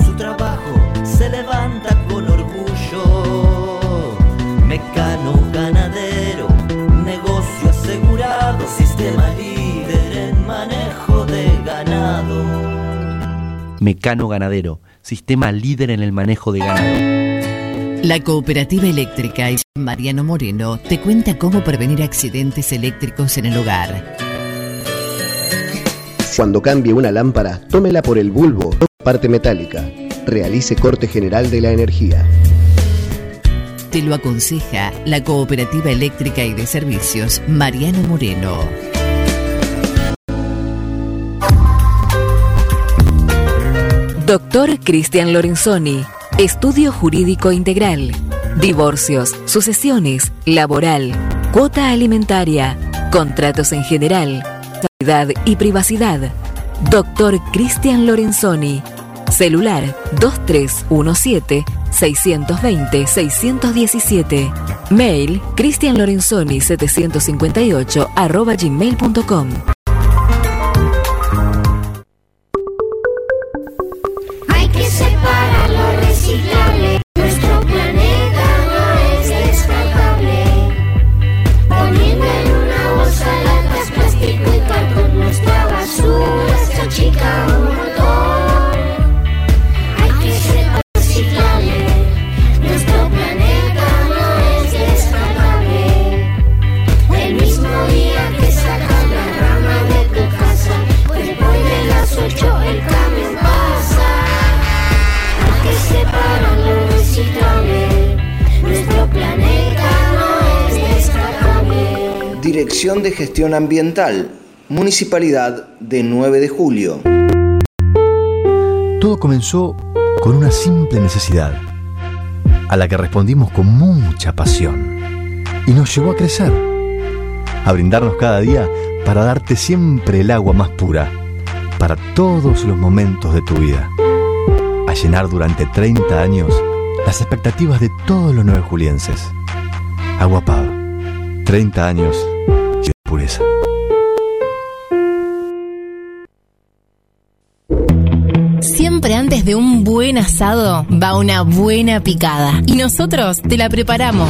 levanta con orgullo. Mecano ganadero, negocio asegurado, sistema líder en manejo de ganado. Mecano Ganadero, sistema líder en el manejo de ganado. La Cooperativa Eléctrica y Mariano Moreno te cuenta cómo prevenir accidentes eléctricos en el hogar. Cuando cambie una lámpara, tómela por el bulbo, parte metálica. Realice corte general de la energía. Te lo aconseja la Cooperativa Eléctrica y de Servicios Mariano Moreno. Doctor Cristian Lorenzoni, Estudio Jurídico Integral, Divorcios, Sucesiones, Laboral, Cuota Alimentaria, Contratos en General, Salud y Privacidad. Doctor Cristian Lorenzoni, Celular 2317-620-617. Mail cristianlorenzoni758 arroba gmail.com. Dirección de Gestión Ambiental, Municipalidad de 9 de Julio. Todo comenzó con una simple necesidad, a la que respondimos con mucha pasión, y nos llevó a crecer, a brindarnos cada día para darte siempre el agua más pura, para todos los momentos de tu vida, a llenar durante 30 años las expectativas de todos los nueve julienses. Agua 30 años de pureza. Siempre antes de un buen asado va una buena picada y nosotros te la preparamos.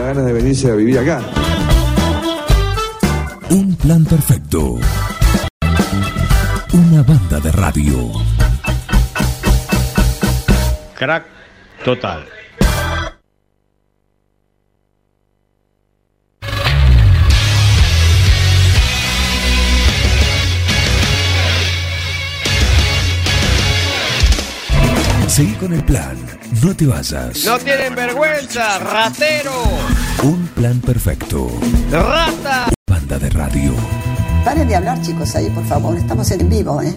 Da ganas de venirse a vivir acá. Un plan perfecto. Una banda de radio. Crack total. Seguí con el plan. No te vayas. No tienen vergüenza, ratero. Un plan perfecto. Rata. Banda de radio. Paren de hablar, chicos, ahí, por favor. Estamos en vivo, ¿eh?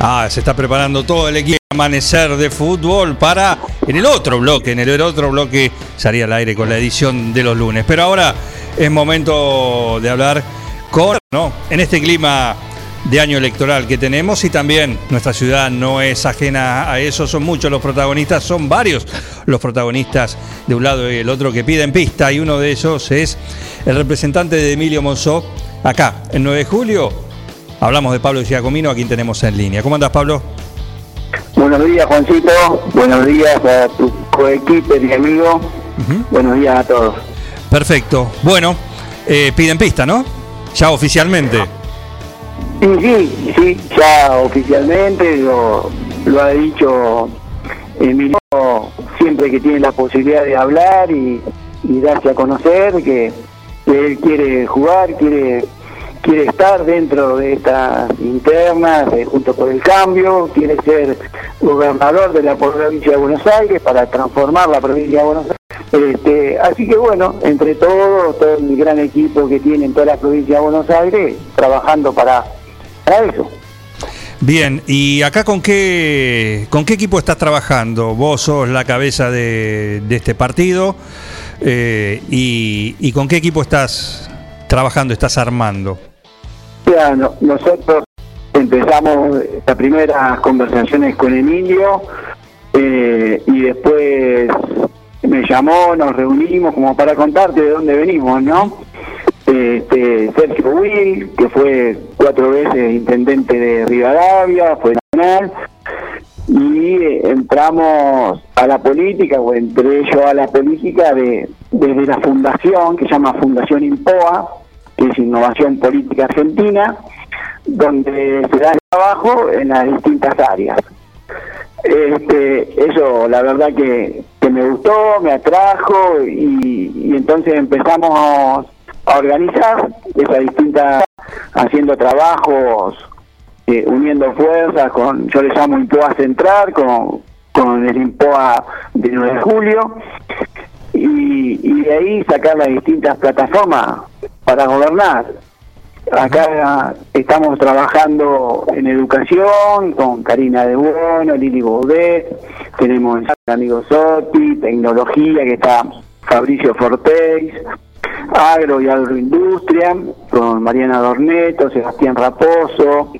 Ah, se está preparando todo el equipo Amanecer de Fútbol para en el otro bloque, en el otro bloque salía al aire con la edición de los lunes. Pero ahora es momento de hablar con, ¿no? En este clima de año electoral que tenemos y también nuestra ciudad no es ajena a eso, son muchos los protagonistas, son varios los protagonistas de un lado y el otro que piden pista y uno de ellos es el representante de Emilio Monzó acá, el 9 de julio. Hablamos de Pablo Giacomino, a quien tenemos en línea. ¿Cómo andas, Pablo? Buenos días, Juancito. Buenos días a tu coequipe y amigo. Buenos días a todos. Perfecto. Bueno, eh, piden pista, ¿no? Ya oficialmente. Sí, sí, sí, ya oficialmente lo, ha dicho Emilio siempre que tiene la posibilidad de hablar y, y darse a conocer que, él quiere jugar, quiere quiere estar dentro de estas internas Junto por el Cambio, quiere ser gobernador de la provincia de Buenos Aires para transformar la provincia de Buenos Aires. Este, así que bueno, entre todos, todo el gran equipo que tiene en toda la provincia de Buenos Aires, trabajando para eso. Bien, ¿y acá con qué, con qué equipo estás trabajando? Vos sos la cabeza de, de este partido eh, y, y con qué equipo estás trabajando, estás armando? No- nosotros empezamos las primeras conversaciones con Emilio eh, y después me llamó, nos reunimos como para contarte de dónde venimos, ¿no? Este, Sergio Will, que fue cuatro veces intendente de Rivadavia, fue nacional, y eh, entramos a la política, o entré yo a la política de, desde la fundación, que se llama Fundación IMPOA, que es Innovación Política Argentina, donde se da el trabajo en las distintas áreas. Este, eso la verdad que, me gustó, me atrajo y entonces empezamos organizar esas distintas, haciendo trabajos, eh, uniendo fuerzas con, yo le llamo IMPOA Central, con, con el IMPOA de 9 de julio, y, de ahí sacar las distintas plataformas para gobernar. Acá estamos trabajando en educación con Karina de Bueno, Lili Baudet, tenemos el amigo Sotti, tecnología que está Fabricio Forteis, agro y agroindustria con Mariana Dorneto, Sebastián Raposo,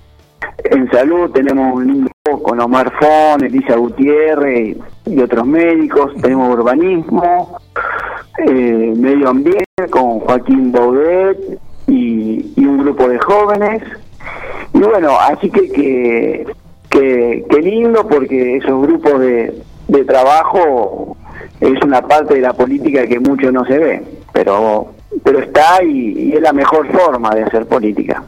en salud tenemos un lindo con Omar Fon, Elisa Gutiérrez y otros médicos, tenemos urbanismo, eh, medio ambiente con Joaquín Baudet y, un grupo de jóvenes. Y bueno, así que que, que, que lindo porque esos grupos de, de trabajo es una parte de la política que mucho no se ve, pero pero está y, y es la mejor forma de hacer política.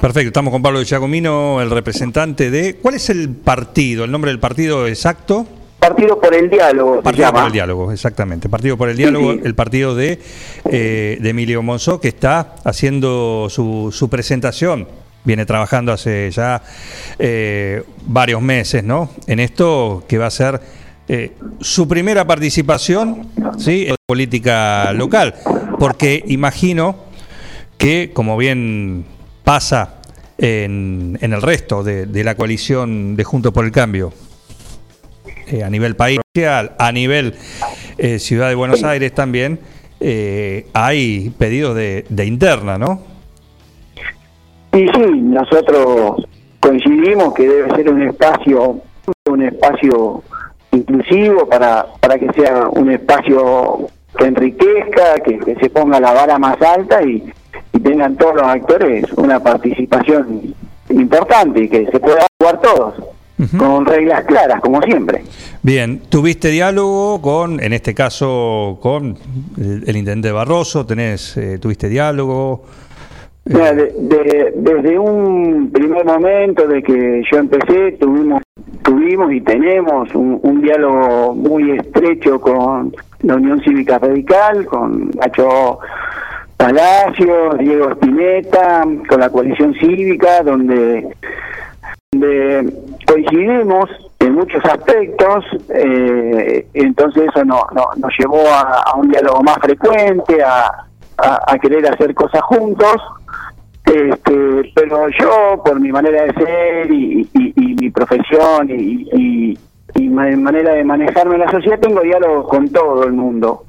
Perfecto, estamos con Pablo de Giacomino, el representante de... ¿Cuál es el partido, el nombre del partido exacto? Partido por el diálogo. se Partido llama. por el diálogo, exactamente. Partido por el diálogo, sí. el partido de, eh, de Emilio Monzó, que está haciendo su, su presentación. Viene trabajando hace ya eh, varios meses, ¿no? En esto que va a ser eh, su primera participación, ¿sí? En política local. Porque imagino que, como bien pasa en, en el resto de, de la coalición de Juntos por el Cambio, eh, a nivel país, a nivel eh, Ciudad de Buenos Aires también, eh, hay pedidos de, de interna, ¿no? Y sí, nosotros coincidimos que debe ser un espacio, un espacio inclusivo para, para que sea un espacio que enriquezca, que, que se ponga la vara más alta y, y tengan todos los actores una participación importante y que se puedan jugar todos con reglas claras, como siempre. Bien, tuviste diálogo con, en este caso, con el, el intendente Barroso, tenés, eh, tuviste diálogo. Mira, de- de- desde un primer momento de que yo empecé, tuvimos, tuvimos y tenemos un, un diálogo muy estrecho con la Unión Cívica Radical, con Nacho Palacio, Diego Spinetta, con la coalición cívica, donde, coincidimos en muchos aspectos, eh, entonces eso no, no- nos llevó a, un diálogo más frecuente, a, a- a querer hacer cosas juntos. Este, pero yo, por mi manera de ser y, y- y profesión y, y- y manera de manejarme en la sociedad, tengo diálogos con todo el mundo.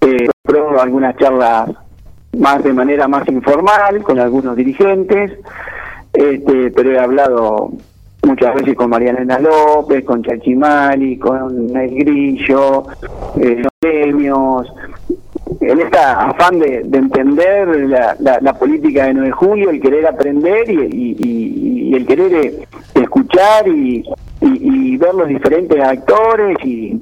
Eh, pruebo algunas charlas más de manera más informal con algunos dirigentes, este, pero he hablado muchas veces con Mariana López, con Chachimali, con El Grillo, eh, los premios, en esta afán de, de entender la, la- la política de 9 de julio, el querer aprender y, el querer eh, escuchar y, ver los diferentes actores y,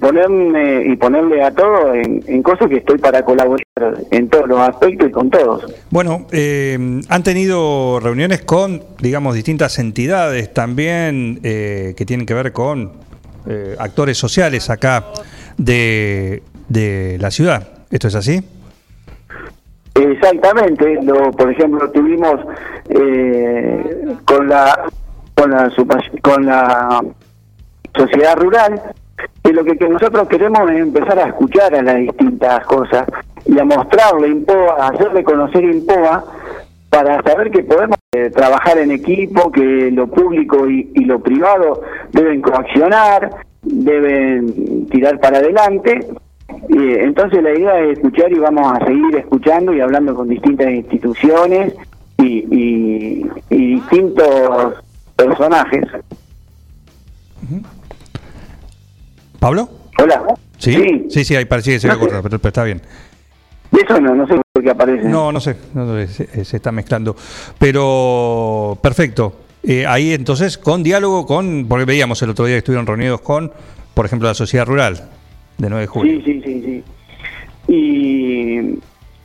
ponerme y ponerle a todo en, en cosas que estoy para colaborar en todos los aspectos y con todos. Bueno, eh, han tenido reuniones con, digamos, distintas entidades también eh, que tienen que ver con eh, actores sociales acá de, de la ciudad. ¿Esto es así? Exactamente, lo, por ejemplo tuvimos eh, con la con la con la sociedad rural y lo que, que nosotros queremos es empezar a escuchar a las distintas cosas y a mostrarle Impoa, a hacerle conocer Impoa para saber que podemos eh, trabajar en equipo, que lo público y, y lo privado deben coaccionar, deben tirar para adelante. Eh, entonces la idea es escuchar y vamos a seguir escuchando y hablando con distintas instituciones y, y- y distintos personajes. ¿Pablo? Hola. Sí, sí, sí, ahí parecía que se había No cortado, pero, pero está bien. Eso no, no sé por qué aparece. No, no sé, no se, se está mezclando. Pero perfecto. Eh, ahí entonces, con diálogo con, porque veíamos el otro día que estuvieron reunidos con, por ejemplo, la sociedad rural de 9 de julio. Sí, sí, sí, sí. Y,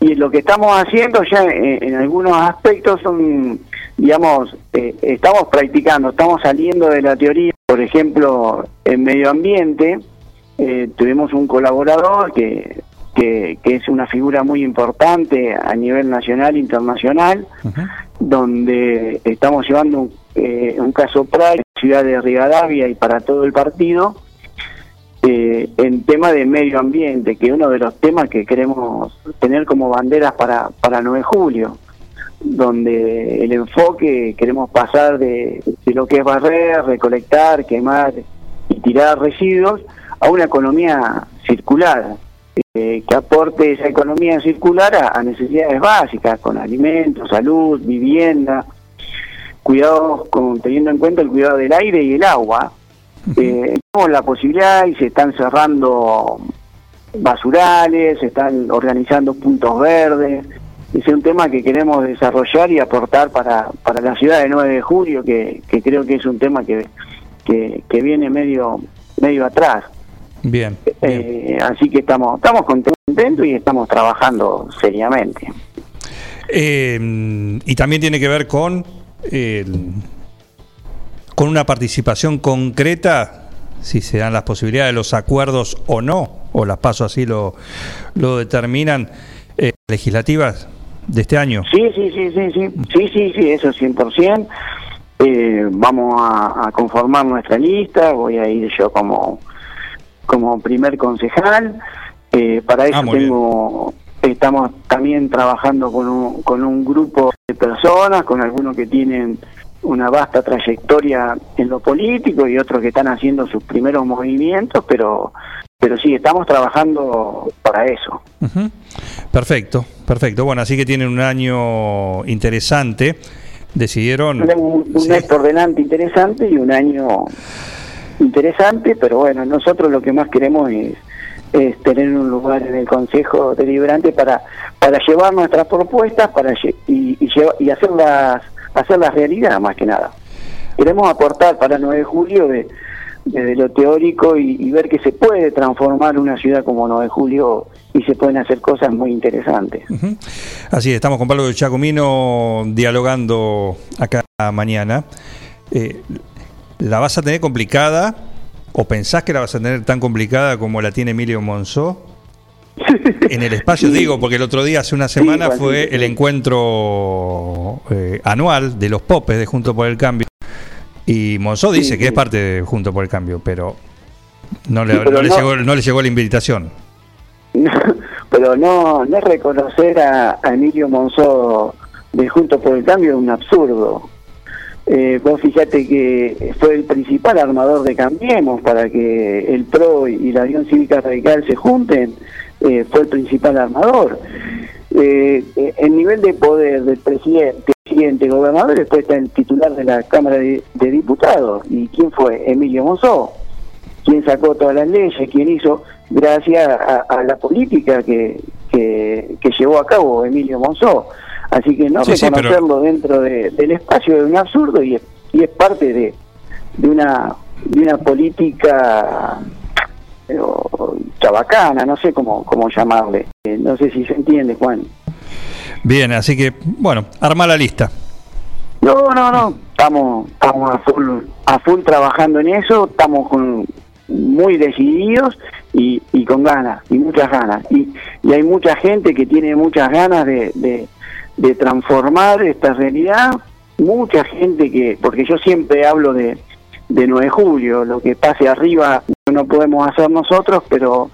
y lo que estamos haciendo ya en, en algunos aspectos son, digamos, eh, estamos practicando, estamos saliendo de la teoría. Por ejemplo, en medio ambiente eh, tuvimos un colaborador que, que, que es una figura muy importante a nivel nacional e internacional, donde estamos llevando un, eh, un caso práctico ciudad de Rivadavia y para todo el partido, eh, en tema de medio ambiente, que es uno de los temas que queremos tener como banderas para, para 9 de julio, donde el enfoque queremos pasar de, de lo que es barrer, recolectar, quemar y tirar residuos a una economía circular, eh, que aporte esa economía circular a, a necesidades básicas, con alimentos, salud, vivienda, cuidados, con, teniendo en cuenta el cuidado del aire y el agua. Eh, tenemos la posibilidad y se están cerrando basurales, se están organizando puntos verdes. Es un tema que queremos desarrollar y aportar para, para la ciudad de 9 de julio, que, que creo que es un tema que, que, que viene medio, medio atrás. Bien. Eh, así que estamos, estamos contentos y estamos trabajando seriamente. Eh, y también tiene que ver con, eh, con una participación concreta, si se dan las posibilidades, los acuerdos o no, o las paso así lo, lo determinan, eh, legislativas de este año. Sí, sí, sí, sí, sí, sí, sí, sí, eso 100%. Eh, vamos a, a conformar nuestra lista, voy a ir yo como, como primer concejal. Eh, para eso Ah, tengo estamos también trabajando con un, con un grupo de personas, con algunos que tienen una vasta trayectoria en lo político y otros que están haciendo sus primeros movimientos, pero pero sí, estamos trabajando para eso. Perfecto, perfecto. Bueno, así que tienen un año interesante. Decidieron. Un, un mes por delante interesante y un año interesante, pero bueno, nosotros lo que más queremos es, es tener un lugar en el Consejo Deliberante para para llevar nuestras propuestas para y, y, lleva- y hacerlas hacerlas realidad más que nada. Queremos aportar para el 9 de julio de, desde lo teórico y, ver que se puede transformar una ciudad como 9 de julio y se pueden hacer cosas muy interesantes. Así es, estamos con Pablo Chacomino dialogando acá mañana. Eh, ¿La vas a tener complicada o pensás que la vas a tener tan complicada como la tiene Emilio Monzó? En el espacio, digo, porque el otro día, hace una semana, fue el encuentro eh, anual de los popes de Junto por el Cambio. Y Monzó dice que es parte de Junto por el Cambio, pero no le, pero no le no- llegó, no le llegó la invitación. pero no, no reconocer a, a Emilio Monzó de Juntos por el Cambio es un absurdo. Eh, vos fíjate que fue el principal armador de Cambiemos para que el PRO y la Unión Cívica Radical se junten, eh, fue el principal armador. Eh, eh, el nivel de poder del presidente, presidente, gobernador, después está el titular de la Cámara de, de Diputados. ¿Y quién fue? Emilio Monzó quién sacó todas las leyes, quién hizo, gracias a, a la política que, que, que llevó a cabo Emilio Monzó. Así que no Sí, sí, pero- reconocerlo dentro de- del espacio es un absurdo y es, y es parte de, de una de una política o chabacana, no sé cómo, cómo llamarle. Eh, no sé si se entiende, Juan. Bien, así que, bueno, arma la lista. No, no, no. Estamos, estamos a full, a full trabajando en eso. Estamos con, muy decididos y, y con ganas, y muchas ganas. Y, y hay mucha gente que tiene muchas ganas de, de, de transformar esta realidad. Mucha gente que, porque yo siempre hablo de, de 9 de julio, lo que pase arriba no podemos hacer nosotros, pero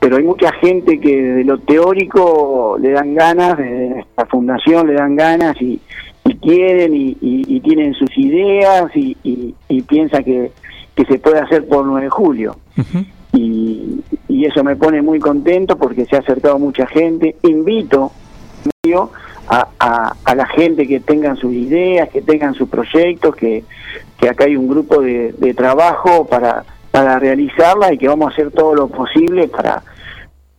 pero hay mucha gente que de lo teórico le dan ganas, de nuestra fundación le dan ganas y, y quieren y, y- y tienen sus ideas y, y, y piensa que, que se puede hacer por 9 de julio. y, y eso me pone muy contento porque se ha acercado mucha gente. Invito a, a, a la gente que tengan sus ideas, que tengan sus proyectos, que, que acá hay un grupo de, de trabajo para, para realizarla y que vamos a hacer todo lo posible para,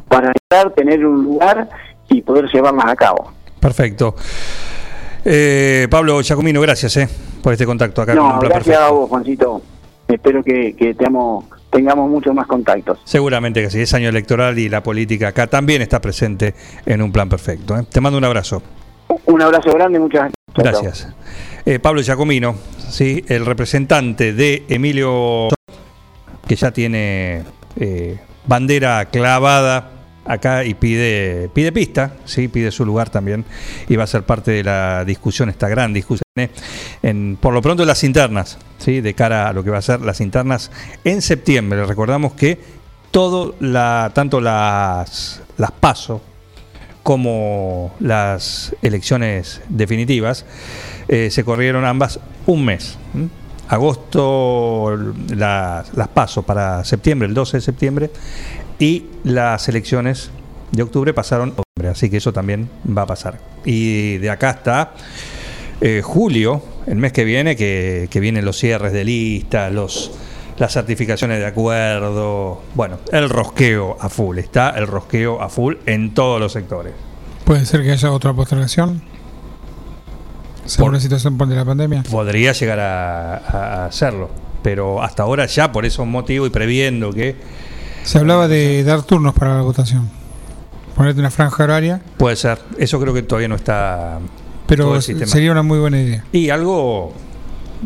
para tener un lugar y poder llevarlas a cabo. Perfecto. Eh, Pablo Giacomino, gracias eh, por este contacto acá. No, gracias Perfecto. a vos, Juancito. Espero que, que teamos, tengamos muchos más contactos. Seguramente que sí, es año electoral y la política acá también está presente en un plan perfecto. ¿eh? Te mando un abrazo. Un abrazo grande, muchas Gracias. Eh, Pablo Giacomino, ¿sí? el representante de Emilio, que ya tiene eh, bandera clavada acá y pide, pide pista, ¿sí? pide su lugar también y va a ser parte de la discusión, esta gran discusión, ¿eh? por lo pronto las internas, ¿sí? de cara a lo que va a ser las internas en septiembre. Recordamos que todo la, tanto las, las paso como las elecciones definitivas, eh, se corrieron ambas un mes. Agosto las, las para septiembre, el 12 de septiembre, y las elecciones de octubre pasaron octubre, así que eso también va a pasar. Y de acá hasta eh, julio, el mes que viene, que, que vienen los cierres de lista, los, las certificaciones de acuerdo, bueno, el rosqueo a full, está el rosqueo a full en todos los sectores. ¿Puede ser que haya otra postergación? Según Por- la situación de la pandemia. Podría llegar a, a hacerlo, pero hasta ahora ya por esos motivos y previendo que Se hablaba de dar turnos para la votación. Ponerte una franja horaria, puede ser, eso creo que todavía no está pero el sistema. sería una muy buena idea. Y algo,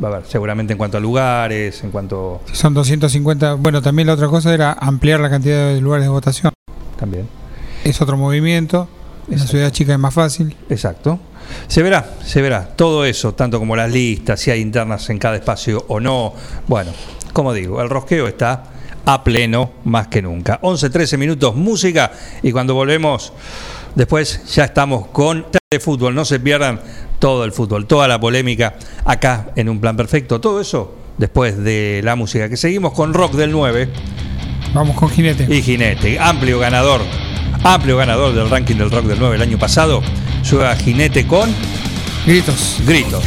va a ver, seguramente en cuanto a lugares, en cuanto son 250, bueno, también la otra cosa era ampliar la cantidad de lugares de votación. también. Es otro movimiento, en la ciudad chica es más fácil. Exacto. Se verá, se verá. Todo eso, tanto como las listas, si hay internas en cada espacio o no. Bueno, como digo, el rosqueo está a pleno más que nunca. 11, 13 minutos música y cuando volvemos después ya estamos con de fútbol. No se pierdan todo el fútbol, toda la polémica acá en un plan perfecto. Todo eso después de la música que seguimos con Rock del 9. Vamos con Jinete. Y Jinete, amplio ganador, amplio ganador del ranking del Rock del 9 el año pasado. Juega Jinete con Gritos. Gritos.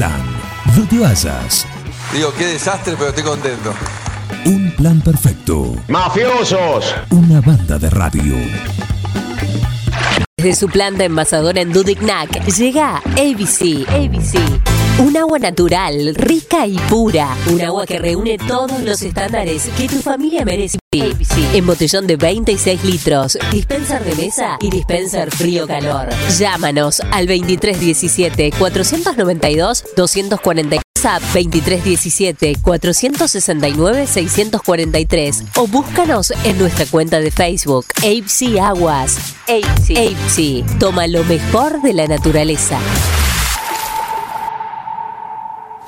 Plan. No te vayas. Digo, qué desastre, pero estoy contento. Un plan perfecto. ¡Mafiosos! Una banda de radio. Desde su planta envasadora en Dudignac llega ABC. ABC. Un agua natural, rica y pura. Un agua que reúne todos los estándares que tu familia merece. En botellón de 26 litros, dispenser de mesa y dispenser frío-calor. Llámanos al 2317 492 240 WhatsApp 2317 469 643 o búscanos en nuestra cuenta de Facebook ABC Aguas. ABC. Toma lo mejor de la naturaleza.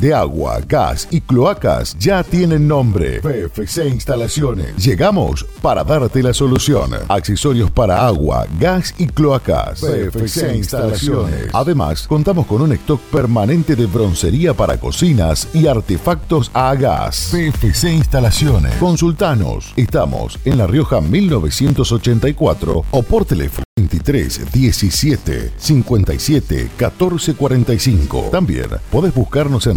de agua, gas y cloacas ya tienen nombre. PFC Instalaciones. Llegamos para darte la solución. Accesorios para agua, gas y cloacas. PFC Instalaciones. Además, contamos con un stock permanente de broncería para cocinas y artefactos a gas. PFC Instalaciones. Consultanos. Estamos en La Rioja 1984 o por teléfono 23 17 57 14 45. También podés buscarnos en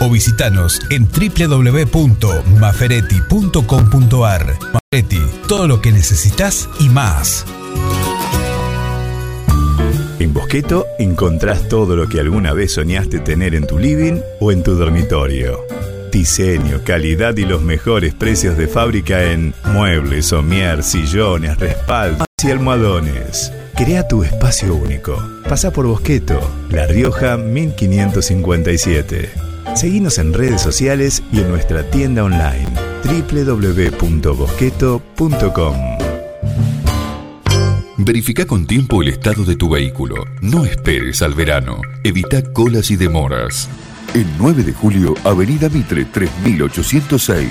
o visitanos en www.maferetti.com.ar. Maferetti, todo lo que necesitas y más. En Bosqueto encontrás todo lo que alguna vez soñaste tener en tu living o en tu dormitorio. Diseño, calidad y los mejores precios de fábrica en muebles, somier, sillones, respaldos y almohadones. Crea tu espacio único. Pasa por Bosqueto, La Rioja 1557. Seguinos en redes sociales y en nuestra tienda online www.bosqueto.com. Verifica con tiempo el estado de tu vehículo. No esperes al verano. Evita colas y demoras. El 9 de julio, Avenida Mitre 3806.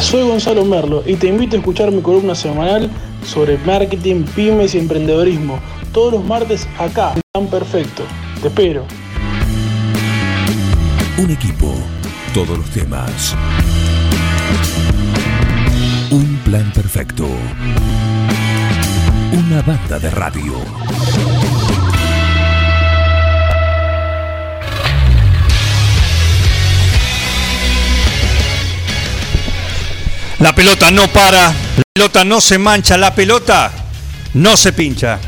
Soy Gonzalo Merlo y te invito a escuchar mi columna semanal sobre marketing, pymes y emprendedorismo. Todos los martes acá, en Tan Perfecto. Te espero. Un equipo, todos los temas. Un plan perfecto. Una banda de radio. La pelota no para, la pelota no se mancha, la pelota no se pincha.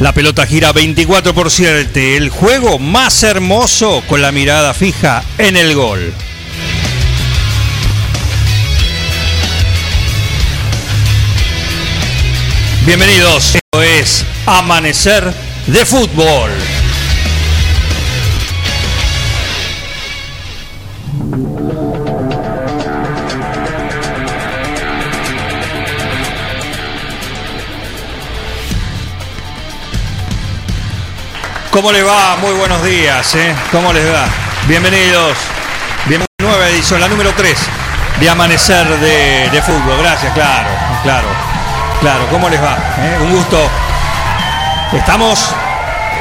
La pelota gira 24 por 7, el juego más hermoso con la mirada fija en el gol. Bienvenidos, esto es Amanecer de Fútbol. ¿Cómo le va? Muy buenos días, ¿eh? ¿Cómo les va? Bienvenidos. Bienvenidos a una nueva edición, la número 3 de Amanecer de, Fútbol. Gracias, claro, claro, claro. ¿Cómo les va? ¿Eh? Un gusto. Estamos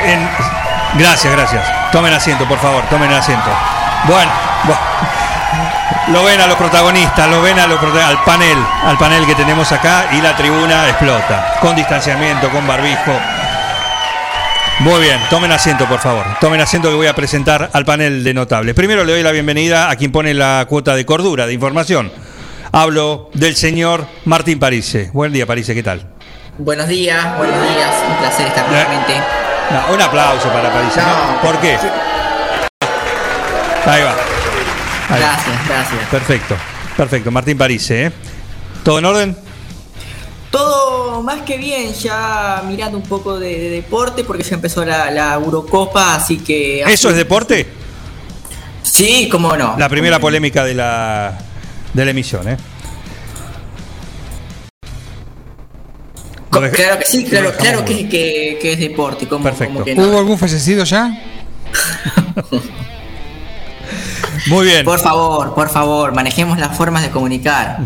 en... Gracias, gracias. Tomen asiento, por favor, tomen asiento. Bueno. Lo ven a los protagonistas, lo ven a los al panel, al panel que tenemos acá y la tribuna explota. Con distanciamiento, con barbijo. Muy bien, tomen asiento, por favor. Tomen asiento que voy a presentar al panel de notables. Primero le doy la bienvenida a quien pone la cuota de cordura, de información. Hablo del señor Martín Parise. Buen día, Parise, ¿qué tal? Buenos días, buenos días, un placer estar nuevamente. No, un aplauso para Parise. ¿no? ¿Por qué? Ahí va. Ahí va. Gracias, gracias. Perfecto, perfecto. Martín Parise, ¿eh? ¿Todo en orden? Todo más que bien, ya mirando un poco de, de deporte porque ya empezó la, la Eurocopa, así que... ¿Eso es deporte? Sí, cómo no. La primera polémica de la, de la emisión, ¿eh? Claro que sí, claro, claro que, que- que es deporte. Como, como que no. ¿Hubo algún fallecido ya? Muy bien. Por favor, por favor, manejemos las formas de comunicar.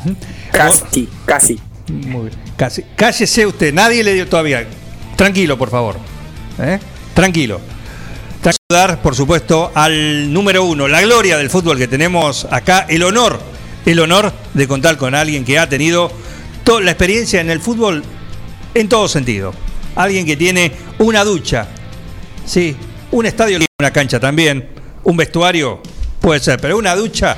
Casi, casi. Muy bien. Casi. Cállese usted, nadie le dio todavía. Tranquilo, por favor. ¿Eh? Tranquilo. Saludar, por supuesto, al número uno, la gloria del fútbol que tenemos acá, el honor, el honor de contar con alguien que ha tenido toda la experiencia en el fútbol en todo sentido. Alguien que tiene una ducha, sí, un estadio, una cancha también, un vestuario, puede ser, pero una ducha,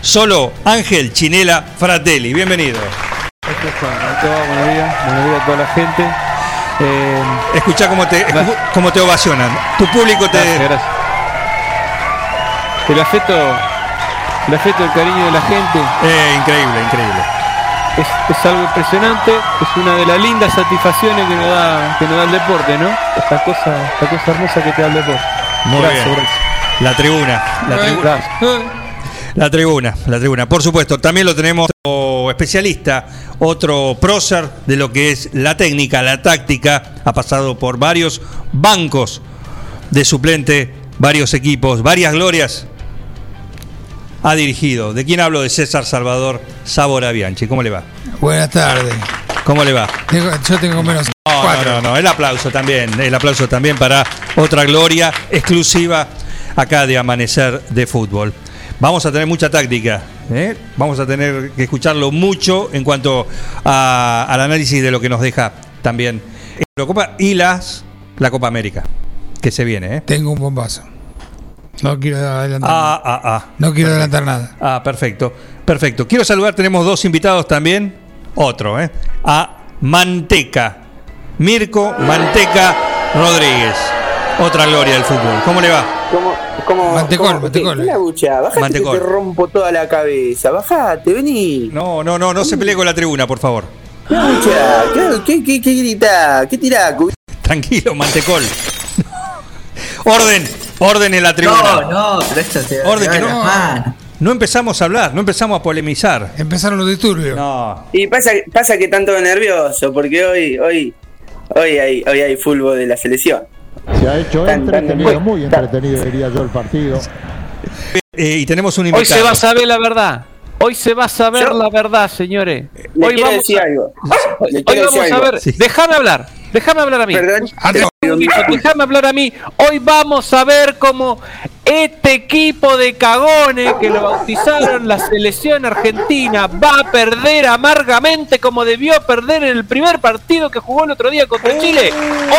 solo Ángel Chinela Fratelli. Bienvenido. Buenos días, buenos días a toda la gente. Eh, Escucha cómo te, cómo te ovacionan. Tu público te. Gracias, gracias. El afecto, el afecto, el cariño de la gente. Eh, increíble, increíble. es, es algo impresionante, es una de las lindas satisfacciones que nos da, que nos da el deporte, ¿no? Esta cosa, esta cosa hermosa que te da el deporte. Muy Gracias, bien. gracias. La tribuna. La tribuna. La tribuna, la tribuna. Por supuesto, también lo tenemos otro especialista, otro prócer de lo que es la técnica, la táctica. Ha pasado por varios bancos de suplente, varios equipos, varias glorias. Ha dirigido. ¿De quién hablo? De César Salvador Sabora Bianchi. ¿Cómo le va? Buenas tardes. ¿Cómo le va? Tengo- yo tengo menos No, cuatro. no, no, no, el aplauso también, el aplauso también para otra gloria exclusiva acá de Amanecer de Fútbol. Vamos a tener mucha táctica, ¿eh? vamos a tener que escucharlo mucho en cuanto a- al análisis de lo que nos deja también la Copa y las, la Copa América, que se viene. ¿eh? Tengo un bombazo. No quiero adelantar. Ah, ah, ah. no quiero adelantar nada. Ah, perfecto, perfecto. Quiero saludar, tenemos dos invitados también, otro, ¿eh? A Manteca, Mirko Manteca Rodríguez, otra gloria del fútbol. ¿Cómo le va? ¿Cómo, cómo, Mantecol, cómo- mantecol. ¿Qué, qué la bucha? Bajate Mantecol. que te rompo toda la cabeza. Bajate, vení. No, no, no, no se pelee con la tribuna, por favor. ¿Qué bucha? ¿Qué, qué, qué, qué grita? ¿Qué tirá? Tranquilo, Mantecol. Orden, orden en la tribuna. No, no, pero esto se Orden que no. No empezamos a hablar, no empezamos a polemizar. Empezaron los disturbios. No. Y pasa, pasa que tanto nervioso, porque hoy, hoy, hoy hay, hoy hay fútbol de la selección. Se ha hecho Tan- tan- entretenido, muy entretenido diría yo el partido. Eh, y tenemos un Hoy invitado. se va a saber la verdad. Hoy se va a saber la verdad, señores. Le Hoy vamos decir a, algo. Le hoy quiero vamos decir a algo. ver. Déjame hablar. Déjame hablar a mí. Segundito, Déjame hablar a mí. Hoy vamos a ver cómo este equipo de cagones que lo bautizaron la selección argentina va a perder amargamente como debió perder en el primer partido que jugó el otro día contra Chile.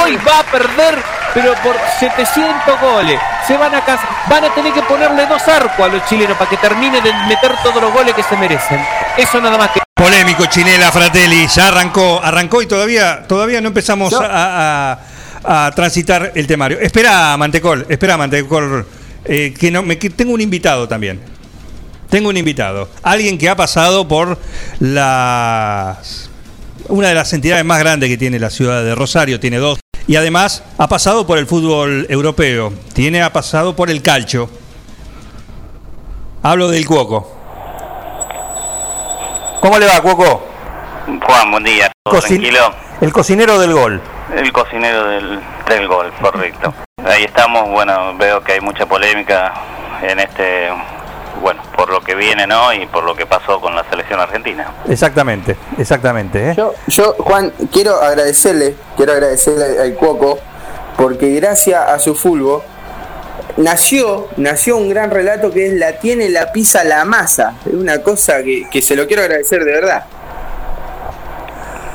Hoy va a perder, pero por 700 goles. Se van a casa, van a tener que ponerle dos arcos a los chilenos para que termine de meter todos los goles que se merecen. Eso nada más que. Polémico, Chinela, Fratelli, ya arrancó, arrancó y todavía, todavía no empezamos a, a- a transitar el temario. Espera, Mantecol, espera, Mantecol, eh, que no, me, que tengo un invitado también. Tengo un invitado, alguien que ha pasado por las una de las entidades más grandes que tiene la ciudad de Rosario, tiene dos, y además ha pasado por el fútbol europeo, tiene ha pasado por el calcio. Hablo del Cuoco. ¿Cómo le va, Cuoco? Juan, buen día. ¿Todo Cocin- tranquilo? El cocinero del gol. El cocinero del, del gol, correcto. Ahí estamos, bueno, veo que hay mucha polémica en este, bueno, por lo que viene, ¿no? Y por lo que pasó con la selección argentina. Exactamente, exactamente. ¿eh? Yo, yo, Juan, quiero agradecerle, quiero agradecerle al Cuoco, porque gracias a su fútbol nació, nació un gran relato que es la tiene, la pisa, la masa. Es una cosa que, que se lo quiero agradecer de verdad.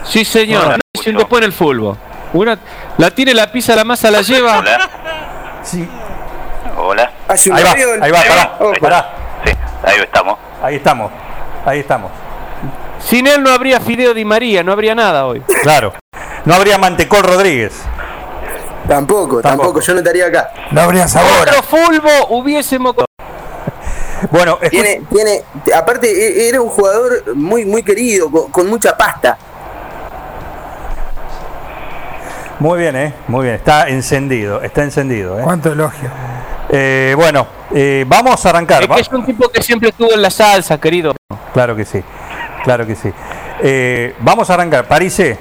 Sí, señor. Dicen después en el fútbol. Una, la tiene la pizza, la masa la lleva. Hola. Sí. Hola. Hace un Ahí va, ahí va, pará, Oh, pará. Sí, ahí estamos. Ahí estamos, ahí estamos. Sin él no habría Fideo Di María, no habría nada hoy. Claro. No habría Mantecol Rodríguez. Tampoco, tampoco, yo no estaría acá. No habría sabor. Otro fulbo hubiésemos. Bueno, Tiene, tiene, aparte e- era un jugador muy, muy querido, con, con mucha pasta. Muy bien, ¿eh? Muy bien. Está encendido, está encendido. ¿eh? ¿Cuánto elogio? Eh, bueno, eh, vamos a arrancar. Es va- que es un tipo que siempre estuvo en la salsa, querido. Claro que sí, claro que sí. Eh, vamos a arrancar. Parise,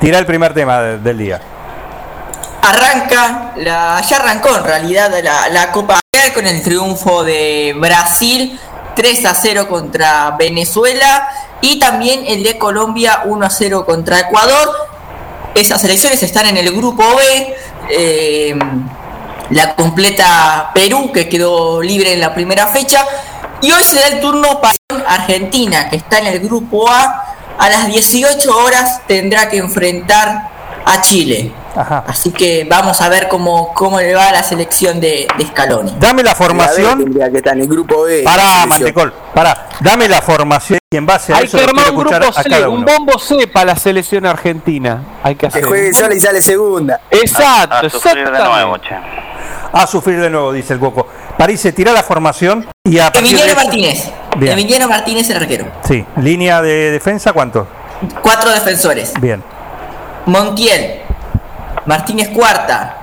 tira el primer tema de- del día. Arranca, la, ya arrancó en realidad la, la Copa con el triunfo de Brasil 3 a 0 contra Venezuela y también el de Colombia 1 a 0 contra Ecuador. Esas elecciones están en el grupo B. eh, la completa Perú, que quedó libre en la primera fecha. Y hoy se da el turno para Argentina, que está en el grupo A. A las 18 horas tendrá que enfrentar a Chile. Así que vamos a ver cómo, cómo le va a la selección de, de Scaloni. Dame la formación. Tendría que estar en el grupo B. Pará. Mantecol, pará. Dame la formación y en base a Hay eso que armar un grupo a C, un bombo C para la selección argentina. Hay que Que hacer. juegue sola y sale segunda. Exacto, A sufrir de nuevo, che. A sufrir de nuevo, dice el Cuoco. Parise, tira la formación. Y a Emiliano de- Martínez. Bien. Emiliano Martínez el arquero. Sí, línea de defensa, ¿cuánto? Cuatro defensores. Bien. Montiel. Martínez Cuarta.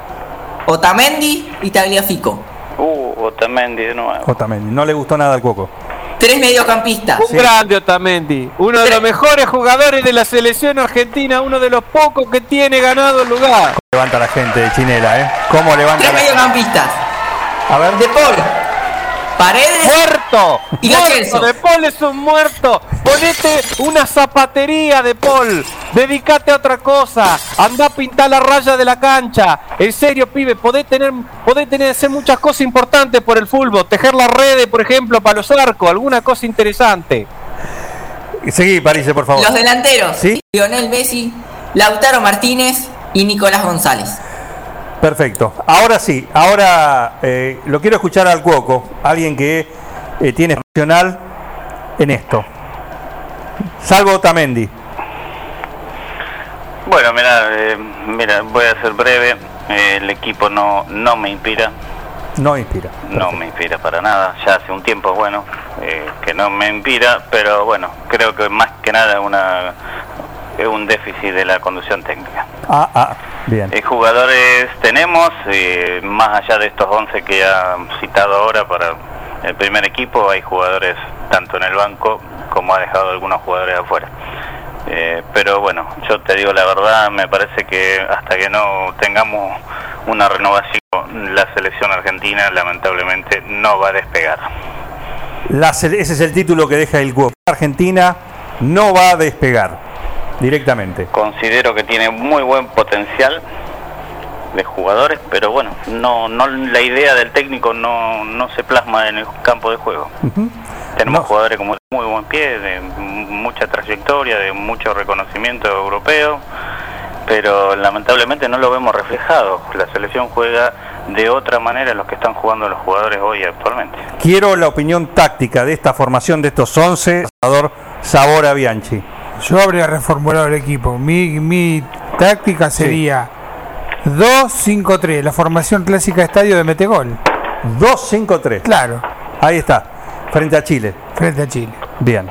Otamendi y Tagliafico. Uh, Otamendi de nuevo. Otamendi. No le gustó nada al Cuoco. Tres mediocampistas. Un grande Otamendi, uno de los mejores jugadores de la selección argentina, uno de los pocos que tiene ganado el lugar. Levanta la gente de Chinela, ¿eh? ¿Cómo levanta Tres la mediocampistas. A ver. De Paul. Paredes. ¡Muerto! Y ¡Muerto! De Paul es un muerto. Ponete una zapatería de Paul. Dedicate a otra cosa. Anda a pintar la raya de la cancha. En serio, pibe, podés tener, podés tener hacer muchas cosas importantes por el fútbol. Tejer las redes, por ejemplo, para los arcos. Alguna cosa interesante. Seguí, Parise, por favor. Los delanteros. ¿Sí? Lionel Messi, Lautaro Martínez y Nicolás González. Perfecto. Ahora sí, ahora eh, lo quiero escuchar al Cuoco, alguien que eh, tiene profesional en esto. Salvo Otamendi. Bueno, mira, eh, mira, voy a ser breve. Eh, el equipo no, no me inspira, No inspira. no me inspira para nada. Ya hace un tiempo, bueno, eh, que no me inspira, pero bueno, creo que más que nada una es un déficit de la conducción técnica. Ah, ah, bien. Eh, jugadores tenemos, eh, más allá de estos 11 que ha citado ahora para el primer equipo, hay jugadores tanto en el banco como ha dejado algunos jugadores afuera. Eh, pero bueno, yo te digo la verdad, me parece que hasta que no tengamos una renovación, la selección argentina lamentablemente no va a despegar. La se- ese es el título que deja el Cuoco. Argentina no va a despegar directamente. Considero que tiene muy buen potencial de jugadores, pero bueno, no, no la idea del técnico no, no se plasma en el campo de juego. Tenemos jugadores como de muy buen pie, de mucha trayectoria, de mucho reconocimiento europeo, pero lamentablemente no lo vemos reflejado. La selección juega de otra manera en los que están jugando los jugadores hoy actualmente. Quiero la opinión táctica de esta formación de estos 11, Salvador Sabora Bianchi. Yo habría reformulado el equipo. Mi, mi táctica sería 2-5-3, la formación clásica de estadio de Metegol. 2-5-3. Claro, Ahí está, frente a Chile. frente a Chile. Bien.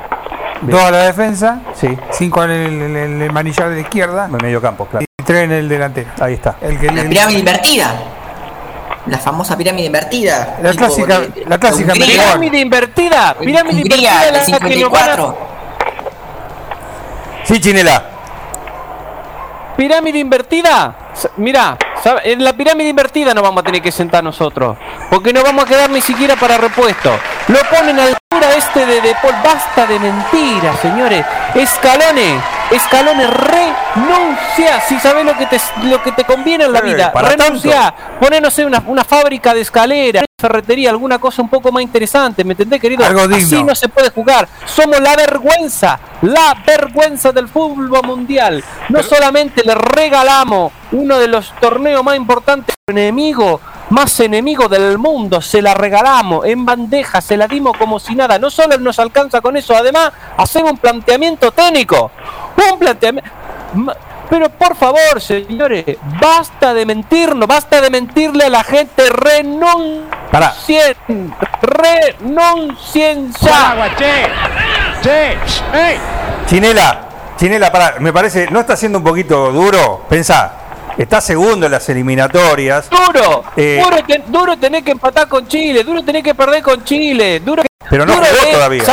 Dos a la defensa, Sí, cinco en el, en el- el manillar de la izquierda en medio campo, claro. y tres en el delantero. Ahí está. El que La pirámide invertida. La famosa pirámide invertida. La clásica- de- la clásica. Pirámide invertida, pirámide invertida de la que nos van a- 54. Sí, Chinela. Pirámide invertida. ¿Sabe? en la pirámide invertida no vamos a tener que sentar nosotros. Porque no vamos a quedar ni siquiera para repuesto. Lo ponen a altura este de De Paul. Basta de mentiras, señores. Escalone. Escalone, renuncia. Si sabes lo que te, lo que te conviene en la Eh, vida. renuncia. Poné, no sé, una, una fábrica de escalera, una ferretería, alguna cosa un poco más interesante. ¿Me entendés, querido? Algo digno. Así no se puede jugar. Somos la vergüenza, la vergüenza del fútbol mundial. No solamente le regalamos uno de los torneos más importantes, enemigo, más enemigo del mundo, se la regalamos en bandeja, se la dimos como si nada. No solo nos alcanza con eso, además hacemos un planteamiento técnico. Un planteamiento. Pero por favor, señores, basta de mentirnos, basta de mentirle a la gente. Renuncien, renuncien ya. Chinela, Chinela, para, me parece, ¿no está siendo un poquito duro? Pensá, está segundo en las eliminatorias. Duro, Eh, duro, te- duro tener que empatar con Chile, duro tener que perder con Chile, duro Pero no duro jugó es- todavía.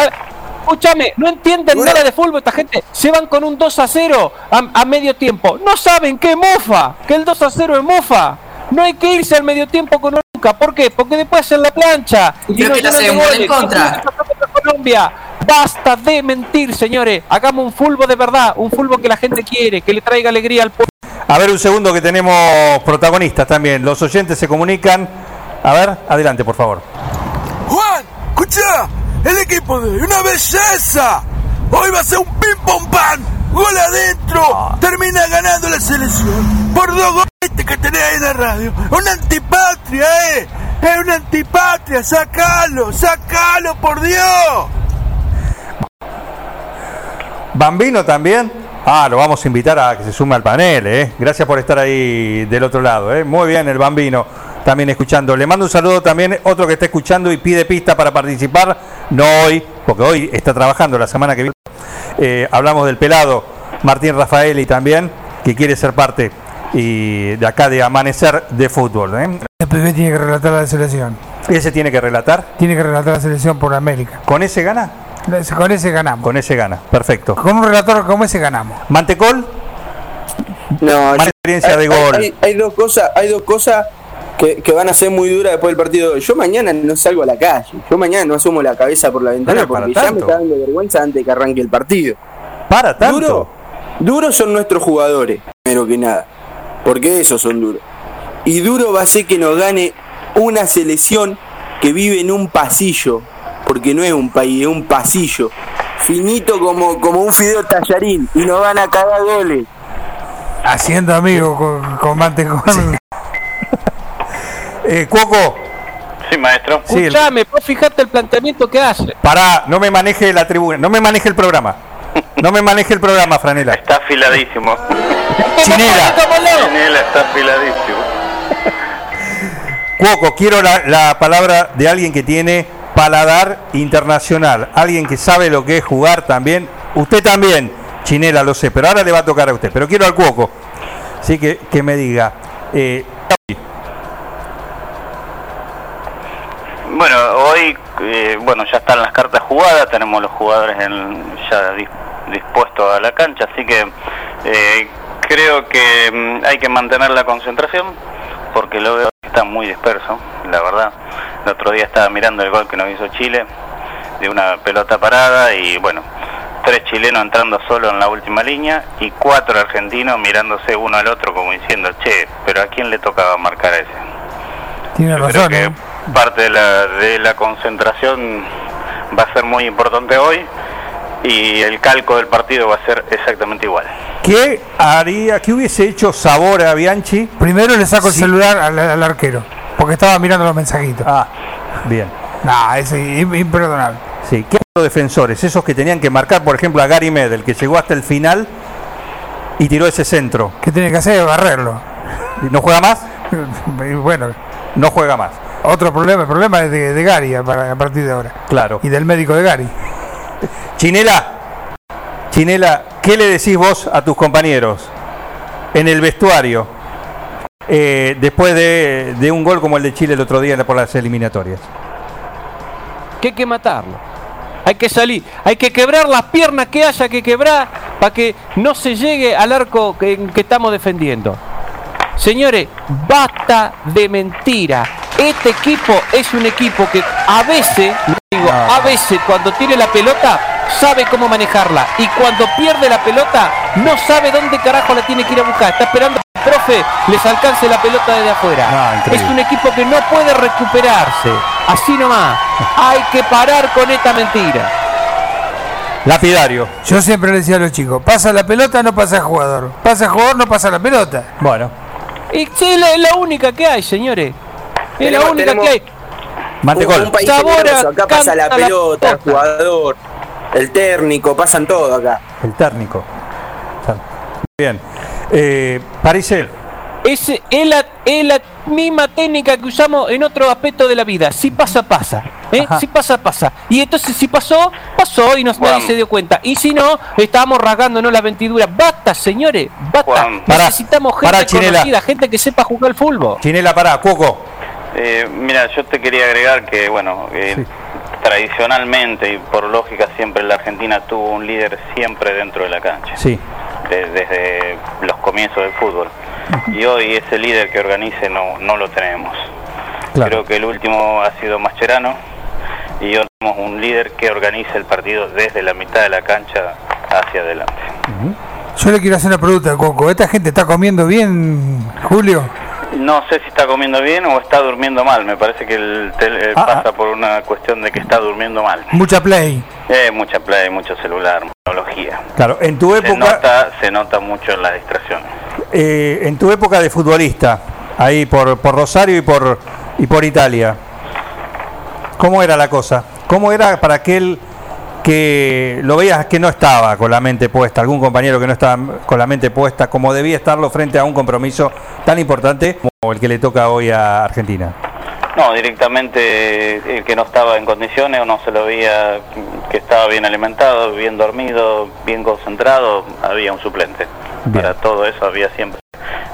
Escúchame, no entienden nada de fútbol esta gente. Se van con un 2 a 0 a, a medio tiempo. No saben que es mofa, que el 2 a 0 es mofa. No hay que irse al medio tiempo con nunca. ¿Por qué? Porque después hacen la plancha. Y creo que un gol en contra. ¿Qué pasó contra Colombia. Basta de mentir, señores. Hagamos un fútbol de verdad, un fútbol que la gente quiere, que le traiga alegría al pueblo. A ver, un segundo que tenemos protagonistas también. Los oyentes se comunican. A ver, adelante, por favor. Juan, escucha, el equipo de hoy, una belleza. Hoy va a ser un pim pom pam, gol adentro. Termina ganando la selección por dos goles este que tenés ahí en la radio. Una antipatria, eh. Es una antipatria, sacalo, sacalo, por Dios. Bambino también. Ah, lo vamos a invitar a que se sume al panel, ¿eh? Gracias por estar ahí del otro lado, ¿eh? Muy bien el Bambino. también escuchando. Le mando un saludo también, otro que está escuchando y pide pista para participar, no hoy, porque hoy está trabajando, la semana que viene. Eh, hablamos del pelado Martín Rafaeli también, que quiere ser parte y de acá de Amanecer de Fútbol. ¿eh? El PP tiene que relatar la selección. ¿Ese tiene que relatar? Tiene que relatar la selección por América. ¿Con ese gana? Con ese ganamos. Con ese gana, perfecto. Con un relator como ese ganamos. ¿Mantecol? No, Más yo- experiencia hay, de gol. Hay, hay dos cosas, hay dos cosas que, que van a ser muy duras después del partido. Yo mañana no salgo a la calle. Yo mañana no asomo la cabeza por la ventana porque ya me está dando vergüenza antes de que arranque el partido. Para tanto. Duro, duros son nuestros jugadores, primero que nada. Porque esos son duros. Y duro va a ser que nos gane una selección que vive en un pasillo. Porque no es un país, es un pasillo. Finito como, como un fideo tallarín. Y nos van a cagar goles. Haciendo amigos con, con Mantecón. Eh, Cuoco, Sí, maestro. Sí, Escuchame, vos fijate el planteamiento que hace. pará, no me maneje la tribuna, no me maneje el programa. No me maneje el programa, Franela. Está afiladísimo. Chinela. Chinela está afiladísimo. Cuoco, quiero la, la palabra de alguien que tiene paladar internacional, alguien que sabe lo que es jugar también. Usted también, Chinela, lo sé, pero ahora le va a tocar a usted. Pero quiero al Cuoco, sí que, que me diga. eh, Bueno, hoy, eh, bueno, ya están las cartas jugadas, tenemos los jugadores en- ya dis- dispuestos a la cancha, así que eh, creo que mm, hay que mantener la concentración, porque lo veo que está muy disperso, la verdad. El otro día estaba mirando el gol que nos hizo Chile, de una pelota parada, y bueno, tres chilenos entrando solo en la última línea, y cuatro argentinos mirándose uno al otro como diciendo, che, pero ¿a quién le tocaba marcar a ese? Tiene Yo razón, creo ¿eh? que parte de la, de la concentración va a ser muy importante hoy y el calco del partido va a ser exactamente igual. ¿Qué haría, qué hubiese hecho sabor a Bianchi? Primero le saco el celular al, al arquero. Porque estaba mirando los mensajitos. Ah, bien. Nah, es im- imperdonable. Sí, ¿qué los defensores? Esos que tenían que marcar, por ejemplo, a Gary Medel, que llegó hasta el final y tiró ese centro. ¿Qué tiene que hacer? Barrerlo. ¿Y ¿No juega más? Bueno, No juega más. otro problema. El problema es de, de Gary a partir de ahora. Claro. Y del médico de Gary. Chinela, Chinela, ¿qué le decís vos a tus compañeros en el vestuario eh, después de, de un gol como el de Chile el otro día por las eliminatorias? que hay que matarlo. Hay que salir, hay que quebrar las piernas que haya que quebrar para que no se llegue al arco que, que estamos defendiendo. Señores, basta de mentira. Este equipo es un equipo que a veces, digo, a veces cuando tiene la pelota sabe cómo manejarla y cuando pierde la pelota no sabe dónde carajo la tiene que ir a buscar. Está esperando que el profe les alcance la pelota desde afuera. Ah, es un equipo que no puede recuperarse. Así nomás. Hay que parar con esta mentira. Lapidario. Yo siempre le decía a los chicos, pasa la pelota, no pasa el jugador. Pasa el jugador, no pasa la pelota. Bueno, Y sí, es la, es la única que hay, señores. Es la única tenemos- que hay. Mantecol. Un, un país Sabora acá pasa la la pelota, el pelota. jugador, el técnico, pasan todo acá. El térmico. Bien. Eh, Parisel. Es, es, la, es la misma técnica que usamos en otro aspecto de la vida. Si pasa, pasa. ¿eh? Si pasa, pasa. Y entonces si pasó, pasó y nos, nadie se dio cuenta. Y si no, estábamos rasgándonos las ventiduras. Basta, señores. Basta. Juan. Necesitamos gente pará, conocida, gente que sepa jugar al fútbol. Chinela, pará, Cuoco. Eh, mira, yo te quería agregar que, bueno, eh, tradicionalmente y por lógica siempre la Argentina tuvo un líder siempre dentro de la cancha, Sí. de- desde los comienzos del fútbol. Y hoy ese líder que organice no, no lo tenemos. Claro. Creo que el último ha sido Mascherano y hoy tenemos un líder que organiza el partido desde la mitad de la cancha hacia adelante. Yo le quiero hacer una pregunta, Coco. ¿Esta gente está comiendo bien, Julio? No sé si está comiendo bien o está durmiendo mal. Me parece que el tel- eh, Ah, pasa por una cuestión de que está durmiendo mal. Mucha play. Eh, mucha play, mucho celular, tecnología. Claro, en tu Se época, nota, se nota mucho en la distracción. eh, en tu época de futbolista, ahí por, por Rosario y por y por Italia, ¿cómo era la cosa? ¿Cómo era para aquel que lo veías que no estaba con la mente puesta, algún compañero que no estaba con la mente puesta como debía estarlo frente a un compromiso tan importante como el que le toca hoy a Argentina. No, directamente el que no estaba en condiciones o no se lo veía que estaba bien alimentado, bien dormido, bien concentrado, había un suplente. Para todo eso había siempre.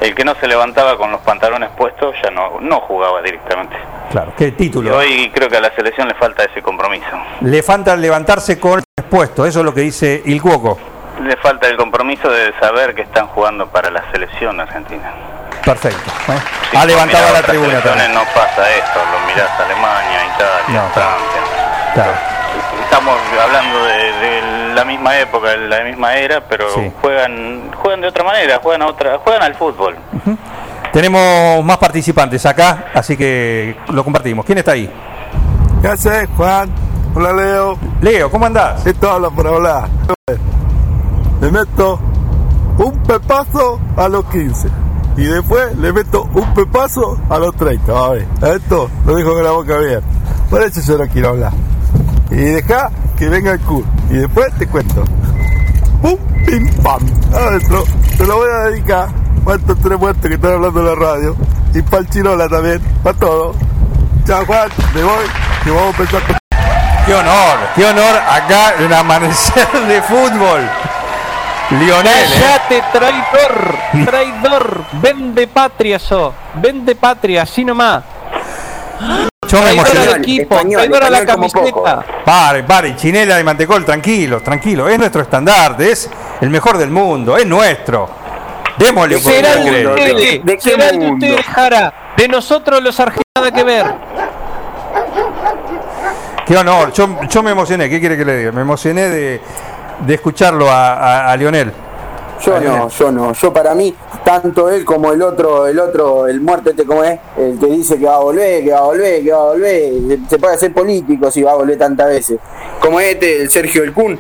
El que no se levantaba con los pantalones puestos ya no, no jugaba directamente. Claro, qué Y título. hoy creo que a la selección le falta ese compromiso. Le falta levantarse con el puesto, eso es lo que dice Il Cuoco. Le falta el compromiso de saber que están jugando para la selección argentina. Perfecto. ¿eh? Ha levantado mirás la tribuna también. No pasa esto, lo mirás Alemania, Italia, No. Francia. Claro. Estamos hablando de, de la misma época, de la misma era, pero Sí. juegan juegan de otra manera, juegan a otra, juegan al fútbol. Tenemos más participantes acá, así que lo compartimos. ¿Quién está ahí? ¿Qué haces, Juan? Hola, Leo. Leo, ¿cómo andás? Esto habla por hablar. Le meto un pepazo a los 15. Y después le meto un pepazo a los 30. Va a ver. Esto lo dijo con la boca abierta. Por eso yo no quiero hablar. Y deja que venga el cool. Y después te cuento. Pum, pim, pam. Adentro. Te lo voy a dedicar. Para estos tres muertos que están hablando en la radio. Y para el Chirola también. Para todo. Chao, Juan. Me voy. Que vamos a empezar con Qué honor, qué honor acá en amanecer de fútbol. Lionel, ¿eh? Cállate, traidor, traidor, vende patria so, vende patria, así nomás. Yo me Traidor al emocioné. equipo, Español, la camiseta. Pare, pare, chinela de mantecol, tranquilo, tranquilo. Es nuestro estandarte, es el mejor del mundo, es nuestro. Démosle un poquito Será de ustedes, ¿De qué será de mundo? ustedes, Jara. De nosotros los argentinos nada que ver. Qué honor, yo, yo me emocioné, ¿qué quiere que le diga? Me emocioné de, de escucharlo a, a- a Lionel. Yo A Lionel. no, yo no. Yo para mí, tanto él como el otro, el otro, el muerto este como es, el que dice que va a volver, que va a volver, que va a volver, se- puede hacer político si va a volver tantas veces. Como este, el Sergio El Kun.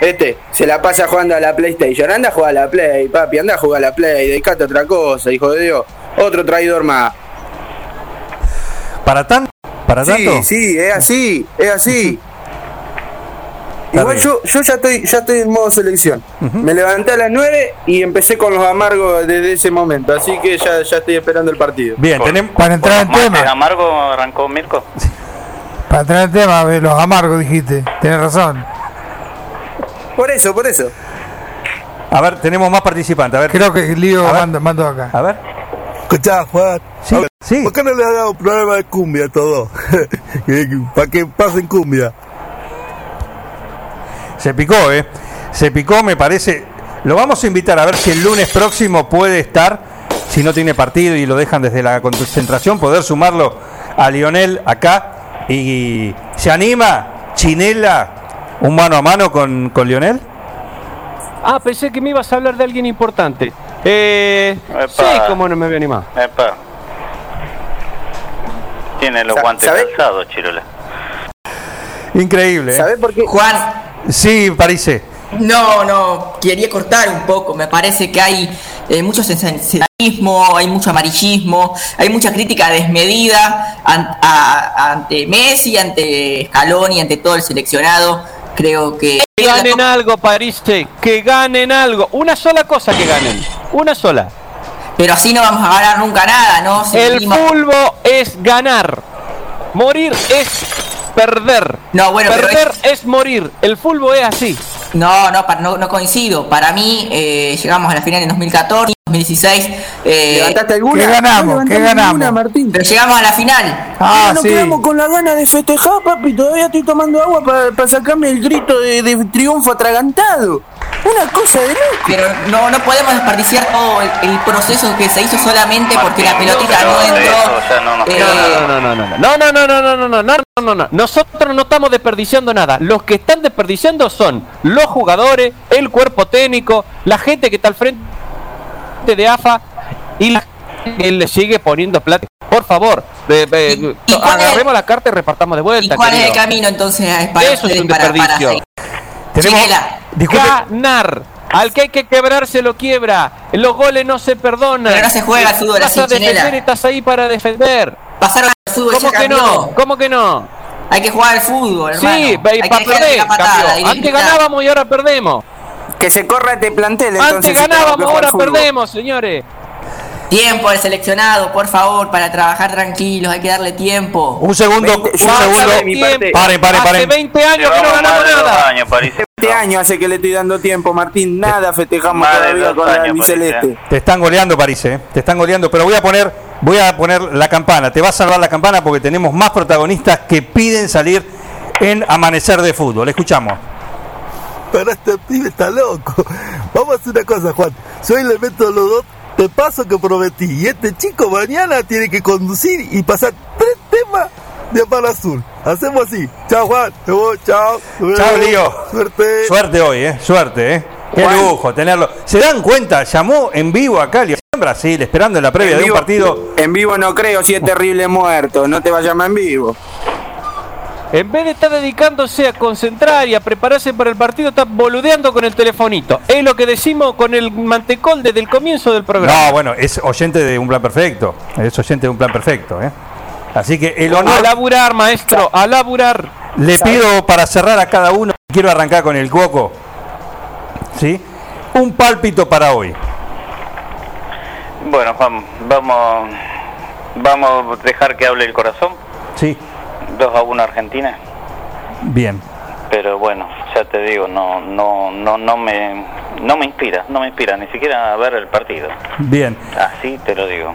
Este, se la pasa jugando a la PlayStation. Anda a jugar a la Play, papi, anda a jugar a la Play, dedicate a otra cosa, hijo de Dios. Otro traidor más. ¿Para tanto? ¿Para Sí, tanto? sí, es así, es así. Igual yo, yo ya estoy, ya estoy en modo selección. Me levanté a las 9 y empecé con los amargos desde ese momento, así que ya, ya estoy esperando el partido. Bien, tenemos. Para entrar en tema, amargo arrancó Mirko. para entrar en tema, los amargos dijiste. Tienes razón. Por eso, por eso. A ver, tenemos más participantes. A ver, Creo que Lío mando, mando acá. a ver. Escuchá, Juan. Sí, ver, sí. ¿Por qué no le has dado un programa de cumbia a todos? Para que pasen cumbia. Se picó, ¿eh? Se picó, me parece. Lo vamos a invitar a ver si el lunes próximo puede estar, si no tiene partido y lo dejan desde la concentración, poder sumarlo a Lionel acá. Y se anima, Chinela, un mano a mano con, con Lionel. Ah, pensé que me ibas a hablar de alguien importante. Eh, Epa. sí, cómo no me voy a animar. Epa. Tiene los Sa- guantes ¿sabe? calzados, Chirola. Increíble. ¿eh? ¿Sabés por qué? Juan, Sí, Parise. no, no, quería cortar un poco. Me parece que hay eh, mucho sensacionalismo, hay mucho amarillismo, hay mucha crítica desmedida an- a- ante Messi, ante Scaloni, ante todo el seleccionado. Creo que. Que ganen algo, Parise, que ganen algo. Una sola cosa que ganen. Una sola. Pero así no vamos a ganar nunca nada, ¿no? Si El venimos- fútbol es ganar. Morir es perder. No, bueno, pero perder es morir. El fútbol es así. No, no, no, no coincido. Para mí, eh, llegamos a la final en 2014, 2016. eh, ¿Levantaste alguna? ¿Qué ganamos? No ¿Qué ganamos? ninguna, Martín. pero llegamos a la final. Ah, Nos sí. quedamos con la gana de festejar, papi. Todavía estoy tomando agua para sacarme el grito de, de triunfo atragantado. Una cosa de loco. Pero no, no podemos desperdiciar todo el, el proceso que se hizo solamente porque la pelotita no entró. no Eh. No, no, no, no, no, no, no, no, no, no, no, no, no, no, no. Nosotros no estamos desperdiciando nada. Los que están desperdiciando son los jugadores, el cuerpo técnico, la gente que está al frente de AFA y la gente que le sigue poniendo plata. Por favor, de- de- ¿Y- y cuál es- agarremos la carta y repartamos de ¿Y vuelta. cuál es el querido. camino entonces para Eso es un para, para desperdicio. seguir? Tenemos. Ganar. Al que hay que quebrar se lo quiebra. Los goles no se perdonan. Pero no se juega al fútbol así, a defender, estás ahí para defender. pasaron al fútbol, ¿Cómo ya que cambió. no? ¿Cómo que no? Hay que jugar al fútbol, hermano. Sí, Hay para perder, patada Antes ganábamos y ahora perdemos. Que se corra este plantel. Antes entonces, ganábamos, ahora perdemos, señores. Tiempo al seleccionado, por favor, para trabajar tranquilos, hay que darle tiempo. Un segundo, un segundo. Paren, paren, Hace paren. 20 años que no ganamos nada. años, Este año hace que le estoy dando tiempo, Martín. Nada festejamos Más todavía con la años, albiceleste. Te están goleando, París, ¿eh? Te están goleando, pero voy a poner, voy a poner la campana. Te va a salvar la campana porque tenemos más protagonistas que piden salir en Amanecer de Fútbol. Escuchamos. Pero este pibe está loco. Vamos a hacer una cosa, Juan. Hoy le meto los dos te paso que prometí. Y este chico mañana tiene que conducir y pasar tres temas de Pan Azul. Hacemos así. Chao, Juan. Te voy. Chao. Chao. Lío. Suerte. Suerte hoy, ¿eh? Suerte, ¿eh? Qué Juan. lujo tenerlo. ¿Se dan cuenta? Llamó en vivo acá Lío en Brasil, esperando en la previa En de un partido. En vivo no creo, si es terrible muerto. No te va a llamar en vivo. En vez de estar dedicándose a concentrar y a prepararse para el partido, está boludeando con el telefonito. Es lo que decimos con el mantecol desde el comienzo del programa. No, bueno, es oyente de un plan perfecto. Es oyente de un plan perfecto, ¿eh? Así que el A honor laburar, maestro, a laburar. le pido para cerrar a cada uno. Quiero arrancar con el cuoco. ¿Sí? Un pálpito para hoy. Bueno, Juan, vamos, vamos a dejar que hable el corazón. Sí, 2 a 1 Argentina. bien. Pero bueno, ya te digo, no, no, no, no me, no me inspira, no me inspira ni siquiera a ver el partido. Bien. Así te lo digo.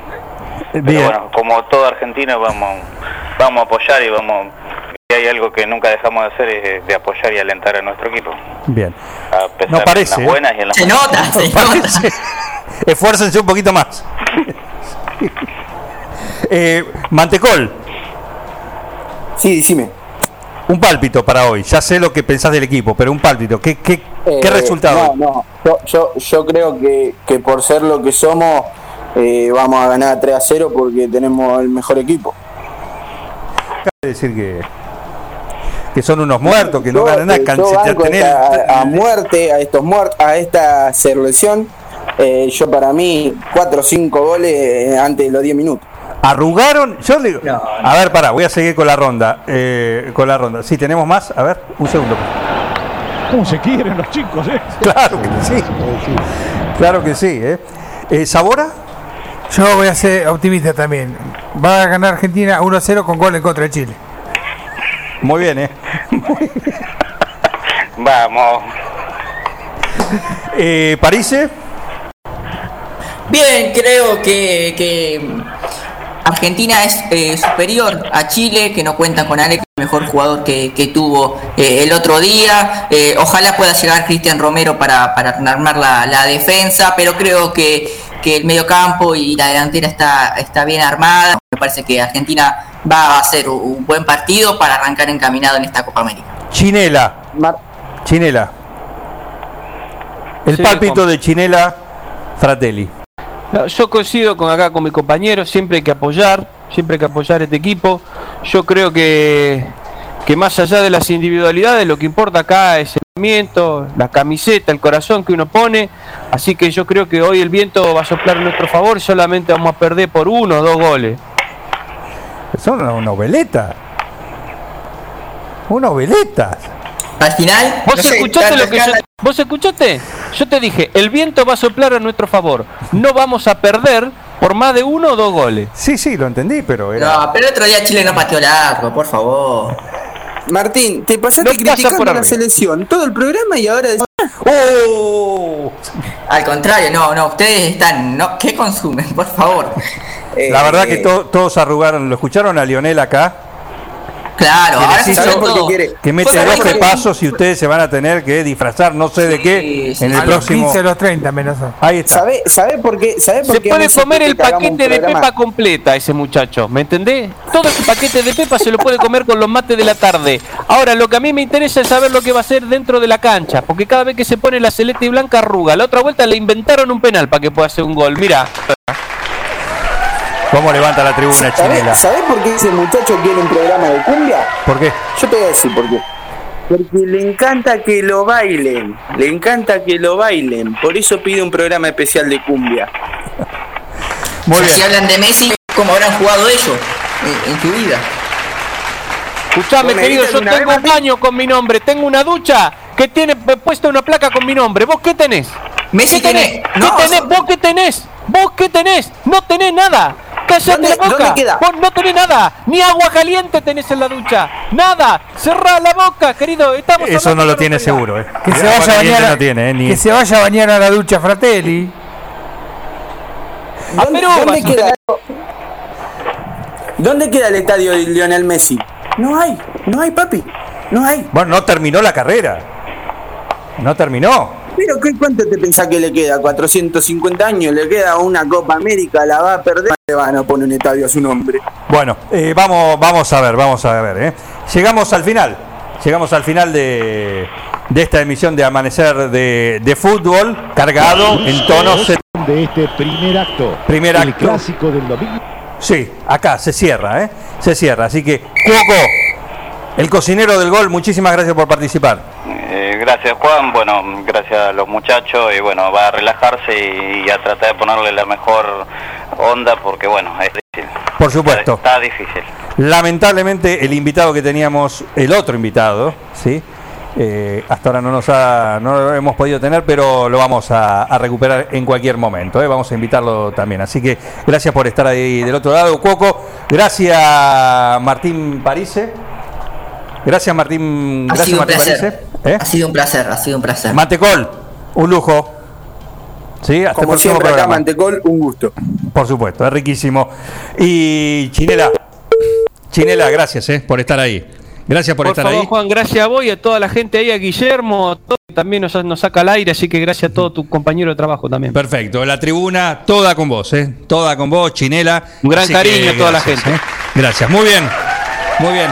Pero Bien. bueno, como todo argentino vamos, vamos a apoyar y vamos. Y hay algo que nunca dejamos de hacer es de apoyar y alentar a nuestro equipo. Bien. A pesar No parece, de ¿eh? las buenas y en las Se malas. nota, se Parece. Esfuércense un poquito más. Eh, Mantecol, Sí, decime. un pálpito para hoy. Ya sé lo que pensás del equipo, pero un pálpito. ¿Qué, qué, qué Eh, resultado? No, no. Yo, yo, yo creo que, que por ser lo que somos, eh, vamos a ganar 3 a 0 porque tenemos el mejor equipo. de decir que, que son unos muertos, que no ganan nada. eh, yo esta- a, muerte a estos muertos a esta selección eh, yo para mí 4 o 5 goles antes de los 10 minutos Arrugaron. Yo le digo. A ver, pará, voy a seguir con la ronda. eh, con la ronda. Sí, tenemos más. A ver, un segundo. ¿Cómo se quieren los chicos, eh? Claro que sí. Claro que sí, ¿eh? Eh, ¿Sabora? Yo voy a ser optimista también. Va a ganar Argentina 1 a 0 con gol en contra de Chile. Muy bien, ¿eh? Vamos. Eh, ¿Parise? Bien, creo que, que Argentina es eh, superior a Chile, que no cuenta con Alex, el mejor jugador que, que tuvo eh, el otro día. Eh, ojalá pueda llegar Cristian Romero para, para armar la, la defensa, pero creo que, que el mediocampo y la delantera está, está bien armada. Me parece que Argentina va a hacer un, buen partido para arrancar encaminado en esta Copa América. Chinela. Chinela. El Sí, pálpito com- de Chinela Fratelli. No, Yo coincido con acá con mi compañero, siempre hay que apoyar, siempre hay que apoyar este equipo. Yo creo que, que más allá de las individualidades, lo que importa acá es el movimiento, la camiseta, el corazón que uno pone. Así que yo creo que hoy el viento va a soplar en nuestro favor, solamente vamos a perder por uno o dos goles. Son una noveleta. Una noveleta. Al final, ¿Vos no sé, escuchaste lo que yo. ¿Vos escuchaste? Yo te dije, el viento va a soplar a nuestro favor. No vamos a perder por más de uno o dos goles. Sí, sí, lo entendí, pero era. No, pero el otro día Chile no pateó largo, por favor. Martín te pasaste No criticando por a la selección todo el programa y ahora decís, ¡Oh! Al contrario, no, no, ustedes están, no, ¿qué consumen? Por favor. La verdad que to- todos arrugaron. ¿Lo escucharon a Lionel acá? Claro, Que ahora por qué quiere. Que mete Fue 12 porque- pasos y ustedes se van a tener que disfrazar, no sé de qué, en el a los próximo. 15 a los 30 menos. Ahí está. ¿Sabe, sabe por qué? ¿Sabe por Se qué puede comer el paquete de pepa completa ese muchacho, ¿me entendés? Todo ese paquete de pepa se lo puede comer con los mates de la tarde. Ahora, lo que a mí me interesa es saber lo que va a hacer dentro de la cancha, porque cada vez que se pone la celeste y blanca arruga. La otra vuelta le inventaron un penal para que pueda hacer un gol. Mira, ¿Cómo levanta la tribuna Chinela? ¿Sabés, ¿Sabés por qué ese muchacho quiere un programa de cumbia? ¿Por qué? Yo te voy a decir por qué. Porque le encanta que lo bailen, le encanta que lo bailen, por eso pide un programa especial de cumbia. Muy Si hablan de Messi, ¿cómo habrán jugado ellos en, en su vida? Escuchame, ¿Vos me querido, yo tengo un baño con mi nombre, tengo una ducha que tiene puesta una placa con mi nombre. ¿Vos qué tenés? Messi ¿Qué tenés? tiene- ¿Qué no, tenés? ¿Vos qué tenés? ¿Vos qué tenés? No tenés nada. Cállate ¿Dónde- la boca. dónde queda? Vos no tenés nada. Ni agua caliente tenés en la ducha. Nada. Cerrá la boca, querido. Estamos Eso no lo tiene seguro, ¿eh? Que se vaya bañar, a- no tiene, ¿eh? Ni- que se vaya a bañar a la ducha Fratelli. A ¿Dónde, Perú dónde queda, ¿Dónde queda el estadio de Lionel Messi? No hay, no hay, papi. No hay. Bueno, no terminó la carrera. No terminó. Pero ¿qué, ¿cuánto te pensás que le queda? 450 años, le queda una Copa América, la va a perder. Le van a poner un estadio a su nombre. Bueno, eh, vamos, vamos a ver, vamos a ver. ¿eh? Llegamos al final. Llegamos al final de, de esta emisión de Amanecer de, de Fútbol, cargado en tono set- de este primer acto. Primer El acto. clásico del domingo. Sí, acá se cierra, ¿eh? Se cierra. Así que, Cuoco, el cocinero del gol, muchísimas gracias por participar. Eh, gracias Juan, bueno, gracias a los muchachos y bueno, va a relajarse y, y a tratar de ponerle la mejor onda porque bueno, es difícil. Por supuesto. Está difícil. Lamentablemente, el invitado que teníamos, el otro invitado, ¿sí? Eh, hasta ahora no nos ha, no lo hemos podido tener, pero lo vamos a, a recuperar en cualquier momento. ¿eh? Vamos a invitarlo también. Así que gracias por estar ahí del otro lado, Cuoco. Gracias, Martín Parise. Gracias, Martín. Ha Gracias, sido un Martín placer. ¿Eh? Ha sido un placer, ha sido un placer. Mantecol, un lujo. Sí, hasta el Como próximo siempre acá, programa. Mantecol, un gusto. Por supuesto, es riquísimo. Y Chinela, Chinela, gracias eh, por estar ahí. Gracias por, Por estar favor, ahí. Juan, gracias a vos y a toda la gente ahí, a Guillermo, a todo, que también nos, nos saca al aire, así que gracias a todo tu compañero de trabajo también. Perfecto, la tribuna toda con vos, ¿eh? Toda con vos, Chinela. Un gran Así cariño que a toda la gente. ¿eh? Gracias, muy bien, muy bien.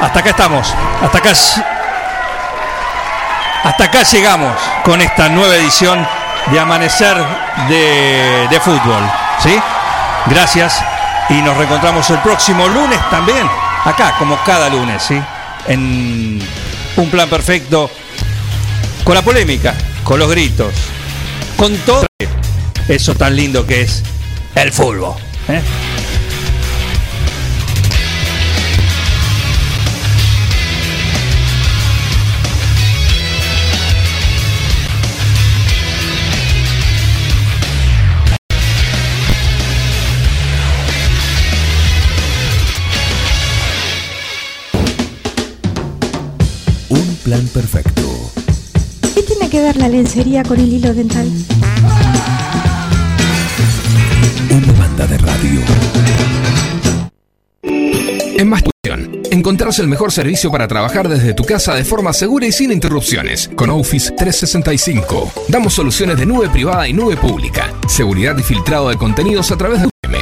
Hasta acá estamos, hasta acá, hasta acá llegamos con esta nueva edición de Amanecer de, de Fútbol, ¿sí? Gracias y nos reencontramos el próximo lunes también, acá como cada lunes, ¿sí? En un plan perfecto, con la polémica, con los gritos, con todo eso tan lindo que es el fútbol. ¿eh? Plan perfecto. ¿Qué tiene que ver la lencería con el hilo dental? Una banda de radio. En Más encontrarás el mejor servicio para trabajar desde tu casa de forma segura y sin interrupciones. Con Office 365. Damos soluciones de nube privada y nube pública. Seguridad y filtrado de contenidos a través de VM.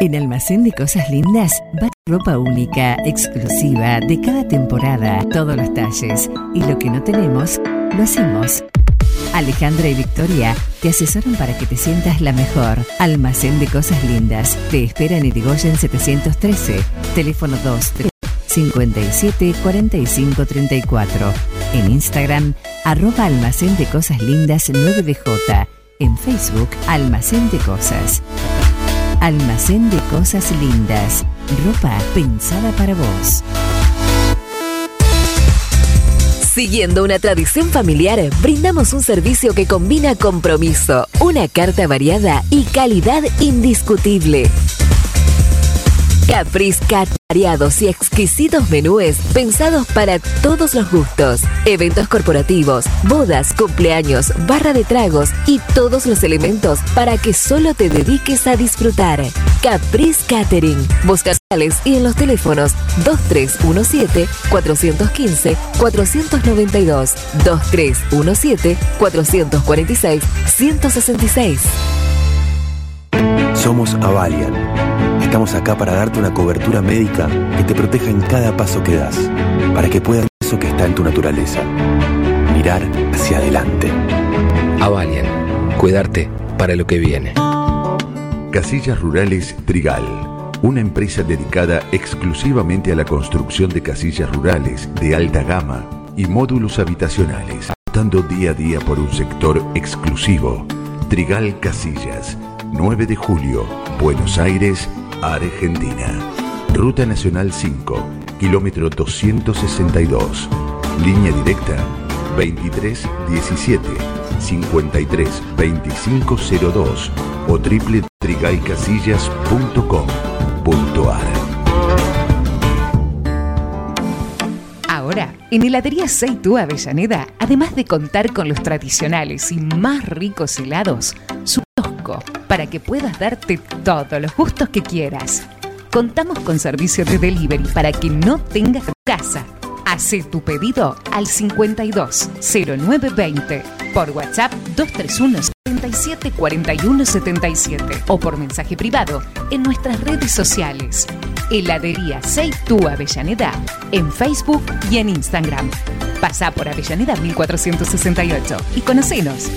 En Almacén de Cosas Lindas va ropa única, exclusiva, de cada temporada, todos los talles. Y lo que no tenemos, lo hacemos. Alejandra y Victoria te asesoran para que te sientas la mejor. Almacén de Cosas Lindas. Te espera en Irigoyen 713. Teléfono 23 57 45 34. En Instagram, arroba Almacén de Cosas Lindas 9DJ. En Facebook, Almacén de Cosas. Almacén de Cosas Lindas. Ropa pensada para vos. Siguiendo una tradición familiar, brindamos un servicio que combina compromiso, una carta variada y calidad indiscutible. Caprice Cat, variados y exquisitos menúes pensados para todos los gustos. Eventos corporativos, bodas, cumpleaños, barra de tragos y todos los elementos para que solo te dediques a disfrutar. Caprice Catering. Buscales y en los teléfonos 2317-415-492, 2317-446-166. Somos Avalian. Estamos acá para darte una cobertura médica que te proteja en cada paso que das, para que puedas hacer eso que está en tu naturaleza. mirar hacia adelante. Avalian, cuidarte para lo que viene. Casillas Rurales Trigal, una empresa dedicada exclusivamente a la construcción de casillas rurales de alta gama y módulos habitacionales, optando día a día por un sector exclusivo. Trigal Casillas, 9 de julio, Buenos Aires, Argentina. Ruta Nacional 5, kilómetro 262. Línea directa 2317 532502 o www.trigaycasillas.com.ar Ahora, en Heladería Seitú Avellaneda, además de contar con los tradicionales y más ricos helados, sus para que puedas darte todos los gustos que quieras. Contamos con servicio de delivery para que no tengas casa. Hacé tu pedido al 52 0920 por WhatsApp 231 77 77 o por mensaje privado en nuestras redes sociales. Heladería Seitú Avellaneda en Facebook y en Instagram. Pasá por Avellaneda 1468 y conocenos.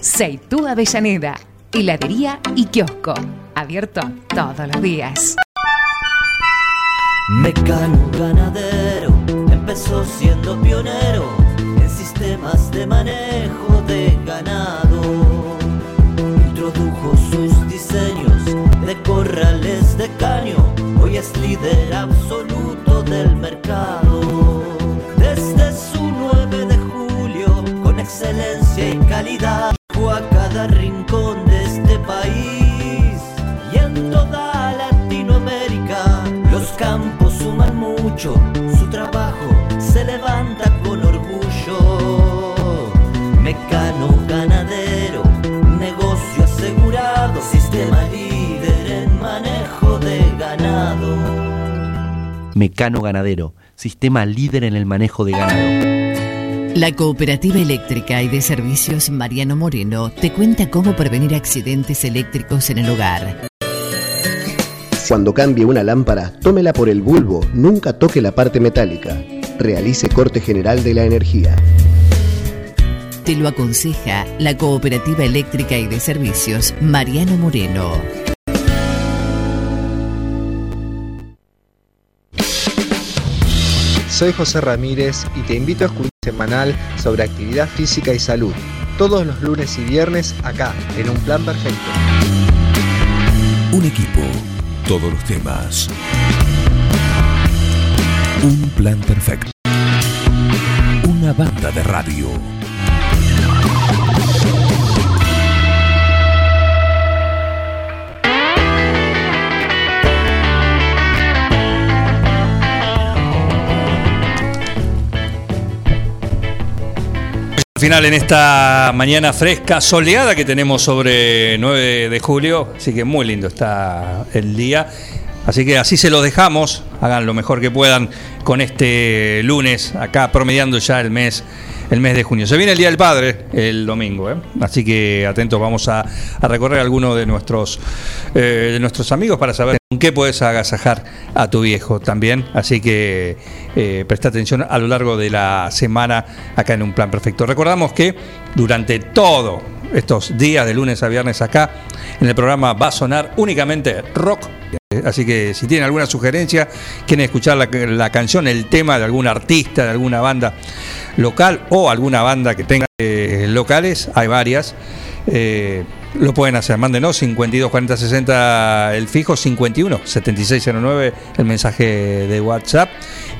Seitú Avellaneda heladería y kiosco. Abierto todos los días. Mecano ganadero empezó siendo pionero en sistemas de manejo de ganado. Introdujo sus diseños de corrales de caño, hoy es líder absoluto del mercado. Desde su 9 de julio, con excelencia y calidad, a cada rincón de toda Latinoamérica. Los campos suman mucho, su trabajo se levanta con orgullo. Mecano ganadero, negocio asegurado, sistema líder en manejo de ganado. Mecano Ganadero, sistema líder en el manejo de ganado. La Cooperativa Eléctrica y de Servicios Mariano Moreno te cuenta cómo prevenir accidentes eléctricos en el hogar. Cuando cambie una lámpara, tómela por el bulbo, nunca toque la parte metálica. Realice corte general de la energía. Te lo aconseja la Cooperativa Eléctrica y de Servicios Mariano Moreno. Soy José Ramírez y te invito a escuchar semanal sobre actividad física y salud, todos los lunes y viernes acá, en un plan perfecto. Un equipo, todos los temas. Un plan perfecto. Una banda de radio. Final en esta mañana fresca, soleada que tenemos sobre 9 de julio, así que muy lindo está el día. Así que así se los dejamos, hagan lo mejor que puedan con este lunes, acá promediando ya el mes, el mes de junio. Se viene el Día del Padre el domingo, ¿eh? así que atentos, vamos a, a recorrer algunos de nuestros, eh, de nuestros amigos para saber con qué puedes agasajar a tu viejo también. Así que eh, presta atención a lo largo de la semana acá en Un Plan Perfecto. Recordamos que durante todo estos días de lunes a viernes acá en el programa va a sonar únicamente rock. Así que si tienen alguna sugerencia, quieren escuchar la, la canción, el tema de algún artista, de alguna banda local o alguna banda que tenga eh, locales, hay varias. eh, lo pueden hacer, mándenos 52 40 60 el fijo, 51 7609 el mensaje de WhatsApp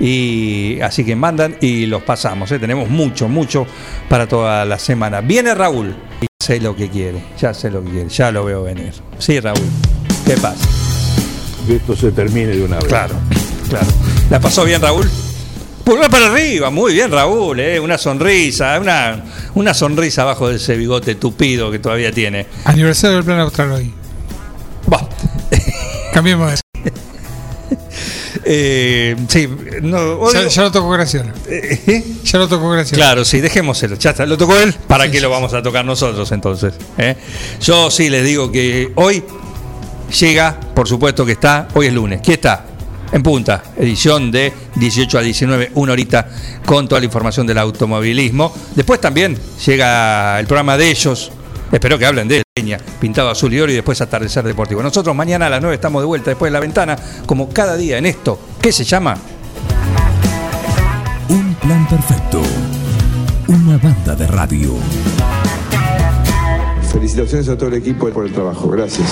y así que mandan y los pasamos, ¿eh? tenemos mucho, mucho para toda la semana. Viene Raúl y sé lo que quiere, ya sé lo que quiere, ya lo veo venir. Sí, Raúl, ¿qué pasa? Que esto se termine de una vez. Claro, claro. ¿La pasó bien Raúl? Pulgar para arriba, muy bien Raúl, ¿eh? una sonrisa, una, una sonrisa abajo de ese bigote tupido que todavía tiene. Aniversario del plan austral hoy. Cambiemos de Eh, sí, no, ya, ya lo tocó Graciela. Ya lo tocó Graciela. Claro, sí, dejémoselo. Ya está, lo tocó él. ¿Para qué lo vamos a tocar nosotros entonces? eh? Yo sí les digo que hoy llega, por supuesto que está, hoy es lunes. ¿Quién está? en punta, edición de 18 a 19, una horita con toda la información del automovilismo. Después también llega el programa de ellos, espero que hablen de Peña, Pintado Azul y Oro y después Atardecer Deportivo. Nosotros mañana a las 9 estamos de vuelta después de la ventana, como cada día en esto, ¿qué se llama? Un plan perfecto. Una banda de radio. Felicitaciones a todo el equipo por el trabajo. Gracias.